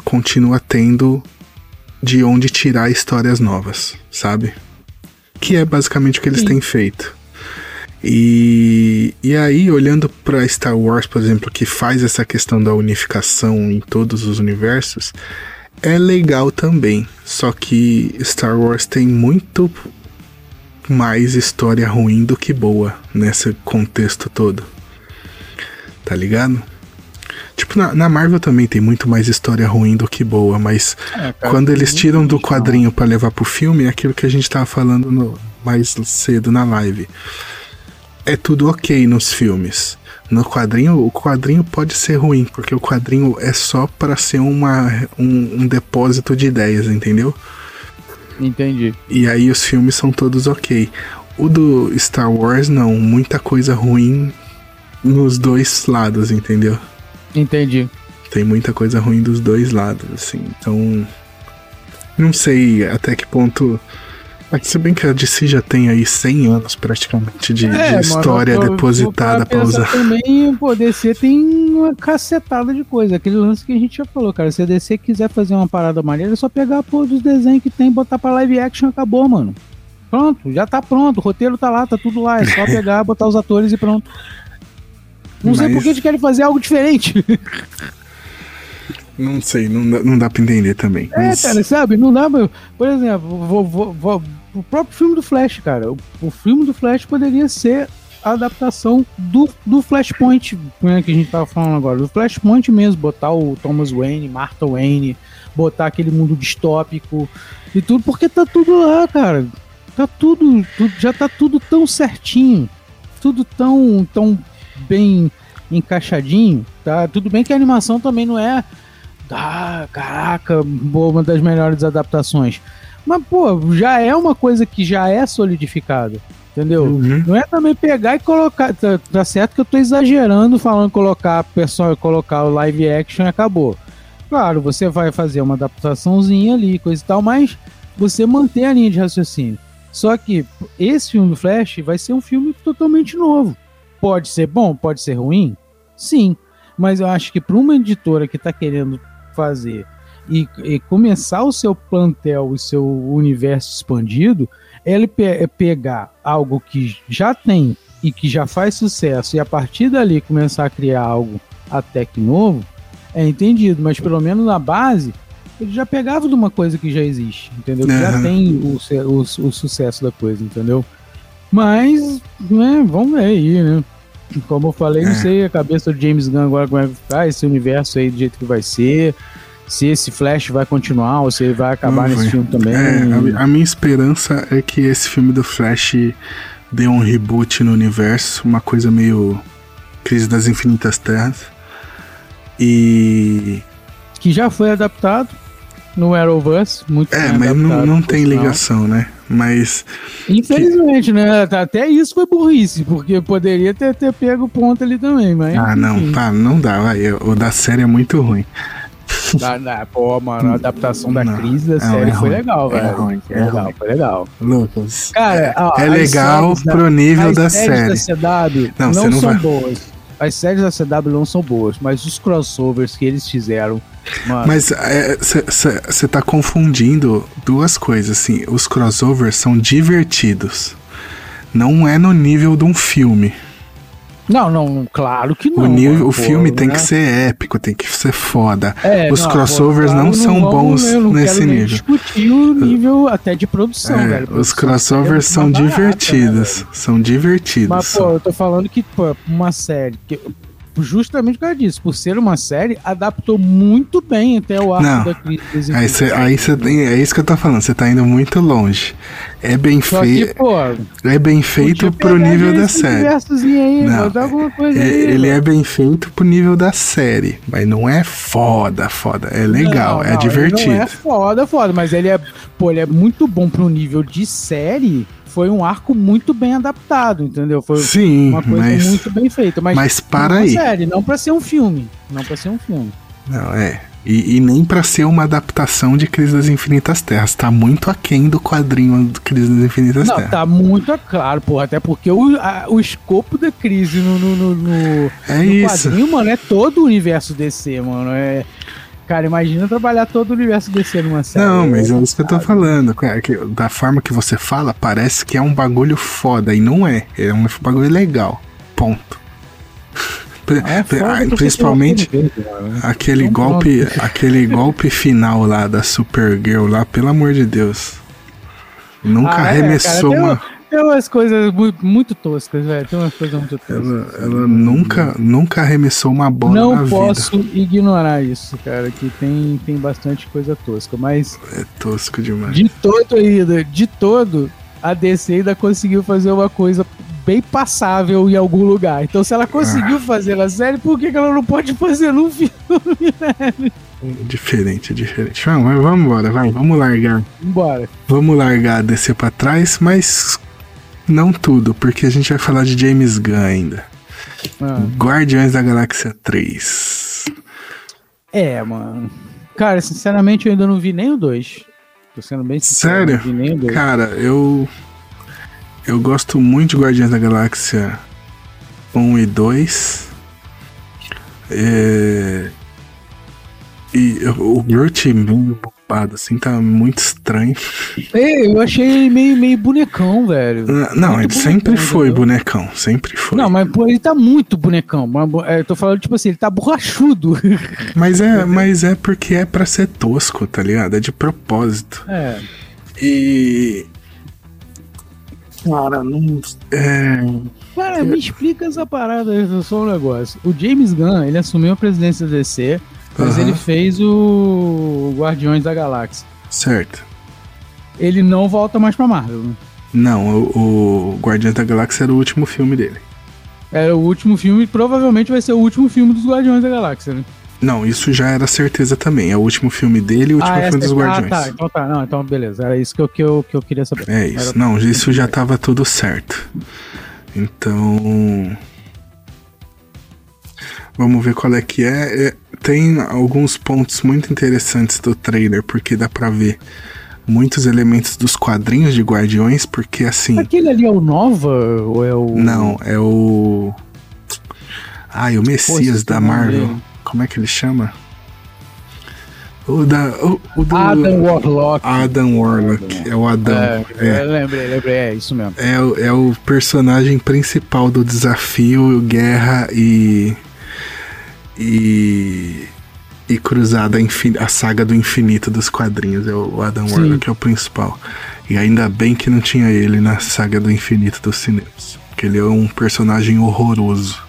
continua tendo de onde tirar histórias novas, sabe? Que é basicamente o que eles Sim. têm feito. E, e aí, olhando para Star Wars, por exemplo, que faz essa questão da unificação em todos os universos, é legal também. Só que Star Wars tem muito mais história ruim do que boa nesse contexto todo. Tá ligado? Tipo, na, na, Marvel também tem muito mais história ruim do que boa, mas é, cara, quando eles tiram do quadrinho para levar pro filme, é aquilo que a gente tava falando no, mais cedo na live. É tudo ok nos filmes. No quadrinho, o quadrinho pode ser ruim, porque o quadrinho é só para ser uma, um, um depósito de ideias, entendeu? Entendi. E aí os filmes são todos ok. O do Star Wars, não. Muita coisa ruim nos dois lados, entendeu? Entendi. Tem muita coisa ruim dos dois lados, assim. Então. Não sei até que ponto. Mas se bem que a DC já tem aí 100 anos praticamente de, é, de história mano, depositada pra usar. Também o DC tem uma cacetada de coisa. Aquele lance que a gente já falou, cara. Se a DC quiser fazer uma parada maneira, é só pegar pô, dos desenhos que tem, botar pra live action acabou, mano. Pronto, já tá pronto. O roteiro tá lá, tá tudo lá. É só pegar, botar os atores e pronto. Não Mas... sei por que eles querem fazer algo diferente. Não sei, não dá, não dá pra entender também. É, mas... cara, sabe? Não dá, por exemplo, vou, vou, vou, o próprio filme do Flash, cara. O, o, filme do Flash poderia ser a adaptação do, do Flashpoint, né, que a gente tava falando agora, do Flashpoint mesmo, botar o Thomas Wayne, Martha Wayne, botar aquele mundo distópico e tudo, porque tá tudo lá, cara. Tá tudo, tudo já tá tudo tão certinho, tudo tão, tão bem encaixadinho, tá? Tudo bem que a animação também não é, ah, caraca, uma das melhores adaptações. Mas, pô, já é uma coisa que já é solidificada. Entendeu? Uhum. Não é também pegar e colocar. Tá, tá, certo que eu tô exagerando falando colocar pessoal colocar o live action e acabou. Claro, você vai fazer uma adaptaçãozinha ali, coisa e tal, mas você mantém a linha de raciocínio. Só que esse filme do Flash vai ser um filme totalmente novo. Pode ser bom, pode ser ruim? Sim. Mas eu acho que para uma editora que está querendo fazer e, e, começar o seu plantel, o seu universo expandido, ele pe é pegar algo que já tem e que já faz sucesso e a partir dali começar a criar algo até que novo, é entendido, mas pelo menos na base ele já pegava de uma coisa que já existe, entendeu? Uhum. Já tem o, o, o, sucesso da coisa, entendeu? Mas, né, vamos ver aí, né? Como eu falei, é. não sei a cabeça do James Gunn agora como é que ficar, esse universo aí do jeito que vai ser se esse Flash vai continuar ou se ele vai acabar nesse filme também. É, a, a, minha esperança é que esse filme do Flash dê um reboot no universo, uma coisa meio Crise das Infinitas Terras. E. Que já foi adaptado no Arrowverse, muito É, mas não, não tem ligação, né? Mas. Infelizmente, que... né? Até isso foi burrice, porque poderia ter, ter pego ponto ali também, mas. Ah, não, tá, não dá, vai. O da série é muito ruim. Da, da, pô, mano, a adaptação da não, crise da série é foi legal, é velho. É ruim, é legal, ruim. foi legal. Lucas. Cara, ó, é legal pro nível da série. Séries da CW não, não, não são vai... boas. As séries da CW não são boas, mas os crossovers que eles fizeram. Mano. Mas você é, tá confundindo duas coisas, assim. Os crossovers são divertidos. Não é no nível de um filme. Não, não, claro que não. O, nível, mano, o filme pô, tem né? que ser épico, tem que ser foda. É, Os não, crossovers pô, não, não são não bons vamos, nesse nível. discutir o nível até de produção, é, velho. Os crossovers são divertidos. Barata, são divertidos. Mas, pô, eu tô falando que, pô, uma série. Que, justamente por causa disso, por ser uma série, adaptou muito bem até o arco não, da crise. Aí você aí cê é isso que eu tô falando, você tá indo muito longe. É bem feito. É bem feito pro nível da série. Aí, não, é, aí, ele é bem feito pro nível da série, mas não é foda, foda. É legal, não, é divertido. Não é foda, foda, mas ele é, pô, ele é muito bom pro nível de série foi um arco muito bem adaptado, entendeu? Foi Sim, uma coisa mas, muito bem feita. Mas, mas para aí. Série, não para ser um filme. Não para ser um filme. Não, é. E, e nem para ser uma adaptação de Crise das Infinitas Terras. Tá muito aquém do quadrinho do Crise das Infinitas não, Terras. Não, tá muito claro, pô. Até porque o, a, o escopo da crise no, no, no, no, é no quadrinho, mano, é todo o universo DC, mano. É, Cara, imagina trabalhar todo o universo DC numa série. Não, mas é isso que eu tô falando. É da forma que você fala, parece que é um bagulho foda. E não é. É um bagulho legal. Ponto. É Principalmente né? aquele então, golpe, aquele golpe final lá da Supergirl lá, pelo amor de Deus. Nunca ah, é, arremessou cara, uma. Tem umas coisas muito, muito toscas, velho. Tem umas coisas muito toscas. Ela, ela nunca, nunca arremessou uma bola Não na posso ignorar isso, cara. Que tem, tem bastante coisa tosca, mas. É tosco demais. De todo ainda, de todo, a DC ainda conseguiu fazer uma coisa bem passável em algum lugar. Então, se ela conseguiu ah. fazer na série, por que, que ela não pode fazer no filme, né? Diferente, diferente. Vamos, vamos embora, vai, vamos largar. Bora. Vamos largar, descer pra trás, mas não tudo, porque a gente vai falar de James Gunn ainda. Ah. Guardiões da Galáxia 3. É, mano. Cara, sinceramente, eu ainda não vi nem o 2. Tô sendo bem sincero. Sério? Não vi nem o 2. Cara, eu. Eu gosto muito de Guardiões da Galáxia 1 e 2. É... E o Groot bocado, assim, tá muito estranho. É, eu achei ele meio, meio bonecão, velho. Não, muito ele bonecão, sempre foi entendeu? bonecão, sempre foi. Não, mas pô, ele tá muito bonecão. É, eu tô falando, tipo assim, ele tá borrachudo. Mas é, mas é porque é pra ser tosco, tá ligado? É de propósito. É. E. Cara, não. É Cara, me explica essa parada, só um negócio. O James Gunn, ele assumiu a presidência da DC, mas ele fez o Guardiões da Galáxia. Certo. Ele não volta mais pra Marvel, né? Não, o, o Guardiões da Galáxia era o último filme dele. Era o último filme, provavelmente vai ser o último filme dos Guardiões da Galáxia, né? Não, isso já era certeza também. É o último filme dele e o último Ah, filme essa- dos Guardiões. Ah, tá, então tá, não, então beleza. Era isso que eu, que eu, que eu queria saber. É isso. Era- Não, isso já tava tudo certo. Então. Vamos ver qual é que é. Tem alguns pontos muito interessantes do trailer, porque dá pra ver muitos elementos dos quadrinhos de Guardiões, porque assim. Aquele ali é o Nova ou é o. Não, é o. Ai, o Messias esse da nome Marvel. Como é que ele chama? O da. O, o do. Adam Warlock. Adam Warlock. É o Adão. É, É. lembrei, lembrei, é isso mesmo. É, é o personagem principal do desafio Guerra e. E. E Cruzada a saga do infinito dos quadrinhos. É o Adam. Warlock, é o principal. E ainda bem que não tinha ele na saga do infinito dos cinemas. Porque ele é um personagem horroroso.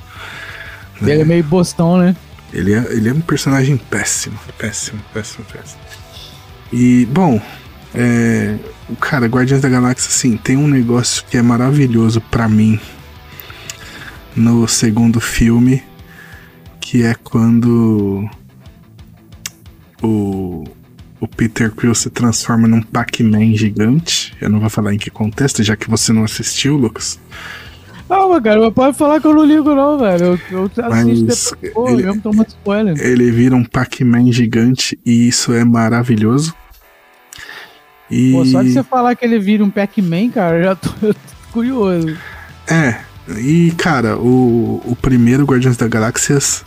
né? Ele é meio bostão, né? Ele é, ele é um personagem péssimo. Péssimo, péssimo, péssimo. E, bom, é, cara, Guardiões da Galáxia, assim, tem um negócio que é maravilhoso pra mim no segundo filme, que é quando o, o Peter Quill se transforma num Pac-Man gigante. Eu não vou falar em que contexto, já que você não assistiu, Lucas. Mas cara, mas pode falar que eu não ligo, não, velho. Eu, eu assisto depois, pô, ele- mesmo tomando spoiler. Ele vira um Pac-Man gigante e isso é maravilhoso. E Pô, só de você falar que ele vira um Pac-Man, cara, eu já tô, eu tô curioso. é, e cara, o, o primeiro Guardiões da Galáxias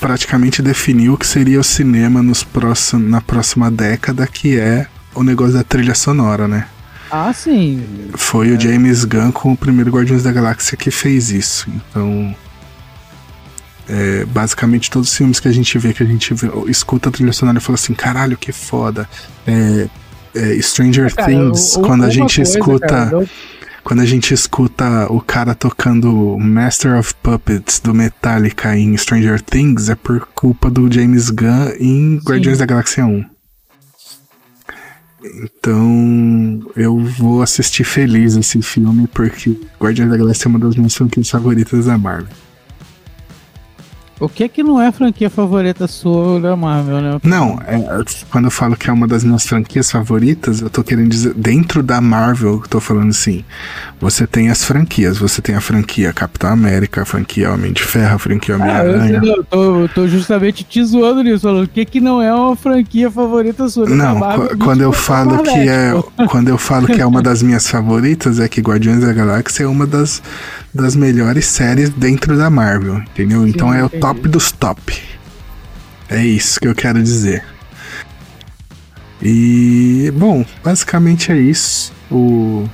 praticamente definiu o que seria o cinema nos próxim, na próxima década, que é o negócio da trilha sonora, né? Ah, sim. Foi o James Gunn com o primeiro Guardiões da Galáxia que fez isso. Então, é, basicamente todos os filmes que a gente vê, que a gente vê, escuta a trilha sonora e fala assim, caralho, que foda. É, é, Stranger Cara, Things, quando a gente coisa, escuta, cara, quando a gente escuta o cara tocando Master of Puppets do Metallica em Stranger Things, é por culpa do James Gunn em Guardiões da Galáxia 1. Então, eu vou assistir feliz esse filme, porque Guardiões da Galáxia é uma das minhas franquias favoritas da Marvel. O que que não é a franquia favorita sua da Marvel, né? Não, é, quando eu falo que é uma das minhas franquias favoritas, eu tô querendo dizer, dentro da Marvel, eu tô falando assim, você tem as franquias, você tem a franquia Capitão América, a franquia Homem de Ferro, a franquia Ah, eu, Homem-Aranha. eu tô, eu tô justamente te zoando nisso, falando o que que não é uma franquia favorita sua da Não, Marvel, qu- quando eu falo que é, quando eu falo que é uma das minhas favoritas, é que Guardiões da Galáxia é uma das, das melhores séries dentro da Marvel, entendeu? Então é o. top dos top. É isso que eu quero dizer. E bom, basicamente é isso. O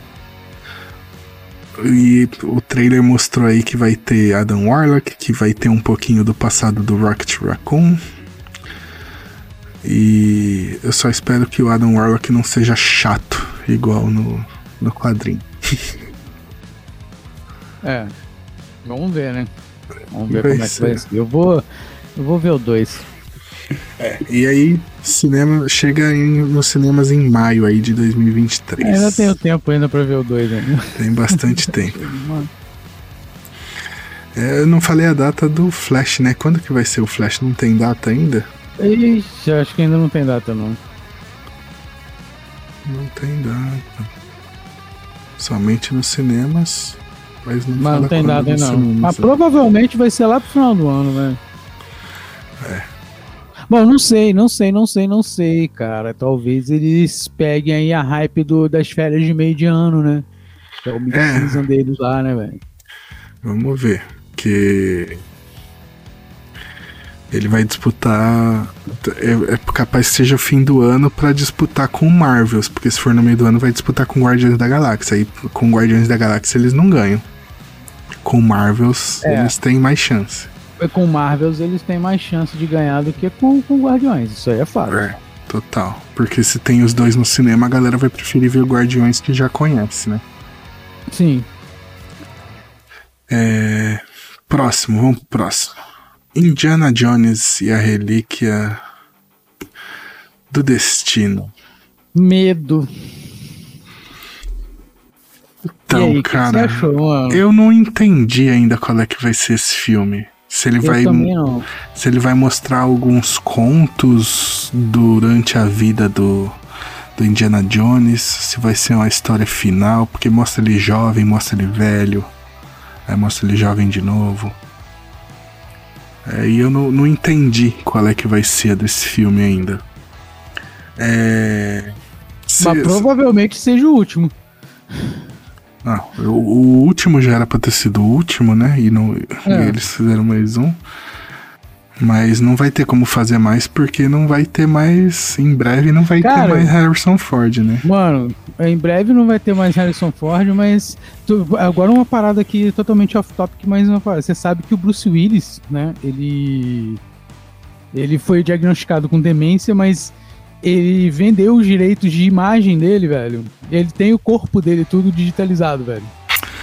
e o trailer mostrou aí que vai ter Adam Warlock, que vai ter um pouquinho do passado do Rocket Raccoon. E eu só espero que o Adam Warlock não seja chato, igual no, no quadrinho. É. Vamos ver, né? Vamos ver Vai como é que vai ser. Eu vou, eu vou ver o 2. E aí, cinema chega em, nos cinemas em maio aí de 2023. Ainda tenho tempo ainda pra ver o 2 ainda. Tem bastante tempo. É, eu não falei a data do Flash, né? Quando que vai ser o Flash? Não tem data ainda? Ixi, acho que ainda não tem data não. Não tem data. Somente nos cinemas. Mas não, Mas não tem nos ainda não. cinemas. Mas provavelmente vai ser lá pro final do ano, né? É. Bom, não sei, não sei, não sei, não sei, cara. Talvez eles peguem aí a hype do, das férias de meio de ano, né? Que é o mid-season deles lá, né, velho? Vamos ver. Que ele vai disputar. É, é capaz que seja o fim do ano pra disputar com o Marvels, porque se for no meio do ano vai disputar com Guardiões da Galáxia. Aí com Guardiões da Galáxia eles não ganham. Com Marvels É. eles têm mais chance. Com Marvels eles têm mais chance de ganhar do que com, com Guardiões. Isso aí é fato. É, total. Porque se tem os dois no cinema, a galera vai preferir ver Guardiões que já conhece, né? Sim. É, próximo, vamos pro próximo. Indiana Jones e a Relíquia do Destino. Medo. Então, aí, cara, achou, eu não entendi ainda qual é que vai ser esse filme. Se ele Eu vai se ele vai mostrar alguns contos durante a vida do, do Indiana Jones, se vai ser uma história final, porque mostra ele jovem, mostra ele velho, aí mostra ele jovem de novo. É, e eu não, não entendi qual é que vai ser desse filme ainda. É. se- Mas provavelmente seja o último. Ah, o, o último já era pra ter sido o último, né? E, não, e É. eles fizeram mais um. Mas não vai ter como fazer mais, porque não vai ter mais. Em breve não vai ter Cara, mais Harrison Ford, né? Mano, em breve não vai ter mais Harrison Ford, mas tu- agora uma parada aqui totalmente off-topic, mas uma parada. Você sabe que o Bruce Willis, né? Ele ele foi diagnosticado com demência, mas ele vendeu os direitos de imagem dele, velho. Ele tem o corpo dele tudo digitalizado, velho.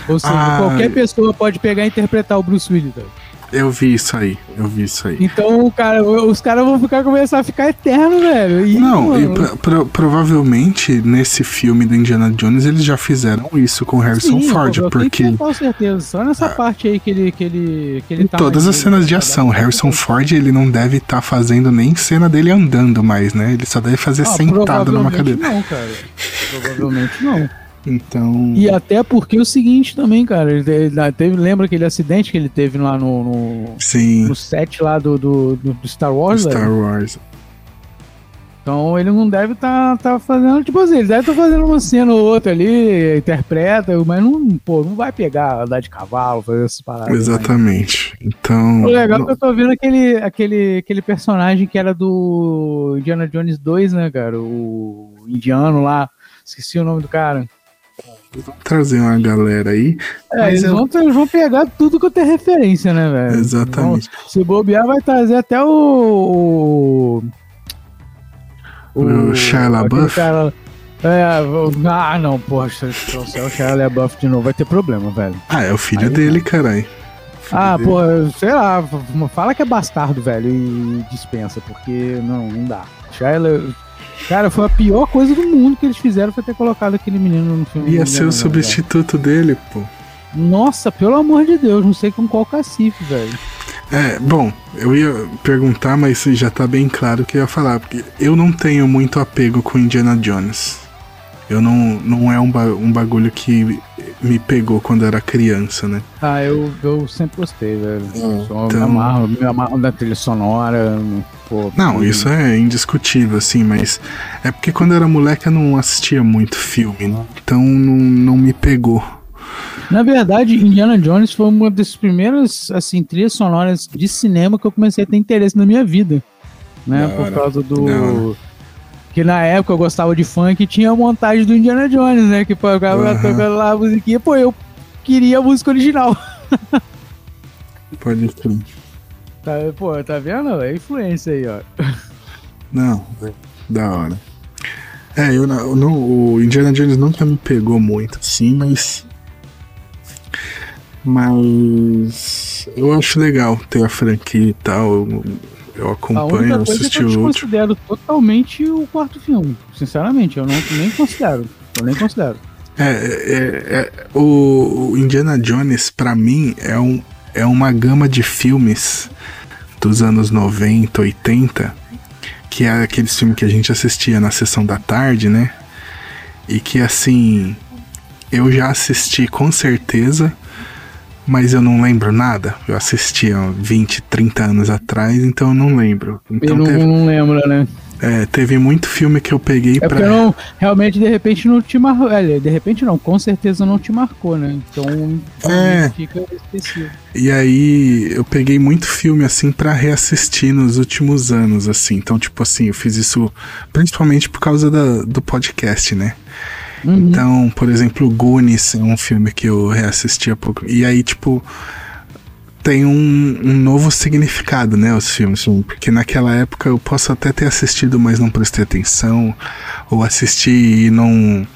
Ou seja, Ah. qualquer pessoa pode pegar e interpretar o Bruce Willis, velho. Eu vi isso aí, eu vi isso aí. Então, o cara, os caras vão ficar começar a ficar eterno, velho. E, Não, e mano, pro- pro- provavelmente nesse filme do Indiana Jones eles já fizeram isso com Harrison Sim, Ford, eu tenho porque total certeza. Só nessa parte aí que ele, que ele, que ele tá todas as cenas de ação, Harrison Ford ele não deve estar fazendo nem cena dele andando mais, né? Ele só deve fazer Ah, sentado numa cadeira. Não, cara. Provavelmente não. Então. E até porque é o seguinte também, cara. Ele te- teve, lembra aquele acidente que ele teve lá no, no, Sim, no set lá do, do, do- Star Wars, Star velho? Wars. Então ele não deve estar tá, fazendo, tipo assim, ele deve estar fazendo uma cena ou outra ali, interpreta, mas não, pô, não vai pegar andar de cavalo, fazer essas paradas. né? Exatamente. Então. O legal é que eu tô vendo aquele, aquele, aquele personagem que era do Indiana Jones 2, né, cara? O indiano lá. Esqueci o nome do cara. Vamos trazer uma galera aí. É, eles, eu- vão, eles vão pegar tudo que eu tenho referência, né, velho? Exatamente. Então, se bobear, vai trazer até o. O, O Shia LaBeouf? cara- é, ah, não, poxa, se trouxer o Shia LaBeouf de novo, vai ter problema, velho. Ah, é o filho Aí dele, caralho. Ah, dele. pô, sei lá, fala que é bastardo, velho, e dispensa, porque não, não dá. Shia, cara, foi a pior coisa do mundo que eles fizeram foi ter colocado aquele menino no filme. Ia ser o substituto dele, pô. Nossa, pelo amor de Deus, não sei com qual cacife, velho. É, bom, eu ia perguntar, mas já tá bem claro o que eu ia falar, porque eu não tenho muito apego com Indiana Jones. Eu não, não é um, ba- um bagulho que me pegou quando era criança, né? Ah, eu, eu sempre gostei, velho. É, Só me então- amarro, me amarro da trilha sonora, pô. Não, isso é indiscutível, assim, mas é porque quando eu era moleque eu não assistia muito filme, né? Então não, não me pegou. Na verdade, Indiana Jones foi uma das primeiras, assim, trilhas sonoras de cinema que eu comecei a ter interesse na minha vida. Né? Por causa da hora. Que na época eu gostava de funk e tinha a montagem do Indiana Jones, né? Que pagava Aham. tocando lá a musiquinha. Pô, eu queria a música original. Pode crer. Tá, pô, tá vendo? É influência aí, ó. Não, da hora. É, eu, não- eu não, o Indiana Jones nunca me pegou muito, assim, mas. Mas. Eu acho legal ter a franquia e tal. Eu, eu A acompanho, eu é assisti que eu o último. desconsidero totalmente o quarto filme. Sinceramente, eu não, nem considero. Eu nem considero. É, é, é, o, o Indiana Jones, pra mim, é, um, é uma gama de filmes dos anos 90, 80, que é aqueles filmes que a gente assistia na sessão da tarde, né? E que, assim, eu já assisti com certeza, mas eu não lembro nada. Eu assisti há 20, 30 anos atrás, então eu não lembro. Então eu não, teve, não lembro, né? é, teve muito filme que eu peguei É pra. porque não, realmente, de repente, não te marcou. É, de repente não, com certeza não te marcou, né? Então É. fica esquecido. E aí eu peguei muito filme assim pra reassistir nos últimos anos, assim. Então, tipo assim, eu fiz isso principalmente por causa da- do podcast, né? Uhum. Então, por exemplo, Goonies é um filme que eu reassisti há pouco. E aí, tipo, tem um, um novo significado, né, os filmes. Porque naquela época eu posso até ter assistido, mas não prestei atenção. Ou assisti e não.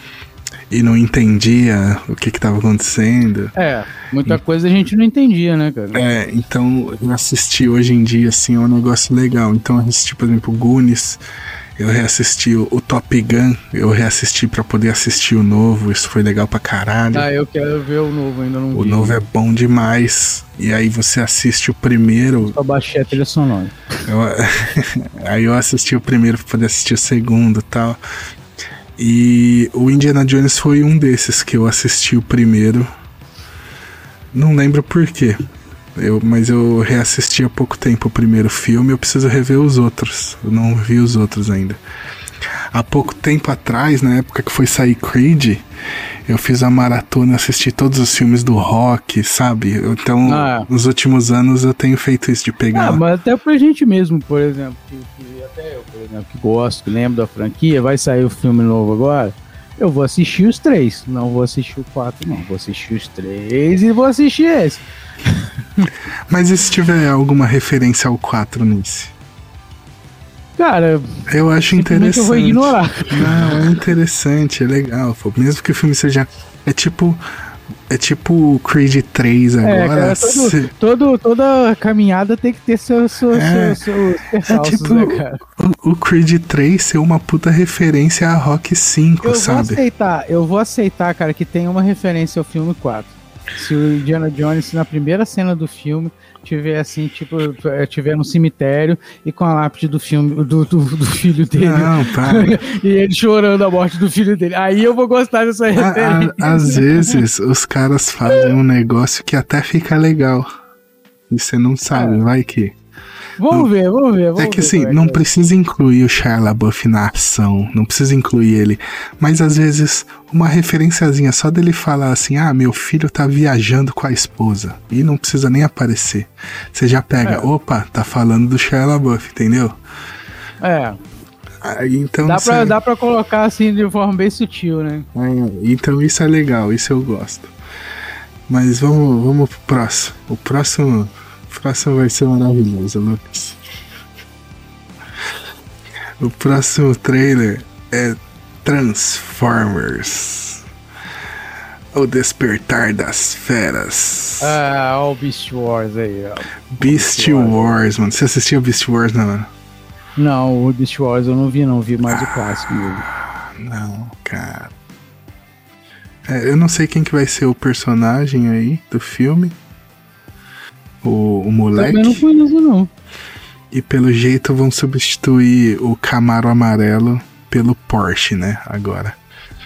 e não entendia o que estava acontecendo. É, muita coisa a gente não entendia, né, cara? É, então eu assisti hoje em dia, assim, é um negócio legal. Então eu assisti, por exemplo, Goonies, eu reassisti o, o Top Gun, eu reassisti para poder assistir o novo, isso foi legal pra caralho. Ah, eu quero ver o novo, ainda não O vi. novo é bom demais. E aí você assiste o primeiro. Eu baixei a trilha sonora. Eu, aí eu assisti o primeiro pra poder assistir o segundo e tal. E o Indiana Jones foi um desses que eu assisti o primeiro. Não lembro porquê. Eu, mas eu reassisti há pouco tempo o primeiro filme, eu preciso rever os outros. Eu não vi os outros ainda. Há pouco tempo atrás, na época que foi sair Creed, eu fiz a maratona, assisti todos os filmes do rock, sabe? Então, ah. nos últimos anos eu tenho feito isso de pegar. Ah, mas até pra gente mesmo, por exemplo, que, que até eu, por exemplo, que gosto, que lembro da franquia, vai sair o filme novo agora. Eu vou assistir os três, não vou assistir o quatro, não. Vou assistir os três e vou assistir esse. Mas e se tiver alguma referência ao 4 nesse? Cara, eu acho interessante. Eu vou ignorar. Não, é interessante, é legal. Mesmo que o filme seja. É tipo. É tipo Creed 3 agora. É, cara, todo, todo, toda caminhada tem que ter seus seu, é, seu, seu é tipo né? O, o, Creed 3 ser uma puta referência a Rock 5, eu sabe? Eu vou aceitar, eu vou aceitar, cara, que tem uma referência ao filme 4 se o Indiana Jones, na primeira cena do filme, tiver assim, tipo, é, tiver no cemitério e com a lápide do filme do, do, do filho dele. Não, e ele chorando a morte do filho dele. Aí eu vou gostar dessa referência. Às vezes os caras fazem um negócio que até fica legal. E você não sabe, é. vai que. Vamos ver, vamos ver. Vamos é que ver, assim, não precisa incluir o Shia LaBeouf na ação, não precisa incluir ele. Mas às vezes, uma referenciazinha só dele falar assim: ah, meu filho tá viajando com a esposa. E não precisa nem aparecer. Você já pega, é. opa, tá falando do Shia LaBeouf, entendeu? É. Aí, então, dá, pra, dá pra colocar assim de forma bem sutil, né? É, então isso é legal, isso eu gosto. Mas vamos, vamos pro próximo. O próximo próximo vai ser maravilhoso, Lucas. O próximo trailer é Transformers. O Despertar das Feras. Ah, o Beast Wars aí, ó. Beast, Beast Wars, Wars, mano. Você assistiu Beast Wars, não? Não, o Beast Wars eu não vi, não. Vi mais ah, o clássico mesmo. Não, cara. É, eu não sei quem que vai ser o personagem aí do filme o, o moleque. Eu não conheço, não. E pelo jeito vão substituir o Camaro amarelo pelo Porsche, né? Agora.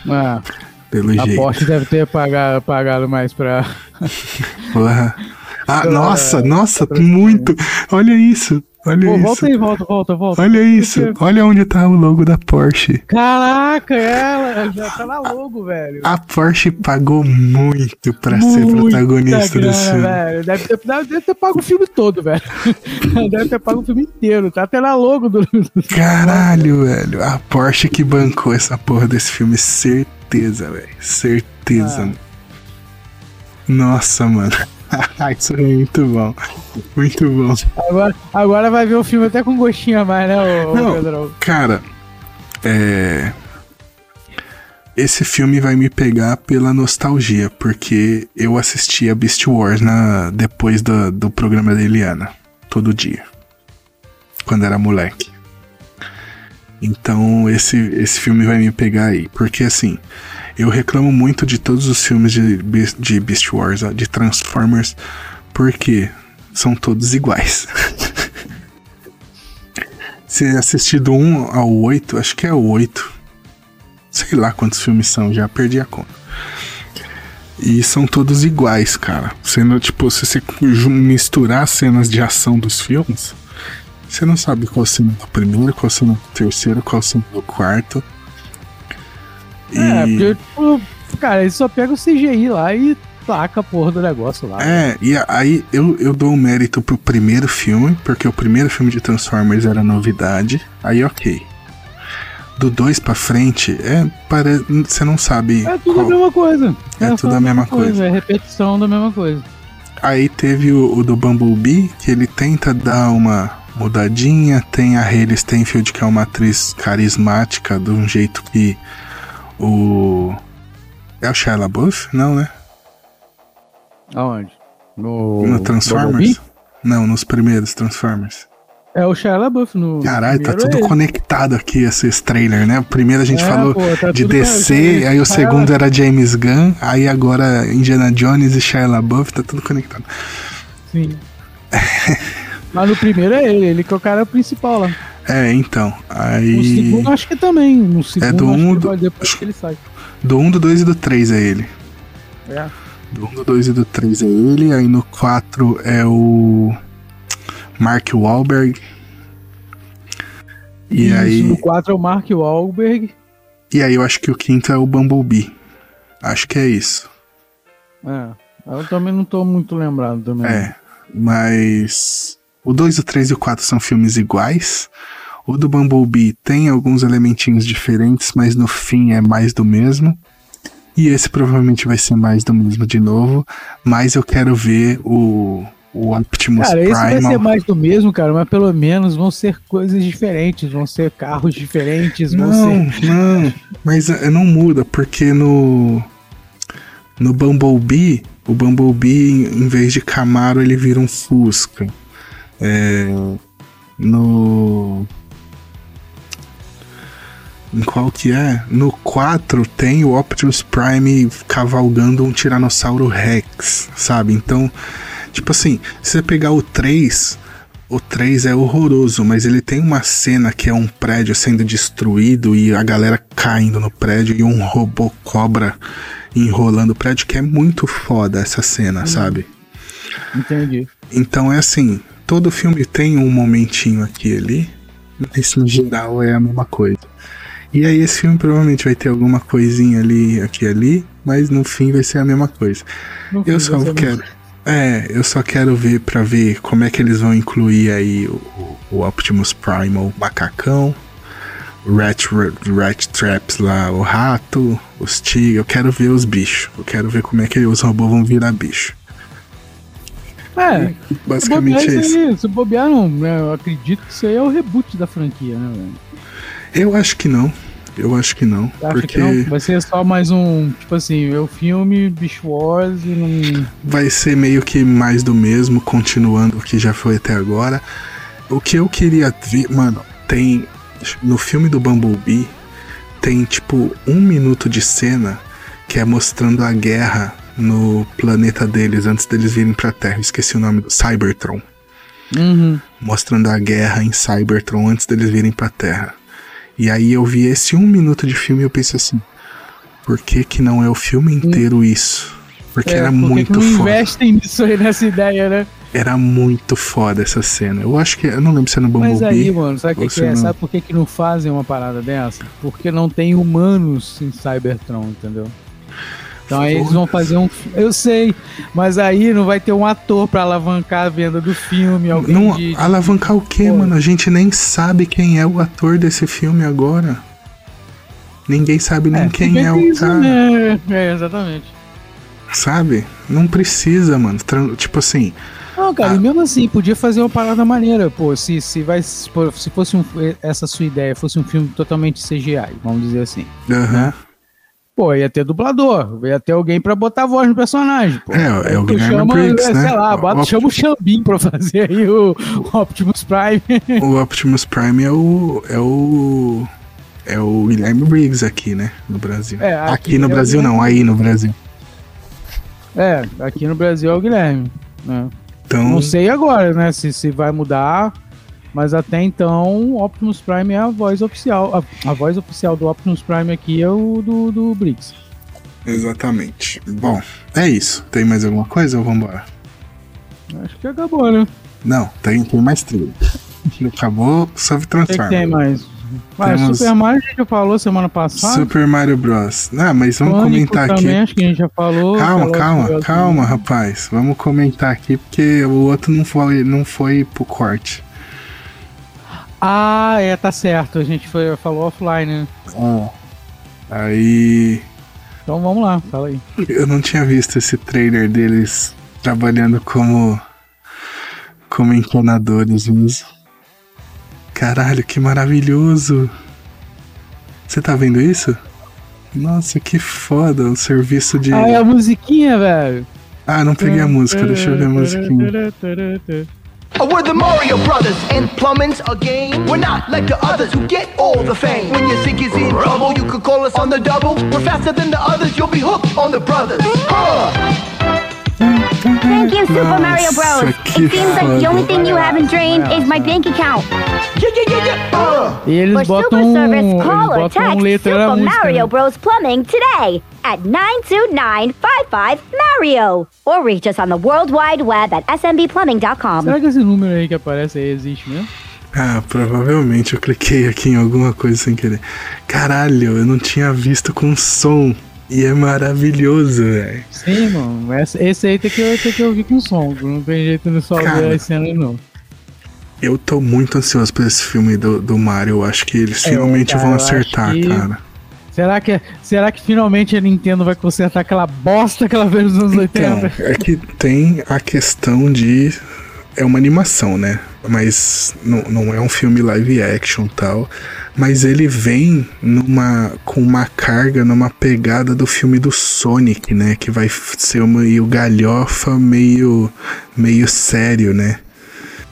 Ah, pelo a jeito. A Porsche deve ter pagado, pagado mais pra. Ah, nossa, nossa, muito. Olha isso. Olha Pô, isso. Volta aí, volta, volta, volta. Olha isso. Olha onde tá o logo da Porsche. Caraca, ela já tá na logo, velho. A Porsche pagou muito pra Muita ser protagonista grana, desse filme. Deve, ter, deve ter pago o filme todo, velho. deve ter pago o filme inteiro. Tá até na logo do. Caralho, velho. A Porsche que bancou essa porra desse filme, certeza, velho. Certeza. Ah. Nossa, mano. Isso é muito bom. Muito bom. Agora, agora vai ver o filme até com gostinho a mais, né, ô, Não, Pedro? Cara, é. Esse filme vai me pegar pela nostalgia, porque eu assistia Beast Wars na, depois do, do programa da Eliana, todo dia. Quando era moleque. Então esse, esse filme vai me pegar aí. Porque assim, eu reclamo muito de todos os filmes de, de Beast Wars, de Transformers, porque são todos iguais. Se assistir do 1 ao 8, acho que é o 8. Sei lá quantos filmes são, já perdi a conta. E são todos iguais, cara. Sendo, tipo, se você misturar as cenas de ação dos filmes, você não sabe qual cena do primeiro, qual cena do terceiro, qual cena do quarto. É, porque, tipo, cara, ele só pega o CGI lá e taca a porra do negócio lá. É, e aí eu, eu dou um mérito pro primeiro filme, porque o primeiro filme de Transformers era novidade. Aí, ok. Do 2 pra frente, é. Pare... Você não sabe. É tudo qual... a mesma coisa. É, é tudo a mesma coisa. coisa. É repetição da mesma coisa. Aí teve o, o, do Bumblebee, que ele tenta dar uma mudadinha. Tem a Hayley Steinfeld, que é uma atriz carismática, de um jeito que o É o Shia LaBeouf? Não, né? Aonde? No, no Transformers? Não, nos primeiros Transformers. É o Shia LaBeouf no. Caralho, tá tudo é conectado aqui esses trailers, né? O primeiro a gente é, falou pô, tá de DC, aí o segundo era James Gunn, aí agora Indiana Jones e Shia LaBeouf, tá tudo conectado. Sim. Mas no primeiro é ele, ele que é o cara principal lá. É, então. Aí. No segundo acho que também. No segundo é do 1 um, do... depois que ele sai. Do 1, um, do 2 e do 3 é ele. É. Do 1, um, do 2 e do 3 é ele. Aí no 4 é o. Mark Wahlberg. E Isso, aí. No 4 é o Mark Wahlberg. E aí eu acho que o quinto é o Bumblebee. Acho que é isso. É. Eu também não tô muito lembrado também. É. Mas. O 2, o 3 e o 4 são filmes iguais. O do Bumblebee tem alguns elementinhos diferentes, mas no fim é mais do mesmo. E esse provavelmente vai ser mais do mesmo de novo. Mas eu quero ver o, o Optimus cara, Primal. Cara, esse vai ser mais do mesmo, cara, mas pelo menos vão ser coisas diferentes, vão ser carros diferentes, não, ser... Não, mas não muda, porque no no Bumblebee, o Bumblebee em vez de Camaro ele vira um Fusca. É, no em qual que é? No 4 tem o Optimus Prime cavalgando um Tiranossauro Rex, sabe? Então, Tipo assim, se você pegar o 3, o 3 é horroroso, mas ele tem uma cena que é um prédio sendo destruído e a galera caindo no prédio e um robô cobra enrolando o prédio, que é muito foda essa cena, hum. sabe? Entendi. Então é assim, todo filme tem um momentinho aqui e ali, mas no geral é a mesma coisa. E aí esse filme provavelmente vai ter alguma coisinha ali, aqui e ali, mas no fim vai ser a mesma coisa. No eu só quero. É, eu só quero ver para ver como é que eles vão incluir aí o, o Optimus Primal macacão, o Rat, Rat Traps lá, o rato, os tigres. Eu quero ver os bichos. Eu quero ver como é que os robôs vão virar bicho. É, basicamente se é isso. Aí, se bobear, não, né, eu acredito que isso aí é o reboot da franquia, né, velho? Eu acho que não. Eu acho que não. porque que não? Vai ser só mais um, tipo assim, o filme Beast Wars e não. Vai ser meio que mais do mesmo, continuando o que já foi até agora. O que eu queria ver, mano, tem. No filme do Bumblebee, tem tipo um minuto de cena que é mostrando a guerra no planeta deles antes deles virem pra Terra. Esqueci o nome do Cybertron. Uhum. Mostrando a guerra em Cybertron antes deles virem pra Terra. E aí eu vi esse um minuto de filme e eu pensei assim, por que que não é o filme inteiro isso? Porque é, era por muito que não foda. investem nisso aí, nessa ideia, né? Era muito foda essa cena. Eu acho que. Eu não lembro se é no Bumblebee. Mas aí, mano, sabe o que, que é? Não... Sabe por que, que não fazem uma parada dessa? Porque não tem humanos em Cybertron, entendeu? Então aí eles vão fazer um. Eu sei, mas aí não vai ter um ator para alavancar a venda do filme. Alguém não, de, de... alavancar o quê, Pô. mano? A gente nem sabe quem é o ator desse filme agora. Ninguém sabe nem é, quem é o cara. Né? É, exatamente. Sabe? Não precisa, mano. Tipo assim. Não, cara, e mesmo assim, podia fazer uma parada maneira, pô. Se, se, vai, se fosse um, essa sua ideia fosse um filme totalmente CGI, vamos dizer assim. Aham. Né? Pô, ia ter dublador, ia ter alguém pra botar a voz no personagem. Pô. É, é o Guilherme chama, Briggs, né? Sei lá, bota, chama o Xambim pra fazer aí o, o, Optimus Prime. O Optimus Prime é o. É o. É o Guilherme Briggs aqui, né? No Brasil. É, aqui, aqui no é Brasil não, aí no Brasil. É, aqui no Brasil é o Guilherme. Né? Então... Não sei agora, né? Se, se vai mudar. Mas até então, Optimus Prime é a voz oficial. A, a voz oficial do Optimus Prime aqui é o do, do Briggs. Exatamente. Bom, é isso. Tem mais alguma coisa ou vambora? Acho que acabou, né? Não, tem, tem mais três. Acabou sobre Transformers. Tem mais? Ah, Temos... Super Mario a gente já falou semana passada. Super Mario Bros. Não, mas vamos Pânico comentar também, aqui. acho que a gente já falou. Calma, calma, calma, rapaz. Vamos comentar aqui porque o outro não foi, não foi pro corte. Ah, é, tá certo. A gente foi, falou offline, né? Ah. Aí. Então vamos lá, fala aí. Eu não tinha visto esse trailer deles trabalhando como. como encanadores mesmo. Caralho, que maravilhoso! Você tá vendo isso? Nossa, que foda o serviço de. Ah, é a musiquinha, velho. Ah, não peguei a música, deixa eu ver a musiquinha. We're the Mario Brothers, and plumbing's a game. We're not like the others who get all the fame. When your sink is in trouble, you could call us on the double. We're faster than the others, you'll be hooked on the brothers. Thank you, Super Mario Bros. It seems like the only thing you haven't drained is my bank account. Yeah, yeah, yeah, yeah. E eles For botam, super eles service, call or botam text Super música. Mario né? Bros. Plumbing today at 92955-MARIO. Or reach us on the World Wide Web at smbplumbing.com. Será que esse número aí que aparece aí existe mesmo? Ah, provavelmente eu cliquei aqui em alguma coisa sem querer. Caralho, eu não tinha visto com som. E é maravilhoso, velho. Sim, mano. Esse, aí tem que, tem que ouvir com som. Não tem jeito de só Cara. ver as cenas, não. Eu tô muito ansioso por esse filme do, do Mario. Eu acho que eles É, finalmente cara, vão acertar, que- cara. Será que, será que finalmente a Nintendo vai consertar aquela bosta que ela fez nos anos Então, 80? é que tem a questão de. É uma animação, né? Mas não, não é um filme live action e tal. Mas ele vem numa com uma carga, numa pegada do filme do Sonic, né? Que vai ser uma, meio galhofa, meio, meio sério, né?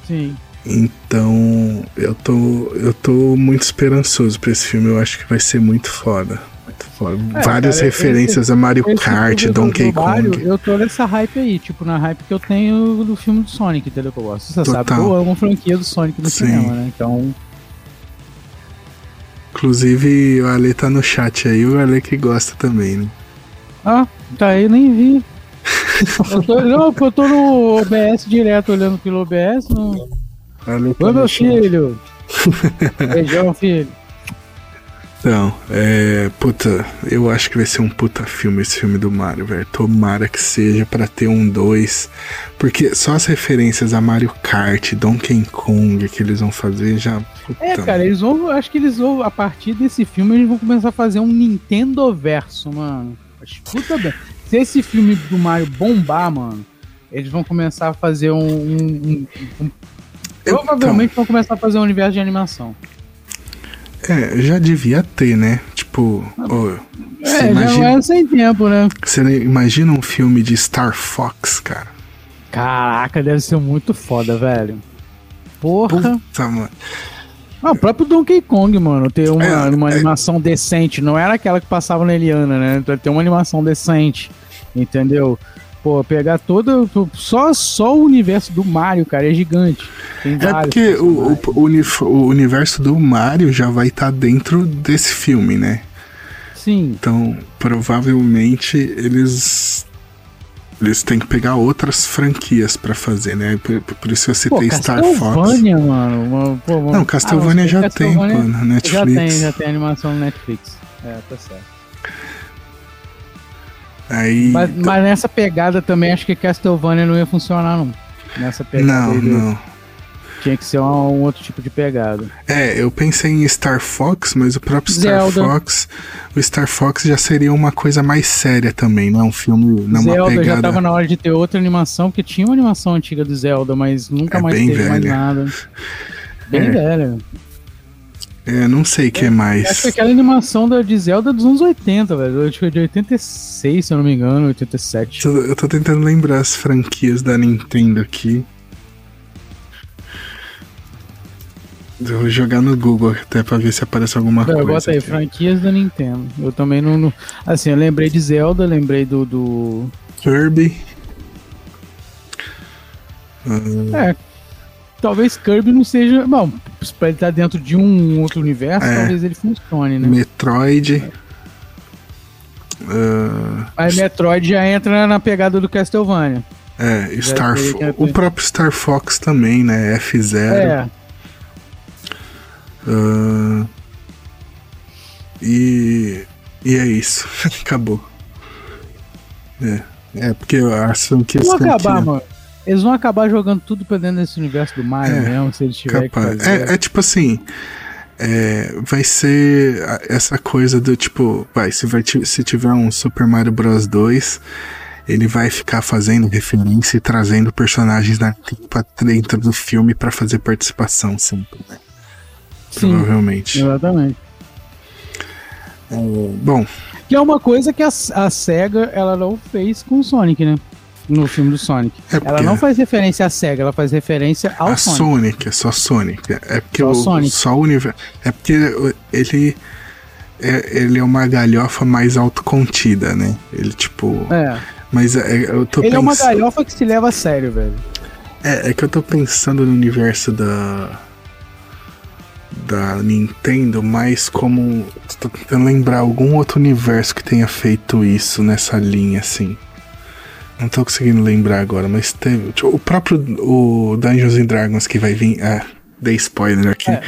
Sim. Então eu tô, eu tô muito esperançoso pra esse filme. Eu acho que vai ser muito foda. Muito foda. É, Várias cara, referências esse- a Mario Kart, Donkey do Mario, Kong. Eu tô nessa hype aí, tipo, na hype que eu tenho do filme do Sonic, entendeu? Que eu gosto. Você sabe que Total. eu amo a franquia do Sonic no Sim. cinema, né? Então, Inclusive, o Ale tá no chat aí, o Ale que gosta também, né? ah, tá aí, nem vi. eu tô, não, eu tô no OBS direto, olhando pelo OBS. Tá Oi, no meu chat. filho. Beijão, filho. Então, é. Puta, eu acho que vai ser um puta filme esse filme do Mario, velho. Tomara que seja pra ter um 2. Porque só as referências a Mario Kart, Donkey Kong que eles vão fazer já. Puta, É, cara, eles vão. Acho que eles vão, a partir desse filme, eles vão começar a fazer um Nintendo verso, mano. Escuta bem. Se esse filme do Mario bombar, mano, eles vão começar a fazer um. um- um- um- Eu- provavelmente vão começar a fazer um universo de animação. É, já devia ter, né? Tipo, você É, já imagina, não é sem tempo, né? você imagina um filme de Star Fox, cara. Caraca, deve ser muito foda, velho. Porra. Puta, mano. Ah, o próprio Donkey Kong, mano, ter uma, É, uma é. animação decente. Não era aquela que passava na Eliana, né? Então, Ter uma animação decente, entendeu? Pô, pegar todo. Só, só o universo do Mario, cara, é gigante. Tem É porque o, o, o universo do Mario já vai estar dentro desse filme, né? Sim. Então, provavelmente eles eles têm que pegar outras franquias pra fazer, né? Por, por isso eu Pô, citei Star Fox. Castlevania, mano. pô, uma- Não, Castlevania Ah, já tem, pô, na Já Netflix. tem, já tem animação no Netflix. É, tá certo. Aí Mas, mas nessa pegada também acho que Castlevania não ia funcionar, não. Nessa pegada não, do- não. tinha que ser um, um outro tipo de pegada. É, eu pensei em Star Fox, mas o próprio Star Zelda. Fox, o Star Fox já seria uma coisa mais séria também, não é um filme, não é uma Zelda já pegada. tava na hora de ter outra animação, porque tinha uma animação antiga do Zelda, mas nunca É mais teve mais velha. nada. Bem É. velha. É, não sei o que Acho que mais. aquela animação da, de Zelda é dos anos 80, velho. Acho que é de 86, se eu não me engano, 87. Tô- Eu tô tentando lembrar as franquias da Nintendo aqui. Eu vou jogar no Google até pra ver se aparece alguma Não, coisa. bota aí, aqui. franquias da Nintendo. Eu também não, não- Assim, eu lembrei de Zelda, lembrei do. do... Kirby. É. Talvez Kirby não seja. Bom, pra ele estar dentro de um outro universo, É. talvez ele funcione, né? Metroid. ah, Aí Metroid já entra na pegada do Castlevania. é, Star que ter- O próprio Star Fox também, né? F0. É. ah, e. E é isso. Acabou. É. É, porque as franquias. Vão têm acabar, que- mano. Eles vão acabar jogando tudo pra dentro desse universo do Mario É, mesmo, se eles tiverem que Capaz. fazer. É, é tipo assim. é, vai ser essa coisa do tipo. Vai, se, vai, se tiver um Super Mario Bros 2, ele vai ficar fazendo referência e trazendo personagens da pra dentro do filme pra fazer participação sempre, né? Sim, Provavelmente. exatamente. É, bom, Que é uma coisa que a, a SEGA ela não fez com o Sonic, né? No filme do Sonic. É Ela não faz referência à SEGA, ela faz referência ao a Sonic. Sonic, é só Sonic. É porque Só o, Sonic. só o universo. É porque ele. É, ele é uma galhofa mais autocontida, né? Ele, tipo. É. Mas é, eu tô Ele é uma pensando. galhofa que se leva a sério, velho. É, é que eu tô pensando no universo da. Da Nintendo, mais como. Tô tentando lembrar algum outro universo que tenha feito isso nessa linha, assim. Não tô conseguindo lembrar agora, mas teve. tipo, o próprio o Dungeons and Dragons que vai vir. Ah, dei spoiler aqui. É.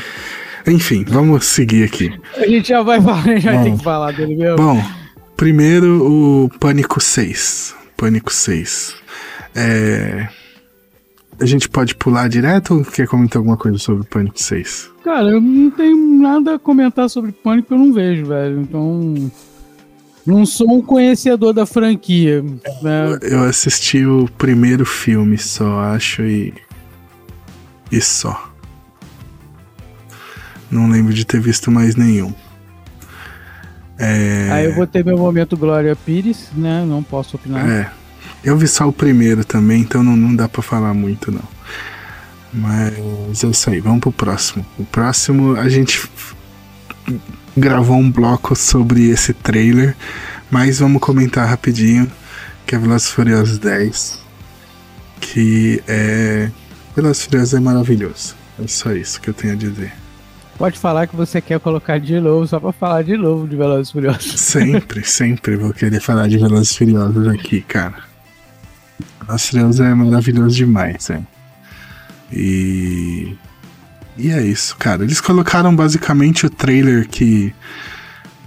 Enfim, vamos seguir aqui. A gente já vai falar, a gente vai Bom. ter que falar dele mesmo. Bom, primeiro o Pânico 6. Pânico 6. É. A gente pode pular direto ou quer comentar alguma coisa sobre o Pânico 6? Cara, eu não tenho nada a comentar sobre Pânico eu não vejo, velho. Então. Não sou um conhecedor da franquia. Né? Eu assisti o primeiro filme só, acho, e. E só. Não lembro de ter visto mais nenhum. É. Aí eu vou ter meu momento Glória Pires, né? Não posso opinar. É. Eu vi só o primeiro também, então não, não dá pra falar muito, não. Mas é isso aí, vamos pro próximo. O próximo a gente gravou um bloco sobre esse trailer, mas vamos comentar rapidinho, que é Velozes Furiosos 10, que é... Velozes Furiosos é maravilhoso. É só isso que eu tenho a dizer. Pode falar que você quer colocar de novo, só pra falar de novo de Velozes Furiosos. Sempre, sempre vou querer falar de Velozes Furiosos aqui, cara. Velozes Furiosos é maravilhoso demais, é. E... E é isso, cara. Eles colocaram basicamente o trailer que,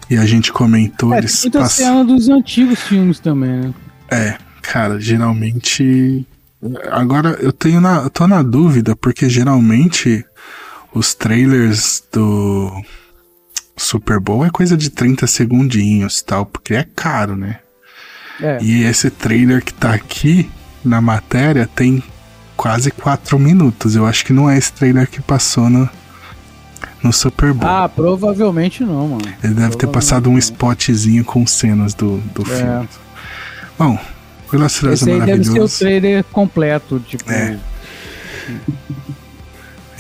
que a gente comentou. É, eles muita pass- cena dos antigos filmes também, né? É, cara, geralmente. Agora eu tenho na, eu tô na dúvida, porque geralmente os trailers do Super Bowl é coisa de 30 segundinhos e tal, porque é caro, né? É. E esse trailer que tá aqui na matéria tem quase 4 minutos. Eu acho que não é esse trailer que passou no, no Super Bowl. Ah, provavelmente não, mano. Ele deve ter passado um spotzinho com cenas do, do É. filme. Bom, Furiosos Esse é aí deve ser o trailer completo, tipo. É.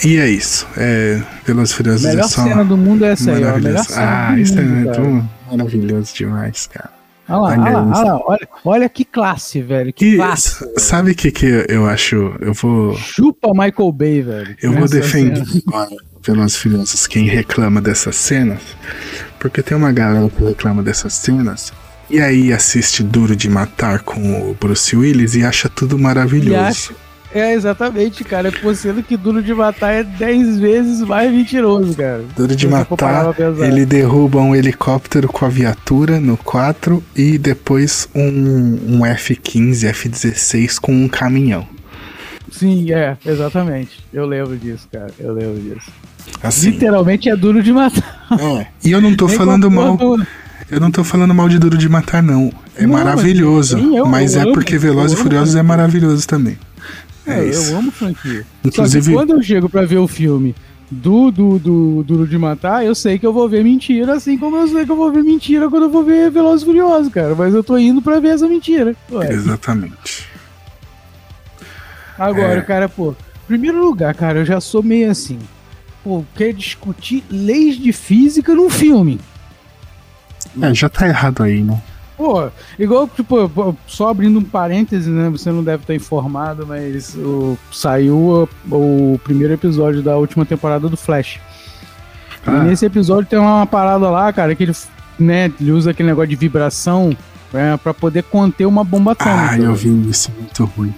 E é isso. É, Velozes A Furiosos melhor é só cena do mundo é essa aí, ó. A melhor cena Ah, isso é muito maravilhoso demais, cara. Olha lá, Olha lá, olha lá, olha, olha que classe, velho. Que classe. s- sabe o que, que eu acho? Eu vou. Chupa Michael Bay, velho. Eu vou defender agora e Furiosos quem reclama dessas cenas. Porque tem uma galera que reclama dessas cenas. E aí assiste Duro de Matar com o Bruce Willis e acha tudo maravilhoso. É, exatamente, cara. Pô, sendo que Duro de Matar é 10 vezes mais mentiroso, cara. Duro de Matar, ele derruba um helicóptero com a viatura no 4 e depois um, um F-15, F-16 com um caminhão. Sim, é, exatamente. Eu lembro disso, cara. Eu lembro disso. Assim, Literalmente é Duro de Matar. é. E eu não tô falando mal, eu não tô falando mal de Duro de Matar não. É Não, maravilhoso, mas sim, eu- mas eu é amo, porque Velozes e amo Furiosos é maravilhoso também. É É, eu amo franquia. Inclusive- Só que quando eu chego pra ver o filme do, do, do Duro de Matar, eu sei que eu vou ver mentira, assim como eu sei que eu vou ver mentira quando eu vou ver Velozes e Furiosos, cara. Mas eu tô indo pra ver essa mentira. Ué. Exatamente. Agora, É. cara, pô, primeiro lugar, cara, eu já sou meio assim. Pô, quer discutir leis de física num filme. É, já tá errado aí, né? Pô, igual, tipo, só abrindo um parêntese, né? Você não deve estar informado, mas o, saiu o, o primeiro episódio da última temporada do Flash. Ah. E nesse episódio tem uma parada lá, cara, que ele, né, ele usa aquele negócio de vibração né, pra poder conter uma bomba atômica. Ah, eu vi isso, muito ruim.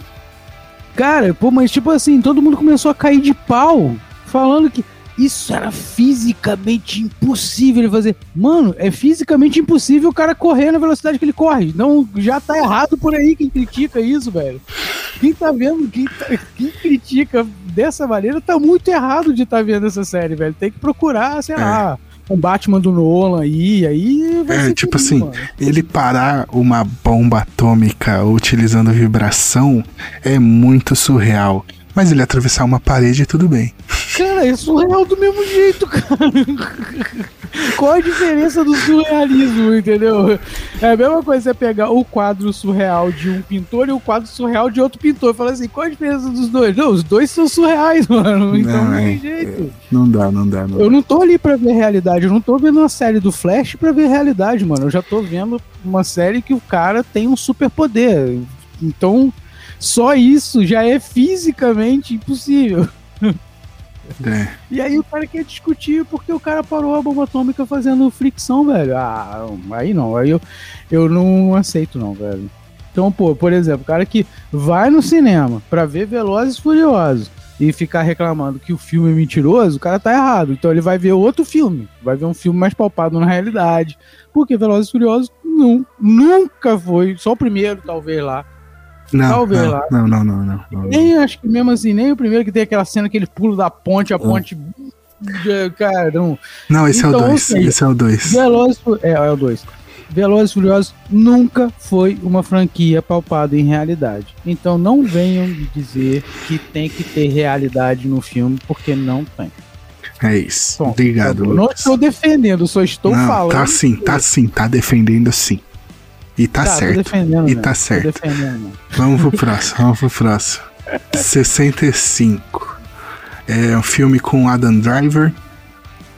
Cara, pô, mas tipo assim, todo mundo começou a cair de pau, falando que isso era fisicamente impossível ele fazer. Mano, é fisicamente impossível o cara correr na velocidade que ele corre. Não, já tá errado por aí quem critica isso, velho. Quem tá vendo, quem, tá- quem critica dessa maneira tá muito errado de tá vendo essa série, velho. Tem que procurar, sei É. lá, um Batman do Nolan aí, aí vai É, ser tipo assim, mano. ele parar uma bomba atômica utilizando vibração é muito surreal. Mas ele atravessar uma parede, tudo bem. Cara, é surreal do mesmo jeito, cara. Qual a diferença do surrealismo, entendeu? É a mesma coisa você pegar o quadro surreal de um pintor e o quadro surreal de outro pintor. Fala assim, qual a diferença dos dois? Não, os dois são surreais, mano. Então não, tem é, jeito. É, não dá, não dá, não Eu não tô ali pra ver realidade, eu não tô vendo uma série do Flash pra ver realidade, mano. Eu já tô vendo uma série que o cara tem um superpoder. Então, só isso já é fisicamente impossível. É. E aí o cara quer discutir porque o cara parou a bomba atômica fazendo fricção, velho. Ah, aí não, aí eu, eu não aceito não, velho. Então, pô, por exemplo, o cara que vai no cinema pra ver Velozes e Furiosos e ficar reclamando que o filme é mentiroso, o cara tá errado. Então ele vai ver outro filme, vai ver um filme mais palpado na realidade. Porque Velozes e Furiosos não, nunca foi, só o primeiro talvez lá, não, Talvez não, lá. Não, não, não, não, não. Nem acho que mesmo assim, nem o primeiro que tem aquela cena que ele pula da ponte, a ponte. Cara, não. Não, esse então, é o 2. Então, esse é o 2. Velozes, é, é o 2. Velozes Furiosos nunca foi uma franquia palpada em realidade. Então não venham dizer que tem que ter realidade no filme, porque não tem. É isso. Bom, Obrigado, Lucas. Não estou defendendo, só estou não, falando. Tá sim, tá sim, tá defendendo sim. E tá, tá certo. E tá certo. Vamos pro próximo, vamos pro próximo. 65. É um filme com Adam Driver,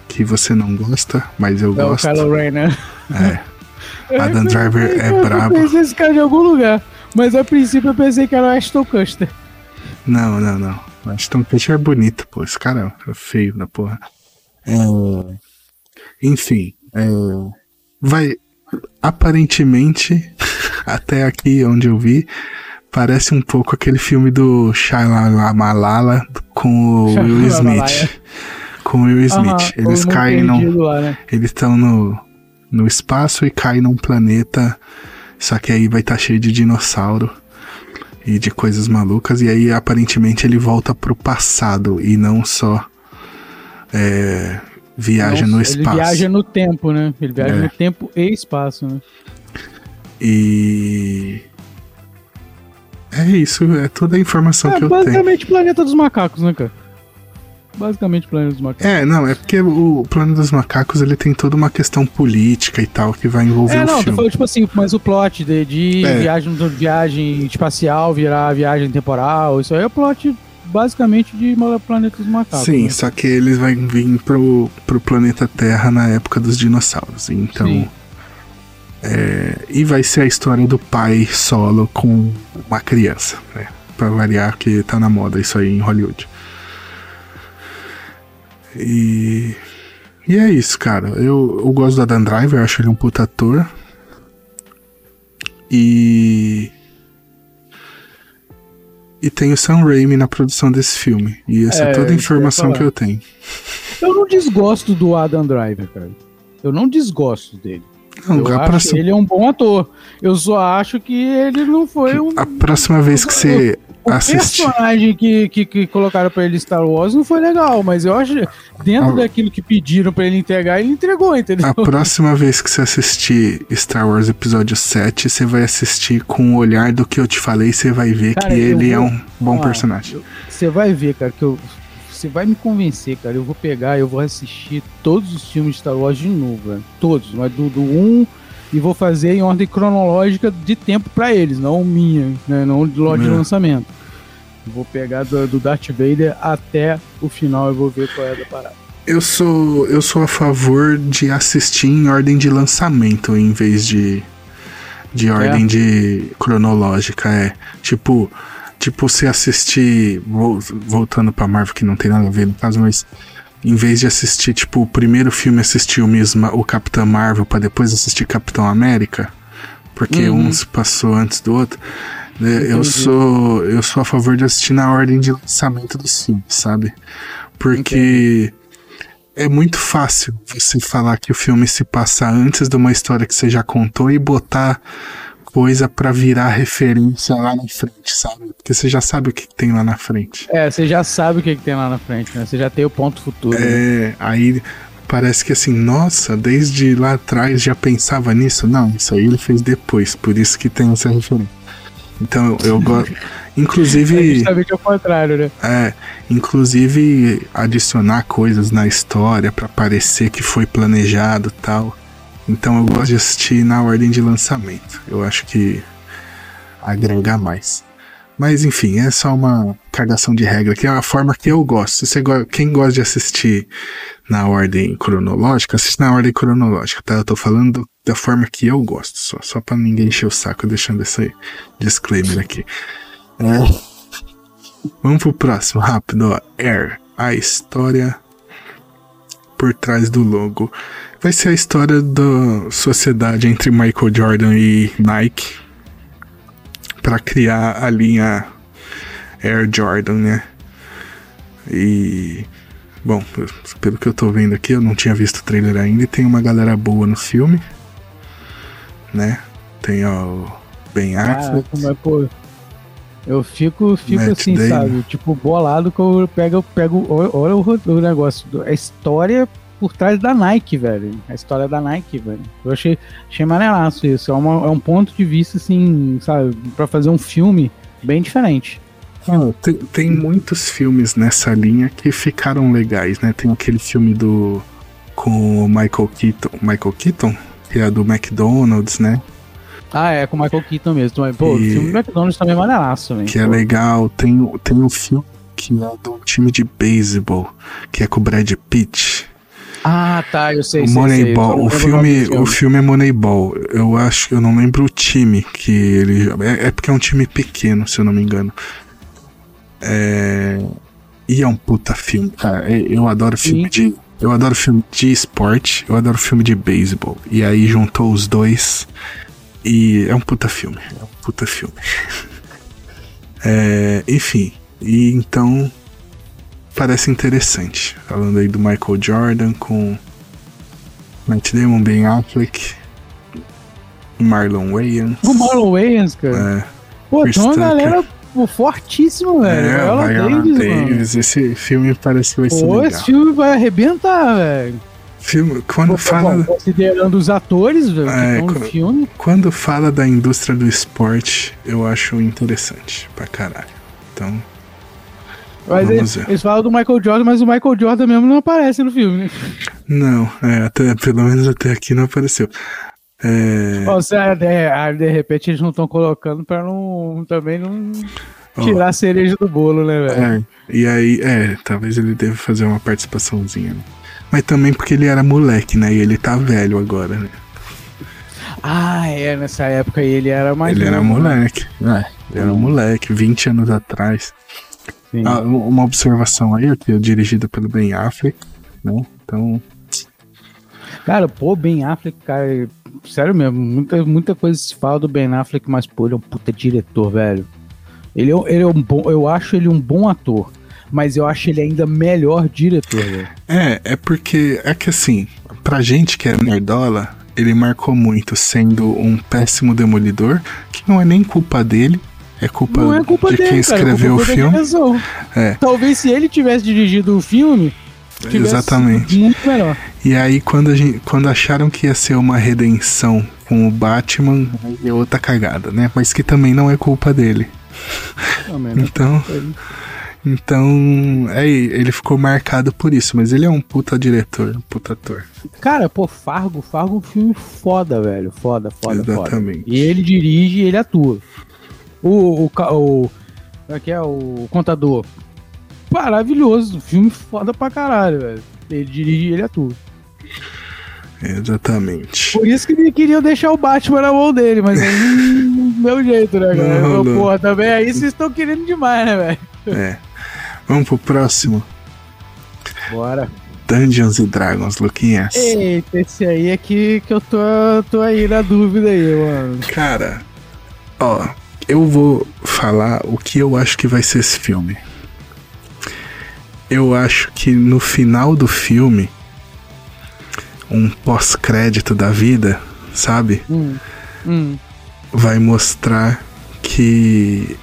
que você não gosta, mas eu é gosto. É o Kylo Ren, né? É. Adam Driver é brabo. Eu pensei esse cara em algum lugar, mas a princípio eu pensei que era o Ashton Custer. Não, não, não. O Ashton Custer é bonito, pô. Esse cara é feio da porra. É... Enfim, é... vai aparentemente, até aqui onde eu vi, parece um pouco aquele filme do Malala com o Will Smith. com o Will Smith. eles caem num. Lá, né? Eles estão no, no espaço e caem num planeta. Só que aí vai estar tá cheio de dinossauro e de coisas malucas. E aí aparentemente ele volta pro passado e não só. É, viaja no espaço. Ele viaja no tempo, né? Ele viaja é. no tempo e espaço, né? E. É isso, é toda a informação é, que eu tenho. Basicamente Planeta dos Macacos, né, cara? Basicamente Planeta dos Macacos. É, não, é porque o Planeta dos Macacos ele tem toda uma questão política e tal que vai envolver é, não, o filme. Falando, tipo assim, mas o plot de, de é. viagem, viagem espacial virar viagem temporal, isso aí é o plot basicamente de Planeta dos Macacos. Sim, né? só que eles vão vir pro, pro planeta Terra na época dos dinossauros. Então. É, e vai ser a história do pai solo com uma criança, né? Pra variar, que tá na moda isso aí em Hollywood. E. E é isso, cara. Eu, eu gosto do Adam Driver, eu acho ele um puta ator. E. E tem o Sam Raimi na produção desse filme. E essa é, é toda a informação que eu tenho. Eu não desgosto do Adam Driver, cara. Eu não desgosto dele. Não, eu acho próxima... ele é um bom ator. Eu só acho que ele não foi um. A próxima vez que você o personagem que, que, que, colocaram pra ele Star Wars não foi legal, mas eu acho dentro a... daquilo que pediram pra ele entregar, ele entregou, entendeu? A próxima vez que você assistir Star Wars Episódio 7, você vai assistir com o olhar do que eu te falei, você vai ver cara, que ele é vou... é um bom ah, personagem. Você vai ver, cara, que eu. Você vai me convencer, cara. Eu vou pegar, eu vou assistir todos os filmes de Star Wars de novo, velho. Todos, mas do, do 1 e vou fazer em ordem cronológica de tempo para eles, não minha, né? Não de lote de lançamento. Vou pegar do, do Darth Vader até o final e vou ver qual é da parada. Eu sou, eu sou a favor de assistir em ordem de lançamento em vez de, de ordem é. de cronológica. É tipo, tipo se assistir voltando para Marvel que não tem nada a ver no caso, mas em vez de assistir, tipo, o primeiro filme assistir o mesmo, o Capitão Marvel, para depois assistir Capitão América, porque uhum. um se passou antes do outro. Né, eu sou eu sou a favor de assistir na ordem de lançamento dos filmes, sabe? Porque Entendi. é muito fácil você falar que o filme se passa antes de uma história que você já contou e botar coisa para virar referência lá na frente, sabe? Porque você já sabe o que, que tem lá na frente. É, você já sabe o que, que tem lá na frente, né? Você já tem o ponto futuro. É, né? aí parece que assim, nossa, desde lá atrás já pensava nisso. Não, isso aí ele fez depois, por isso que tem essa referência. Então eu gosto. É Inclusive. justamente ao contrário, né? É, inclusive adicionar coisas na história pra parecer que foi planejado e tal. Então eu gosto de assistir na ordem de lançamento. Eu acho que agrega mais. Mas enfim, é só uma cagação de regra, que é a forma que eu gosto. Se você quem gosta de assistir na ordem cronológica, assiste na ordem cronológica, tá? Eu tô falando da forma que eu gosto, só, só pra ninguém encher o saco deixando esse disclaimer aqui. É. Vamos pro próximo, rápido, ó. Air, a história por trás do logo. Vai ser a história da sociedade entre Michael Jordan e Nike para criar a linha Air Jordan, né? E bom, pelo que eu tô vendo aqui, eu não tinha visto o trailer ainda e tem uma galera boa no filme, né? Tem o Ben Ah, Affleck, é, pô. Eu fico, fico Matt assim, sabe? Tipo, bolado que eu pego, pego olha, olha o, o negócio, a história por trás da Nike, velho. A história da Nike, velho. Eu achei, achei maneiraço isso. É, uma- é um ponto de vista, assim, sabe? Pra fazer um filme bem diferente. Ah, tem, tem muitos filmes nessa linha que ficaram legais, né? Tem aquele filme do com o Michael Keaton, Michael Keaton, que é do McDonald's, né? Ah, é, com o Michael Keaton mesmo. Mas, Pô, E- o filme do McDonald's também é maneiraço, velho. Que é legal. Tem, tem um filme que é do time de beisebol, que é com o Brad Pitt. Ah, tá, eu sei, o sei, sei. Moneyball. Eu O filme, nome do o filme é Moneyball. Eu acho que eu não lembro o time que ele. É, é porque é um time pequeno, se eu não me engano. É. E é um puta filme, cara. Eu adoro filme de. Eu adoro filme de esporte, eu adoro filme de beisebol. E aí juntou os dois. E é um puta filme. É um puta filme. É, enfim. E então. Parece interessante. Falando aí do Michael Jordan com Matt Damon, Ben Affleck, Marlon Wayans. O Marlon Wayans, cara. É, Pô, Chris tem uma Tucker. galera pô, fortíssima, velho. é, Viola Davis. Davis. Esse filme parece que vai ser Pô, legal. esse filme vai arrebentar, velho. Filme, quando, Pô, fala, bom, considerando os atores, velho, que É, no quando- filme. quando fala da indústria do esporte, eu acho interessante pra caralho. Então, Mas eles, eles falam do Michael Jordan, mas o Michael Jordan mesmo não aparece no filme, né? não, é, até, pelo menos até aqui não apareceu. É, Ou seja, de, de repente eles não estão colocando pra não também não tirar a cereja do bolo, né, velho? É, e aí, é, talvez ele deva fazer uma participaçãozinha. Né? Mas também porque ele era moleque, né? E ele tá velho agora, né? Ah, é, nessa época aí ele era mais ele era novo, né? moleque. É, ele era moleque, 20 anos atrás. Ah, uma observação aí, que é dirigida pelo Ben Affleck, né? Então, Cara, pô, Ben Affleck, cara, sério mesmo, muita, muita coisa se fala do Ben Affleck, mas pô, ele é um puta diretor, velho. Ele é, ele é um bom, eu acho ele um bom ator, mas eu acho ele ainda melhor diretor, velho. é, é porque, é que assim, pra gente que é nerdola, ele marcou muito sendo um péssimo demolidor, que não é nem culpa dele, é culpa, Não é culpa de dele, quem cara, escreveu é culpa o filme. É. Talvez se ele tivesse dirigido o filme, Exatamente. muito melhor. E aí, quando, a gente, quando acharam que ia ser uma redenção com o Batman, aí é outra cagada, né? Mas que também não é culpa dele. Também, né? Então, então é, ele ficou marcado por isso. Mas ele é um puta diretor, um puta ator. Cara, pô, Fargo, Fargo é um filme foda, velho. Foda, foda, Exatamente. foda. E ele dirige e ele atua. O. O. o como é que é? O contador. Maravilhoso. Filme foda pra caralho, velho. Ele dirige ele atua. Exatamente. Por isso que ele queria deixar o Batman na mão dele, mas aí não deu jeito, né, cara? Não rolou. Porra, também aí vocês estão querendo demais, né, velho? É. Vamos pro próximo. Bora. Dungeons and Dragons, Luquinhas. Eita, esse aí é que, que eu tô, tô aí na dúvida aí, mano. Cara, ó, eu vou falar o que eu acho que vai ser esse filme. Eu acho que no final do filme, um pós-crédito da vida, sabe? Hum. Hum. Vai mostrar que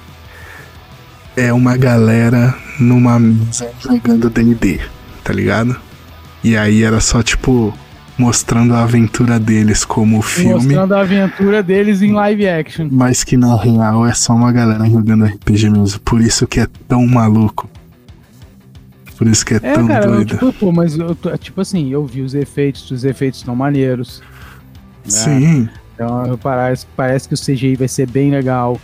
é uma galera numa mesa jogando D&D, tá ligado? E aí era só tipo mostrando a aventura deles como filme. Mostrando a aventura deles em live action. Mas que na real é só uma galera jogando RPG mesmo. Por isso que é tão maluco. Por isso que é, É, tão cara, doido. tipo, pô, mas eu tô- tipo assim, eu vi os efeitos, os efeitos estão maneiros. né? Sim, Então parece, parece que o CGI vai ser bem legal.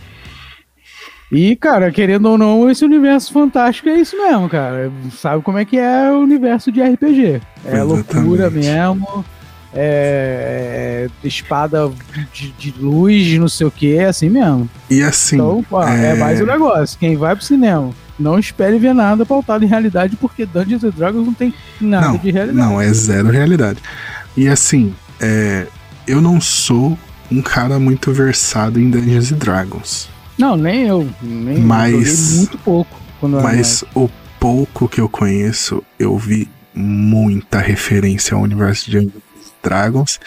E, cara, querendo ou não, esse universo fantástico é isso mesmo, cara. Sabe como é que é o universo de RPG? É loucura Exatamente. mesmo. É, é espada de, de luz, não sei o que, é assim mesmo. e assim. Então, pô, é... é- mais um negócio. Quem vai pro cinema, não espere ver nada pautado em realidade, porque Dungeons and Dragons não tem nada Não, de realidade. não, é zero realidade. E assim, é, eu não sou um cara muito versado em Dungeons and Dragons. Não, nem eu. Nem eu. Mas- Joguei muito pouco. Eu Mas o pouco que eu conheço, eu vi muita referência ao universo de Dungeons Dragons.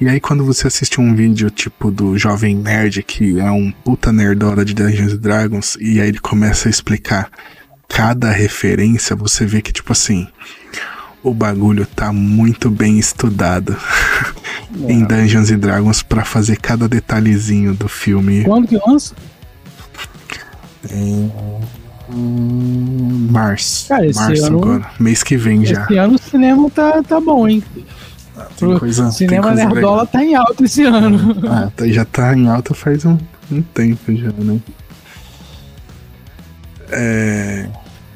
E aí, quando você assiste um vídeo tipo do Jovem Nerd, que é um puta nerdora de Dungeons Dragons, e aí ele começa a explicar cada referência, você vê que, tipo assim, o bagulho tá muito bem estudado em Dungeons Dragons pra fazer cada detalhezinho do filme. Quando que lança? Hum, março. Cara, esse março ano- agora. Mês que vem já. Esse ano o cinema tá, tá bom, hein? Tem Pro coisa, tem cinema coisa Nerdola legal. tá em alta esse ano. Ah, tá- já tá em alta faz um, um tempo já, né? É.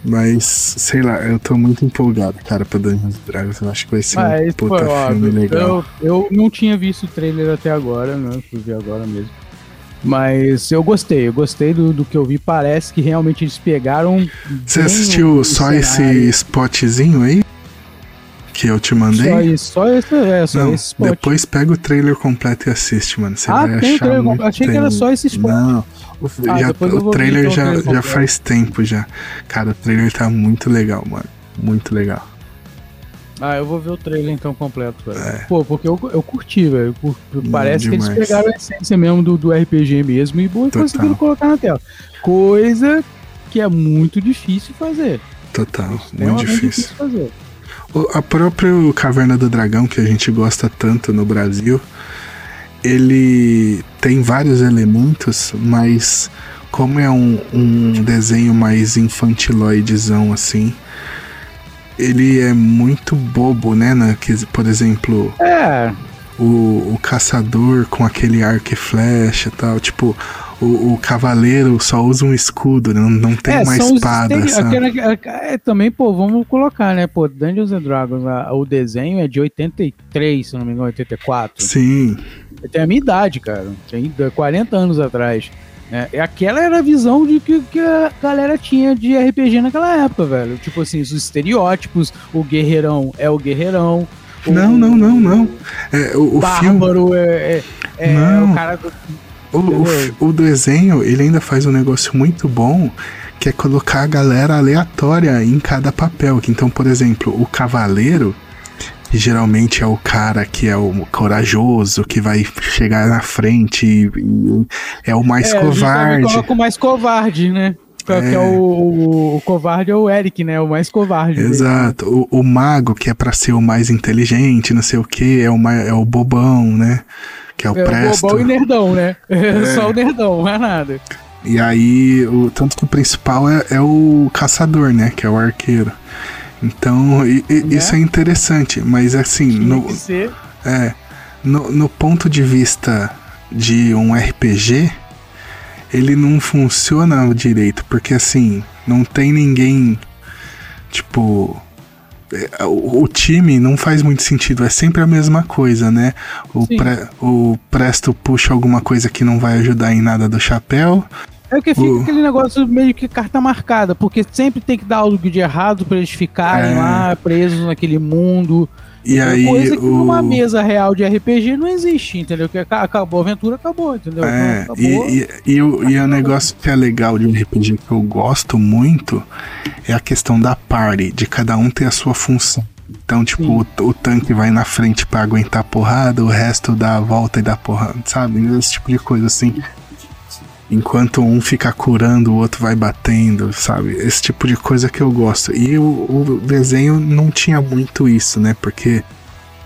Mas, sei lá, eu tô muito empolgado, cara, pra Dungeons Dragons. Eu acho que vai ser Mas, um puta filme legal. Eu, eu não tinha visto o trailer até agora, né? Fui ver agora mesmo. Mas eu gostei, eu gostei do, do que eu vi. Parece que realmente eles pegaram. Você assistiu o- o só esse spotzinho aí? Que eu te mandei? Só isso, só esse, é, só Não, esse spot. depois pega o trailer completo e assiste, mano. Você Ah, vai tem o achar trailer muito. Achei que era só esse spot. Não, o, Ah, já- o trailer então, o já, trailer já faz tempo já. Cara, o trailer tá muito legal, mano. Muito legal. Ah, eu vou ver o trailer então completo, velho. Pô, porque eu, eu curti, velho. Parece que eles É. demais. pegaram a essência mesmo do, do RPG mesmo e boa, conseguiram colocar na tela. Coisa que é muito difícil fazer. Total, muito Extremamente difícil. fazer. O, a própria Caverna do Dragão, que a gente gosta tanto no Brasil, ele tem vários elementos, mas como é um, um desenho mais infantiloidezão assim, ele é muito bobo, né? Na, que, por exemplo, É, o, o caçador com aquele arco e flecha e tal, tipo, o, o cavaleiro só usa um escudo, não, não tem é, uma os- espada, é, também, pô, vamos colocar, né? Pô, Dungeons and Dragons, a- o desenho é de 83, se não me engano, 84. Sim, Tem a minha idade, cara. Tem 40 anos atrás. Né? E aquela era a visão de que, que a galera tinha de RPG naquela época, velho. Tipo assim, os estereótipos, o guerreirão é o guerreirão. o Não, não, não, não. É, o, o filme. Bárbaro é, é- é Não. o cara do. O, o, o desenho, ele ainda faz um negócio muito bom, que é colocar a galera aleatória em cada papel. Então, por exemplo, o cavaleiro, geralmente é o cara que é o corajoso, que vai chegar na frente e, e é o mais é, covarde. coloca o mais covarde, né? É, que é o, o, o covarde é o Eric, né? O mais covarde. dele. Exato. O, o mago, que é pra ser o mais inteligente, não sei o que, é o, mai- é o bobão, né? Que é o É o presto. bobão e nerdão, né? Só o nerdão, não é nada. E aí, o, tanto que o principal é, é o caçador, né? Que é o arqueiro. Então, e- e- Né? isso é interessante, mas assim, no, é, no, no ponto de vista de um RPG, ele não funciona direito, porque assim, não tem ninguém, tipo. é, O, o time não faz muito sentido, é sempre a mesma coisa, né? O, pre- o Presto puxa alguma coisa que não vai ajudar em nada do chapéu. É porque fica O- aquele negócio meio que carta marcada, porque sempre tem que dar algo de errado pra eles ficarem É. lá presos naquele mundo. E aí, coisa que o... numa mesa real de RPG não existe, entendeu? Que aca- acabou a aventura, acabou, entendeu? É, Então, e, acabou. e, e, o, e o negócio que é legal de um RPG que eu gosto muito é a questão da party, de cada um ter a sua função. Então, tipo, o, o tanque vai na frente pra aguentar porrada, o resto dá a volta e dá porrada, sabe? Esse tipo de coisa assim. Enquanto um fica curando, o outro vai batendo, sabe? Esse tipo de coisa que eu gosto. E o, o desenho não tinha muito isso, né? Porque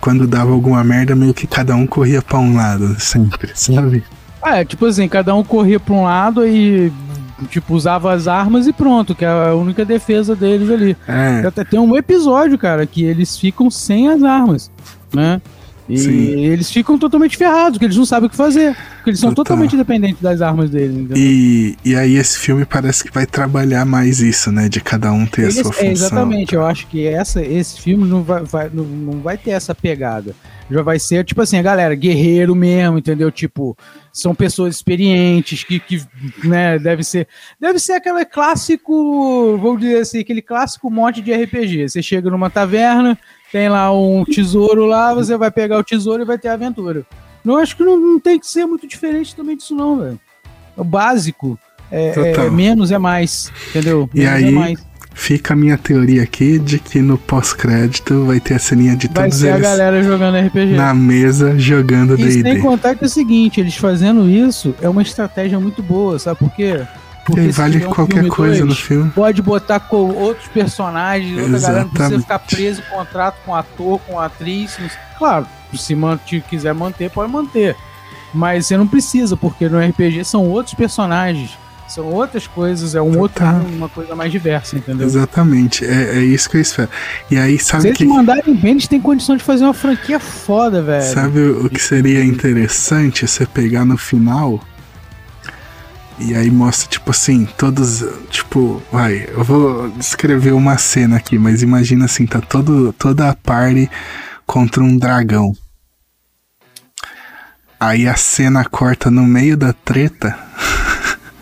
quando dava alguma merda, meio que cada um corria pra um lado, sempre, sabe? É, tipo assim, cada um corria pra um lado e, tipo, usava as armas e pronto, que é a única defesa deles ali. É, Até tem um episódio, cara, que eles ficam sem as armas, né? E Sim. eles ficam totalmente ferrados, porque eles não sabem o que fazer. Porque eles são Total. totalmente dependentes das armas deles, entendeu? e, e aí esse filme parece que vai trabalhar mais isso, né? De cada um ter Eles- a sua função. é, exatamente, eu acho que essa, esse filme não vai, vai- não, não vai ter essa pegada. Já vai ser, tipo assim, a galera, guerreiro mesmo, entendeu? Tipo, são pessoas experientes, que, que né, deve ser. Deve ser aquele clássico, vou dizer assim, aquele clássico monte de RPG. Você chega numa taverna, tem lá um tesouro lá, você vai pegar o tesouro e vai ter aventura. Não acho que não, não tem que ser muito diferente também disso, não, velho. O básico. É, é menos é mais, entendeu? E Menos é aí, mais. Fica a minha teoria aqui de que no pós-crédito vai ter a ceninha de Vai todos ser a eles galera jogando RPG. na mesa jogando E sem D&D. contar que é o seguinte, eles fazendo isso é uma estratégia muito boa, sabe por quê? E se vale qualquer coisa no dois, filme. Pode botar com outros personagens, outra galera não precisa Exatamente. ficar preso em contrato com ator, com atriz. Claro, se manter, quiser manter, pode manter. Mas você não precisa, porque no RPG são outros personagens, são outras coisas, é um outro, uma coisa mais diversa, entendeu? Exatamente, é, é isso que eu espero. E aí, Se sabe eles que mandarem bem, eles têm condição de fazer uma franquia foda, velho. sabe o que seria interessante você pegar no final e aí mostra tipo assim, todos, tipo, vai, eu vou descrever uma cena aqui, mas imagina assim, tá todo toda a party contra um dragão. Aí a cena corta no meio da treta.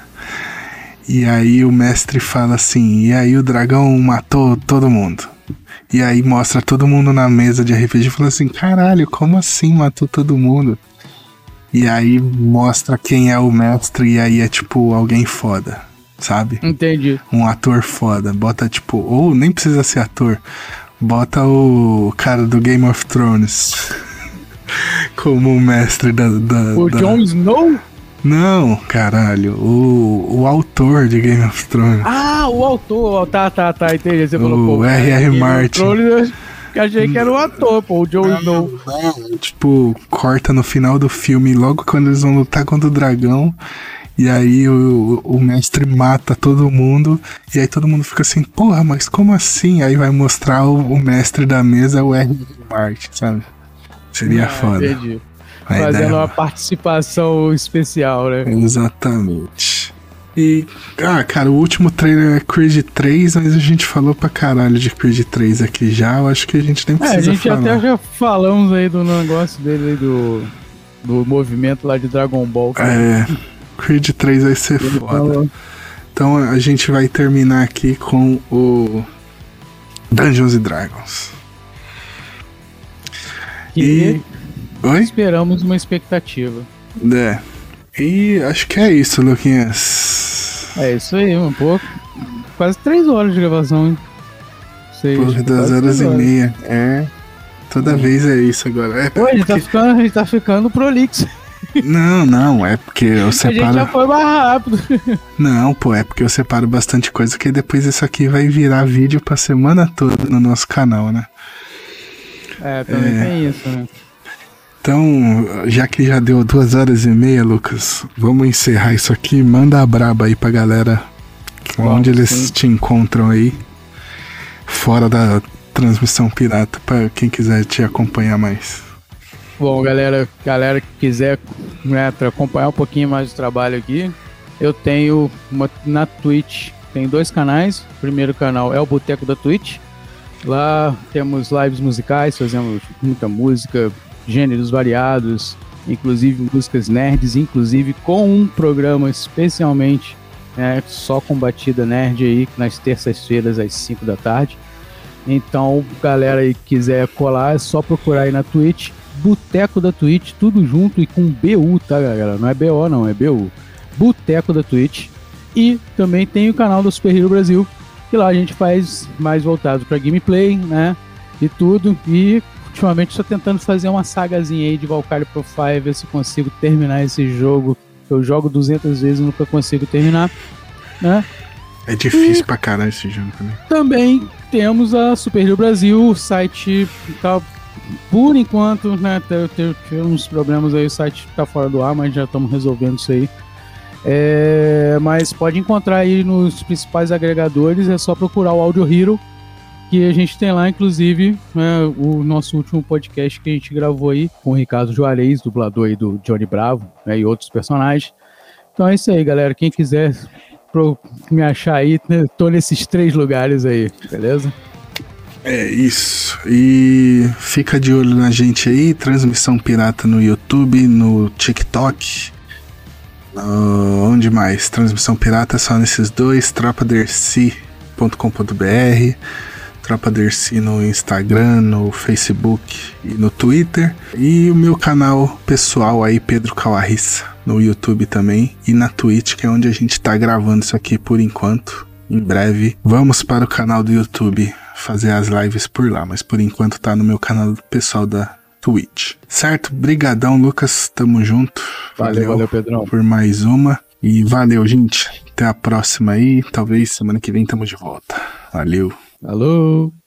e aí o mestre fala assim: "E aí o dragão matou todo mundo". E aí mostra todo mundo na mesa de RPG e fala assim: caralho, como assim matou todo mundo? E aí mostra quem é o mestre e aí é tipo alguém foda, sabe? Entendi. Um ator foda. Bota tipo, ou nem precisa ser ator, bota o cara do Game of Thrones como o mestre da. da- O da- Jon Snow? Não, caralho, o, o autor de Game of Thrones. Ah, o autor. Tá, tá, tá, entendi. Você O falou, pô. R.R. Martin. Eu achei que era o ator, pô, o Jon Snow. tipo, corta no final do filme, logo quando eles vão lutar contra o dragão. E aí o, o mestre mata todo mundo. E aí todo mundo fica assim, porra, mas como assim? Aí vai mostrar o, o mestre da mesa, o R. Martin, sabe? Seria Ah, foda. Entendi. Fazendo ideia- uma participação especial, né? Exatamente. E, ah, cara, o último trailer é Creed 3, mas a gente falou pra caralho de Creed 3 aqui já. Eu acho que a gente nem É, precisa a gente falar. até já falamos aí do negócio dele aí do, do movimento lá de Dragon Ball. cara. É, Creed 3 vai ser Ele foda. falou. Então a gente vai terminar aqui com o Dungeons and Dragons. Que Oi? esperamos uma expectativa. É. E acho que é isso, Luquinhas. É isso aí, um pouco. Quase três horas de gravação, hein? Seis, Por duas horas e meia. É. Toda vez é isso agora. É Pô, a gente tá porque- ficando, a gente tá ficando prolixo. Não, não, é porque eu A gente já separo. foi mais rápido. Não, pô, é porque eu separo bastante coisa, que depois isso aqui vai virar vídeo pra semana toda no nosso canal, né? É, também É. tem isso, né? Então, já que já deu duas horas e meia, Lucas, vamos encerrar isso aqui. Manda a braba aí pra galera Vamos, onde eles sim. te encontram aí, fora da transmissão pirata, pra quem quiser te acompanhar mais. Bom, galera, galera que quiser né, acompanhar um pouquinho mais do trabalho aqui, eu tenho uma, na Twitch, tem dois canais. O primeiro canal é o Boteco da Twitch. Lá temos lives musicais, fazemos muita música, gêneros variados, inclusive músicas nerds, inclusive com um programa especialmente né, só com batida nerd aí, nas terças-feiras às 5 da tarde. Então, galera aí quiser colar, é só procurar aí na Twitch, Boteco da Twitch, tudo junto e com BU, tá, galera? Não é BO, não, é BU. Boteco da Twitch. E também tem o canal do Super Hero Brasil, que lá a gente faz mais voltado para gameplay, né? E tudo. E ultimamente estou tentando fazer uma sagazinha aí de Valkyrie Pro 5, ver se consigo terminar esse jogo. Eu jogo 200 vezes e nunca consigo terminar, né? É difícil pra caralho esse jogo também. Também temos a Super Hero Brasil, o site tá por enquanto, né, tivemos problemas aí, o site tá fora do ar, mas já estamos resolvendo isso aí. É, mas pode encontrar aí nos principais agregadores, é só procurar o Audio Hero, que a gente tem lá, inclusive, né, o nosso último podcast que a gente gravou aí com o Ricardo Juarez, dublador aí do Johnny Bravo, né, e outros personagens. Então é isso aí, galera. Quem quiser me achar aí, né, tô nesses três lugares aí, beleza? É isso. E fica de olho na gente aí, transmissão pirata no YouTube, no TikTok. Uh, onde mais? Transmissão pirata só nesses dois, tropaderci.com.br, Tropa Dercy no Instagram, no Facebook e no Twitter. E o meu canal pessoal aí, Pedro Calarissa, no YouTube também. E na Twitch, que é onde a gente tá gravando isso aqui por enquanto. Em breve, vamos para o canal do YouTube fazer as lives por lá, mas por enquanto tá no meu canal pessoal da Twitch. Certo? Brigadão, Lucas. Tamo junto. Valeu, valeu, Pedrão. Por mais uma. E valeu, gente. Até a próxima aí. Talvez semana que vem tamo de volta. Valeu. Alô.